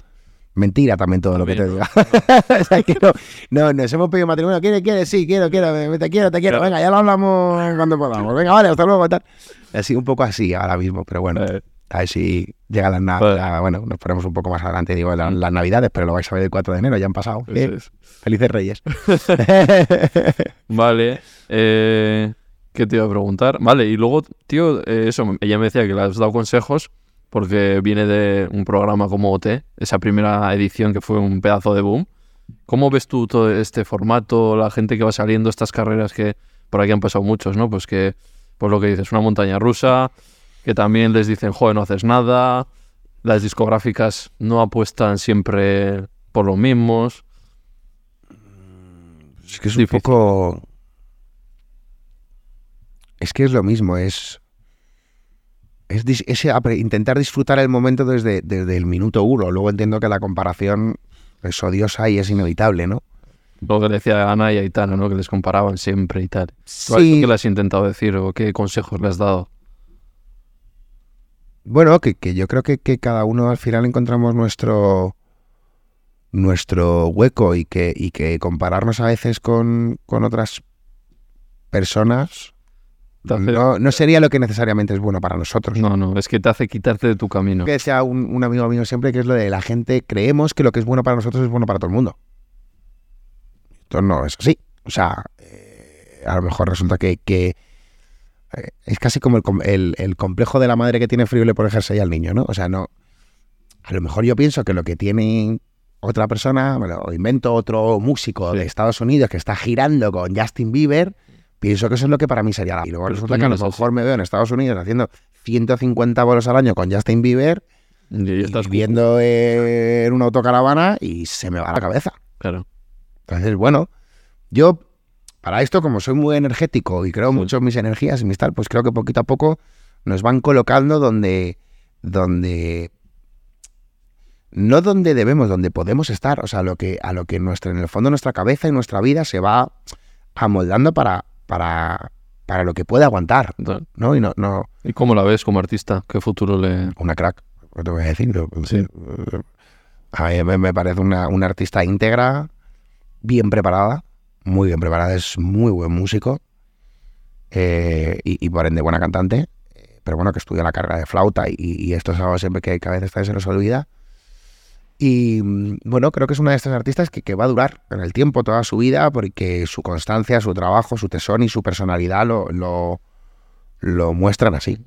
Mentira también todo lo que te diga. o sea, que no, no, nos hemos pedido matrimonio. ¿Quieres? ¿Quieres? Sí, quiero, quiero. Te quiero, te quiero. Venga, ya lo hablamos cuando podamos. Venga, vale, hasta luego. Tal. Así, un poco así ahora mismo, pero bueno. eh, A ver si llega las navidades. Bueno, nos ponemos un poco más adelante, digo, la- las navidades, pero lo vais a ver el 4 de enero, ya han pasado. es. Felices Reyes. Vale, eh, ¿qué te iba a preguntar? Vale, y luego, tío, eh, eso, ella me decía que le has dado consejos porque viene de un programa como OT, esa primera edición que fue un pedazo de boom. ¿Cómo ves tú todo este formato, la gente que va saliendo, estas carreras que por aquí han pasado muchos, ¿no? Pues que, pues lo que dices, una montaña rusa, que también les dicen, joder, no haces nada, las discográficas no apuestan siempre por los mismos. Es que es Difícil. un poco. Es que es lo mismo, es. Es, es intentar disfrutar el momento desde, desde el minuto uno. Luego entiendo que la comparación es odiosa y es inevitable, ¿no? Lo que decía Ana y Aitana, ¿no? Que les comparaban siempre y tal. ¿Tú a esto Sí. ¿Qué le has intentado decir o qué consejos le has dado? Bueno, que, que yo creo que, que cada uno al final encontramos nuestro nuestro hueco y que, y que compararnos a veces con, con otras personas hace- no, no sería lo que necesariamente es bueno para nosotros. No, no, es que te hace quitarte de tu camino. que decía un, un amigo mío siempre que es lo de la gente creemos que lo que es bueno para nosotros es bueno para todo el mundo. Esto no es así. O sea, eh, a lo mejor resulta que, que, eh, es casi como el, el- el complejo de la madre que tiene frío y le pone jersey al niño, ¿no? O sea, no. A lo mejor yo pienso que lo que tiene otra persona, me lo invento otro músico de Estados Unidos que está girando con Justin Bieber, pienso que eso es lo que para mí sería la. Y luego resulta que a lo mejor me veo en Estados Unidos haciendo 150 bolos al año con Justin Bieber Y estás viviendo en una autocaravana y se me va la cabeza. Claro. Entonces, bueno, yo para esto, como soy muy energético y creo Sí. mucho en mis energías y mis tal, pues creo que poquito a poco nos van colocando donde, donde, no donde debemos, donde podemos estar, o sea, lo que, a lo que nuestra, en el fondo nuestra cabeza y nuestra vida se va amoldando para, para, para lo que puede aguantar, ¿no? Y no, no, ¿Y cómo la ves como artista? ¿Qué futuro le...? una crack, ¿qué te voy a decir? Sí. A mí me, parece una, una artista íntegra, bien preparada, muy bien preparada, es muy buen músico eh, y, y por ende buena cantante, eh, pero bueno, que estudia la carrera de flauta y, y esto es algo siempre que, que a veces se nos olvida. Y bueno, creo que es una de estas artistas que, que va a durar en el tiempo toda su vida porque su constancia, su trabajo, su tesón y su personalidad lo, lo, lo muestran así.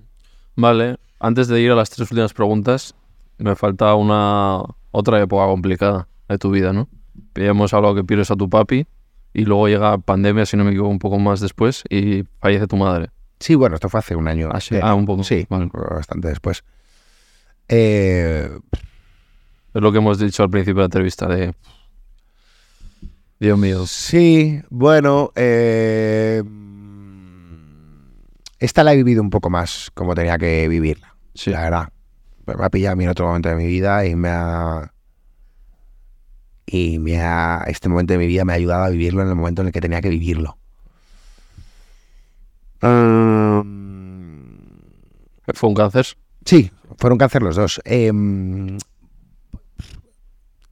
Vale, antes de ir a las tres últimas preguntas, me falta una otra época complicada de tu vida, ¿no? Ya hemos hablado que pierdes a tu papi y luego llega pandemia, si no me equivoco, un poco más después y fallece tu madre. Sí, bueno, esto fue hace un año. Ah, sí. Ah, un poco. Sí, Vale. bastante después. Eh, Es lo que hemos dicho al principio de la entrevista de... Dios mío. sí, bueno, eh, esta la he vivido un poco más como tenía que vivirla, Sí. la verdad. Me ha pillado a mí en otro momento de mi vida y me ha... Y me ha... Este momento de mi vida me ha ayudado a vivirlo en el momento en el que tenía que vivirlo. Um, ¿Fue un cáncer? Sí, fueron cáncer los dos. Em,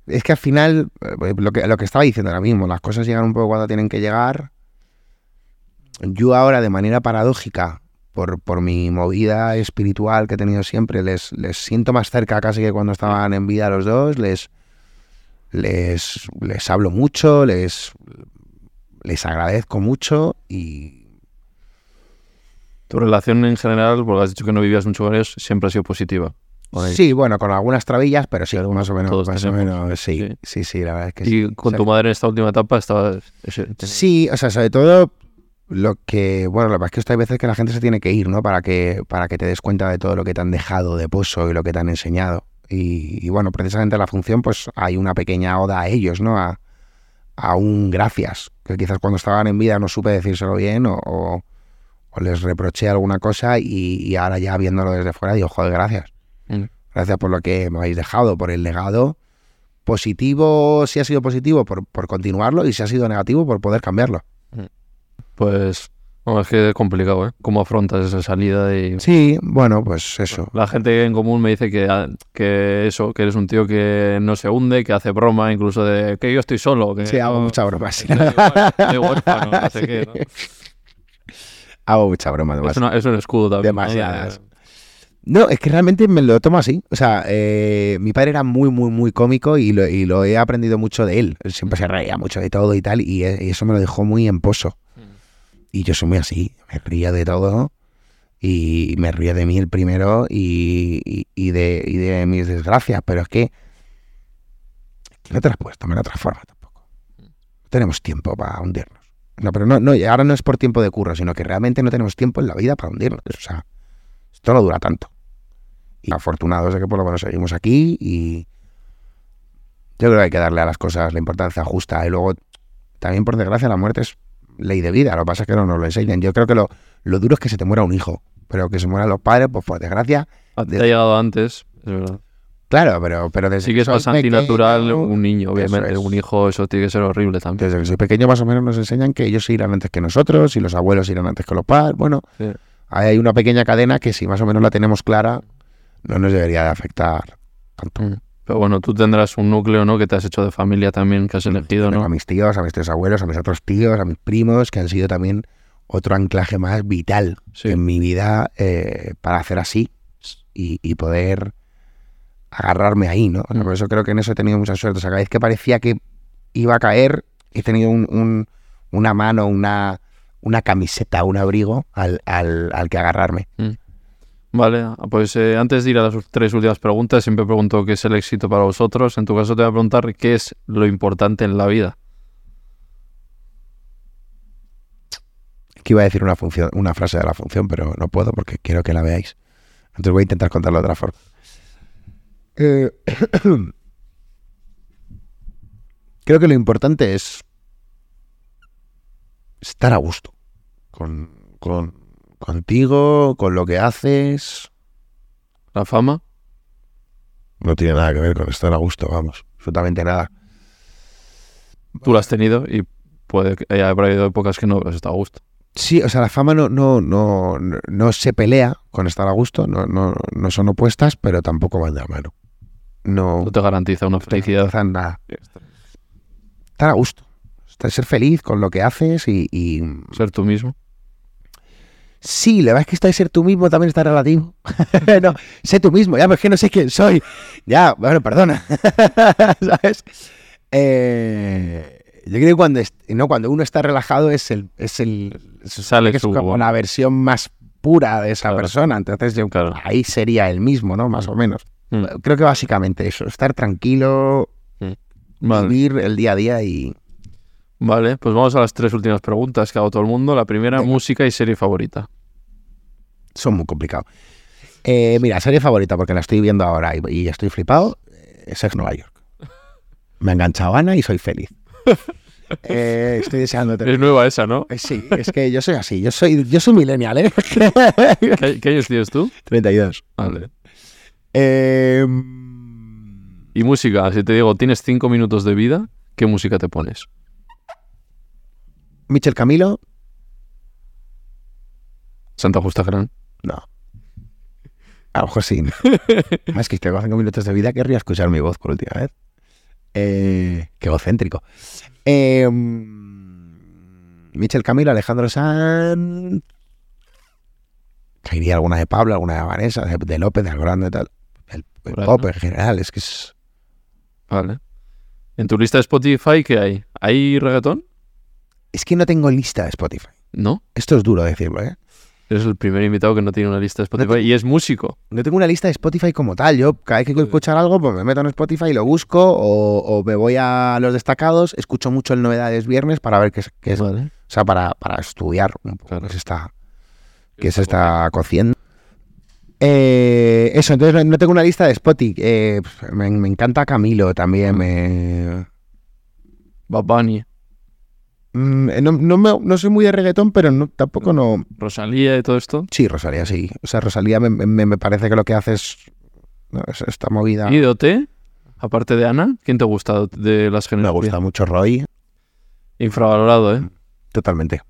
es que al final, eh, lo que, lo que estaba diciendo ahora mismo, las cosas llegan un poco cuando tienen que llegar. Yo ahora, de manera paradójica, por, por mi movida espiritual que he tenido siempre, les, les siento más cerca casi que cuando estaban en vida los dos, les, les, les hablo mucho, les, les agradezco mucho y Tu relación en general, porque has dicho que no vivías mucho con ellos, siempre ha sido positiva. Sí, bueno, con algunas trabillas, pero sí, más o menos, Todos más o tenemos, menos, sí, sí. sí, sí, la verdad es que sí. Y con O sea, tu madre en esta última etapa estaba... ese- Sí, o sea, sobre todo lo que, bueno, la verdad es que esto hay veces que la gente se tiene que ir, ¿no? Para que, para que te des cuenta de todo lo que te han dejado de pozo y lo que te han enseñado. Y, y, bueno, precisamente la función, pues hay una pequeña oda a ellos, ¿no? A, a un gracias, que quizás cuando estaban en vida no supe decírselo bien o, o- o les reproché alguna cosa y, y ahora ya viéndolo desde fuera digo, joder, gracias. Mm. Gracias por lo que me habéis dejado, por el legado. Positivo, si ha sido positivo, por, por continuarlo y si ha sido negativo, por poder cambiarlo. Pues... Bueno, es que es complicado, ¿eh? ¿Cómo afrontas esa salida y... Sí, bueno, pues eso. La gente en común me dice que, ah, que eso, que eres un tío que no se hunde, que hace broma incluso de que yo estoy solo. Que Sí, hago no- mucha broma. sí. que soy igual- soy huérfano, no sé qué, ¿no? Hago mucha broma, Es, además. una- es un escudo también. Demasiadas. No, es que realmente me lo tomo así. O sea, eh, mi padre era muy, muy, muy cómico y lo, y lo he aprendido mucho de él. Siempre se reía mucho de todo y tal, y, eh, y eso me lo dejó muy en pozo. Y yo soy muy así, me río de todo y me río de mí el primero y, y- de, de mis desgracias, pero es que no te las puedes tomar de otra forma tampoco. No tenemos tiempo para hundirnos. No, pero no, no, ahora no es por tiempo de curro, sino que realmente no tenemos tiempo en la vida para hundirnos. O sea, esto no dura tanto. Y afortunados de que por lo menos seguimos aquí y yo creo que hay que darle a las cosas la importancia justa y luego también por desgracia la muerte es ley de vida, lo que pasa es que no nos lo enseñan. Yo creo que lo, lo duro es que se te muera un hijo, pero que se mueran los padres, pues por desgracia, A ti te ha llegado antes, es verdad. claro, pero, pero desde Sí que es más antinatural un niño, obviamente. es. Un hijo, eso tiene que ser horrible también. Desde que soy pequeño más o menos nos enseñan que ellos se irán antes que nosotros y los abuelos irán antes que los padres. Bueno, Sí. hay una pequeña cadena que si más o menos la tenemos clara, no nos debería de afectar tanto. Mm. Pero bueno, tú tendrás un núcleo, ¿no? Que te has hecho de familia también, que has elegido, Tengo a ¿no? mis tíos, a mis tíos abuelos, a mis otros tíos, a mis primos, que han sido también otro anclaje más vital Sí. en mi vida eh, para hacer así y, y poder agarrarme ahí, ¿no? O sea, Mm. Por eso creo que en eso he tenido mucha suerte. O sea, cada vez que parecía que iba a caer, he tenido un- un- una mano, una, una camiseta, un abrigo al, al, al que agarrarme. Vale, pues eh, antes de ir a las tres últimas preguntas, siempre pregunto qué es el éxito para vosotros. En tu caso te voy a preguntar qué es lo importante en la vida. Que iba a decir una, función, una frase de la función, pero no puedo porque quiero que la veáis. Entonces voy a intentar contarlo de otra forma. Eh, creo que lo importante es estar a gusto con, con- contigo, con lo que haces. ¿La fama? No tiene nada que ver con estar a gusto, vamos, absolutamente nada. Tú la has tenido y puede que haya habido épocas que no has estado a gusto. Sí, o sea, la fama no, no, no, no, no se pelea con estar a gusto, no, no, no son opuestas, pero tampoco van de la mano. No, No te garantiza una felicidad. garantizan nada. Estar a gusto, estar- ser feliz con lo que haces y, y- Ser tú mismo. Sí, la verdad es que esto de ser tú mismo también está relativo. no, sé tú mismo, ya, pero es que no sé quién soy. Ya, bueno, perdona. ¿Sabes? Eh, yo creo que cuando, no, cuando uno está relajado es el... Es el Sale es su- como la versión más pura de esa Claro. persona. Entonces yo Claro. ahí sería el mismo, ¿no? Más o menos. Mm. Creo que básicamente eso, estar tranquilo, Vale. vivir el día a día y... Vale, pues vamos a las tres últimas preguntas que hago todo el mundo. La primera, Venga. música y serie favorita. Son muy complicados. Eh, mira, serie favorita, porque la estoy viendo ahora y, y estoy flipado, eh, es Ex Nueva York. Me ha enganchado Ana y soy feliz. Eh, estoy deseando Es tener... nueva esa, ¿no? Eh, Sí, es que yo soy así, yo soy, yo soy millennial, ¿eh? ¿Qué, qué años tienes tú? 32. Vale. Eh, Y música, si te digo, tienes cinco minutos de vida, ¿qué música te pones? Michel Camilo, Santa Justa Gran. No. A lo mejor sí. Más que tengo cinco minutos de vida, querría escuchar mi voz por última vez. Eh, qué egocéntrico. Eh, Michel Camilo, Alejandro Sanz. Caería alguna de Pablo, alguna de Vanessa, de, de López, de y tal. El, el pop ¿no? en general, es que es... Vale. En tu lista de Spotify, ¿qué hay? ¿Hay reggaetón? Es que no tengo lista de Spotify. No. Esto es duro decirlo, ¿eh? Eres el primer invitado que no tiene una lista de Spotify y es músico. No tengo una lista de Spotify como tal. Yo cada vez que quiero escuchar algo, pues me meto en Spotify y lo busco o, o me voy a los destacados. Escucho mucho el Novedades Viernes para ver qué es, qué es- o sea, para, para estudiar un poco Claro. qué se está, qué se está cociendo. Eh, eso, entonces no, tengo una lista de Spotify. Eh, me, me encanta Camilo también. Me, Bad Bunny, no, no, me- no soy muy de reggaetón, pero no, tampoco no. Rosalía y todo esto. Sí, Rosalía, sí. O sea, Rosalía me, me- me parece que lo que hace es, no, es esta movida. ¿Y? Aparte de Ana, ¿quién te gusta de las Me generaciones? gusta mucho Roy, Infravalorado, ¿eh? totalmente.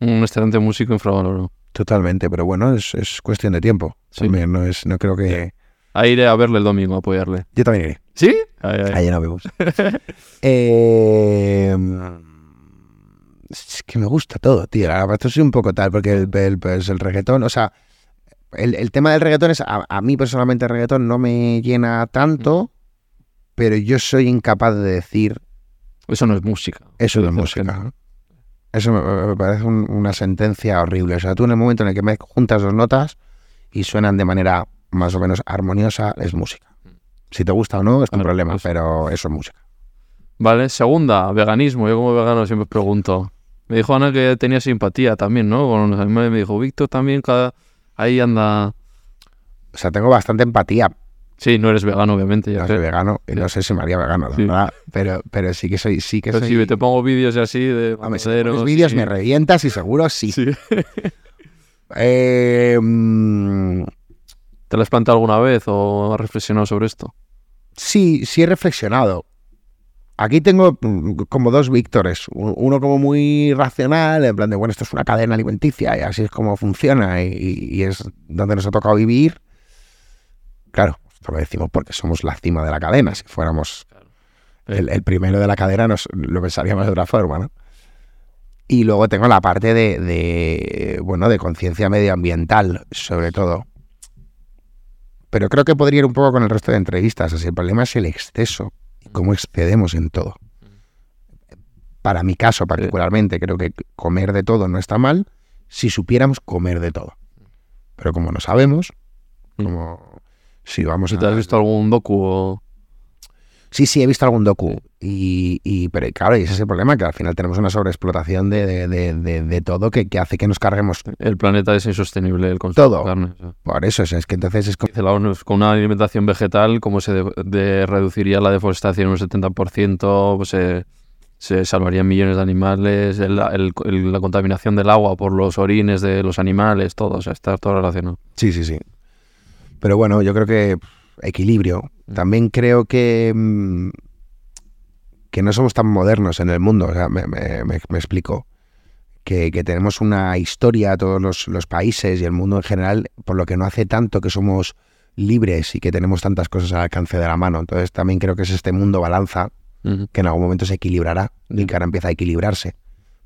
Un excelente músico infravalorado. Totalmente, pero bueno, es, es cuestión de tiempo. Sí. También no es, no creo que. Ahí iré a verle el domingo, a apoyarle. Yo también iré. ¿Sí? Ahí, ahí. Ahí nos vemos. Eh, es que me gusta todo, tío. Esto soy un poco tal, porque el, el- pues el reggaetón, o sea, el, el tema del reggaetón es, a, a mí personalmente el reggaetón no me llena tanto, pero yo soy incapaz de decir Eso no es música. eso Dices que música. no. ¿no? Eso me, me parece un- una sentencia horrible. O sea, tú en el momento en el que me juntas dos notas y suenan de manera más o menos armoniosa, es música. Si te gusta o no, es tu problema, pues. pero eso es música. Vale, segunda, veganismo. Yo como vegano siempre pregunto. Me dijo Ana que tenía simpatía también, ¿no? Con los animales. Me dijo, Víctor también cada... ahí anda... O sea, tengo bastante empatía. Sí, no eres vegano, obviamente, ya No sé. soy vegano y no sé si me haría vegano, la Sí. verdad. Pero, pero sí que soy, sí que Pero soy. si te pongo vídeos así de Hombre, si pones vídeos me revientas y seguro sí. Sí. Eh, mm, ¿Te lo has planteado alguna vez o has reflexionado sobre esto? sí, sí he reflexionado. Aquí tengo mm, como dos Víctores. Uno como muy racional, en plan de, bueno, esto es una cadena alimenticia y así es como funciona y, y es donde nos ha tocado vivir. Claro, esto lo decimos porque somos la cima de la cadena. Si fuéramos el, el primero de la cadena, nos, lo pensaríamos de otra forma, ¿no? Y luego tengo la parte de, de, bueno, de conciencia medioambiental, sobre todo. Pero creo que podría ir un poco con el resto de entrevistas. Así, el problema es el exceso cómo excedemos en todo. Para mi caso particularmente, creo que comer de todo no está mal si supiéramos comer de todo. Pero como no sabemos, como si vamos a... te has visto algún docu o... Sí, sí, he visto algún docu. Y, y- pero claro, y ese es el problema, que al final tenemos una sobreexplotación de, de, de- de- de todo que, que hace que nos carguemos El planeta es insostenible, el consumo Todo. de carne. por eso. o sea, es que entonces es como... Dice la ONU, con una alimentación vegetal, ¿cómo se reduciría la deforestación un 70%? Pues se, se salvarían millones de animales, el- el- el- la contaminación del agua por los orines de los animales, todo, o sea, está todo relacionado. Sí, sí, sí. Pero bueno, yo creo que equilibrio. También creo que, mm, que no somos tan modernos en el mundo. O sea, me, me- me- me explico. Que, que tenemos una historia, todos los, los países y el mundo en general, por lo que no hace tanto que somos libres y que tenemos tantas cosas al alcance de la mano. Entonces también creo que es este mundo balanza que en algún momento se equilibrará y que ahora empieza a equilibrarse.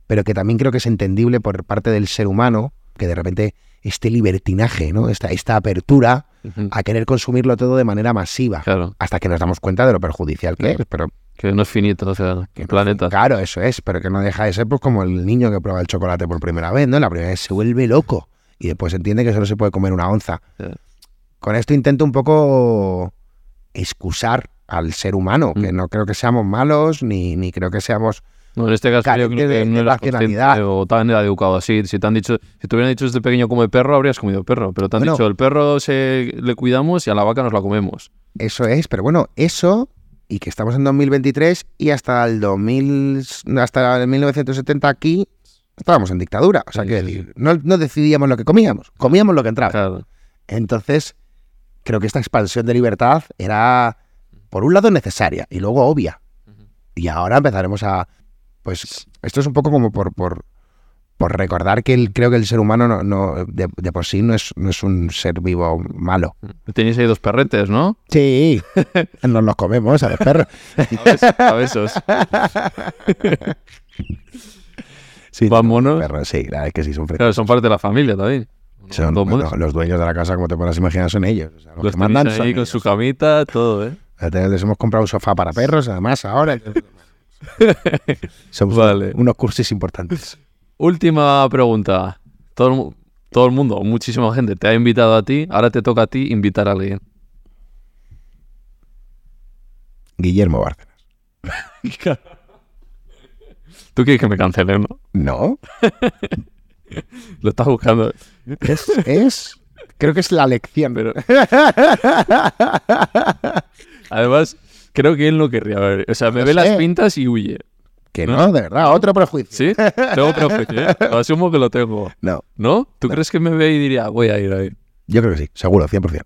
Pero que también creo que es entendible por parte del ser humano que de repente este libertinaje, ¿no? esta, esta apertura a querer consumirlo todo de manera masiva, Claro, hasta que nos damos cuenta de lo perjudicial que es. Pero que no es finito, o sea, que el no- planeta. Claro, eso es, pero que no deja de ser pues, como el niño que prueba el chocolate por primera vez, ¿no? La primera vez se vuelve loco y después entiende que solo se puede comer una onza. Sí. Con esto intento un poco excusar al ser humano, que no creo que seamos malos, ni, ni creo que seamos No, en este caso yo creo que de- no eras consciente o tan educado así. Si te han dicho, si te hubieran dicho desde pequeño come perro, habrías comido perro. Pero te han Bueno. dicho el perro se le cuidamos y a la vaca nos la comemos. Eso es, pero bueno, eso y que estamos en 2023 y hasta el 2000, hasta el 1970 aquí estábamos en dictadura. O sea, Sí, quiero sí, decir, no, no decidíamos lo que comíamos, comíamos lo que entraba. Claro. Entonces, creo que esta expansión de libertad era, por un lado, necesaria y luego obvia. Y ahora empezaremos a, pues, esto es un poco como por, por, por recordar que el, creo que el ser humano no, no- de, de por sí no es, no es un ser vivo malo. Tenéis ahí dos perretes, ¿no? Sí, nos los comemos a los perros. A besos. A besos. Sí, Van monos. perros, sí, la verdad es que sí, son. Claro, son parte de la familia también. Son, bueno, los dueños de la casa, como te puedas imaginar, son ellos. O sea, los, Los que mandan son ahí con ellos. su camita, todo, ¿eh? Les hemos comprado un sofá para perros, además, ahora. Somos Vale. unos cursis importantes. Última pregunta. Todo todo el mundo, muchísima gente te ha invitado a ti, ahora te toca a ti invitar a alguien. Guillermo Bárcenas. Tú quieres que me cancelen, ¿no? No, Lo estás buscando. es, es- Creo que es la lección. Pero... Además, creo que él no querría ver. O sea, me ve sé. las pintas y huye. Que no, de verdad, otro prejuicio. ¿Sí? Tengo prejuicio, ¿eh? Lo asumo que lo tengo. No, ¿No? ¿Tú crees que me ve y diría, voy a ir ahí? yo creo que sí, seguro, 100%.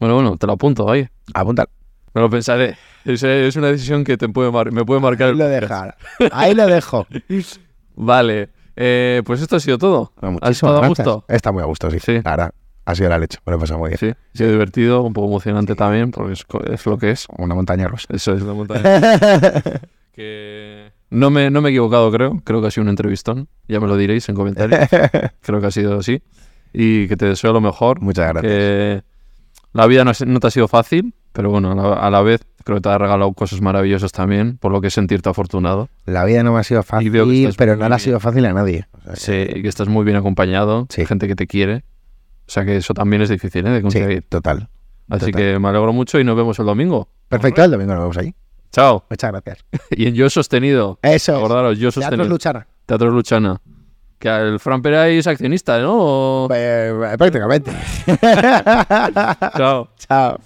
Bueno, bueno, te lo apunto ahí. Apuntar. Me lo pensaré. Es, es una decisión que te puede mar- me puede marcar. Ahí lo dejar. Ahí lo dejo. Vale. Eh, pues esto ha sido todo. Bueno, ¿Has estado a gusto? Está muy a gusto, sí. Sí. Verdad, ha sido la leche. Me lo he pasado muy bien. Sí, ha sido divertido, un poco emocionante también, porque es, es lo que es. Una montaña rusa. Eso es la montaña. que no me, no me he equivocado, creo. Creo que ha sido un entrevistón. Ya me lo diréis en comentarios. creo que ha sido así. Y que te deseo lo mejor. Muchas gracias. Que la vida no, no te ha sido fácil, pero bueno, a la, a la vez creo que te ha regalado cosas maravillosas también, por lo que sentirte afortunado. La vida no me ha sido que fácil, pero no le ha sido fácil a nadie. O sea, Sí, y que estás muy bien acompañado, Sí. gente que te quiere. O sea que eso también es difícil ¿eh? de sí, conseguir. total. Así total. que me alegro mucho y nos vemos el domingo. Perfecto, el domingo nos vemos allí. Chao. Muchas gracias. Y en Yo Sostenido. Eso es. Acordaros, Yo Teatro Sostenido. Luchana. Teatro Luchana. Que el Fran Peray es accionista, ¿no? O- Pues, prácticamente. Chao. Chao.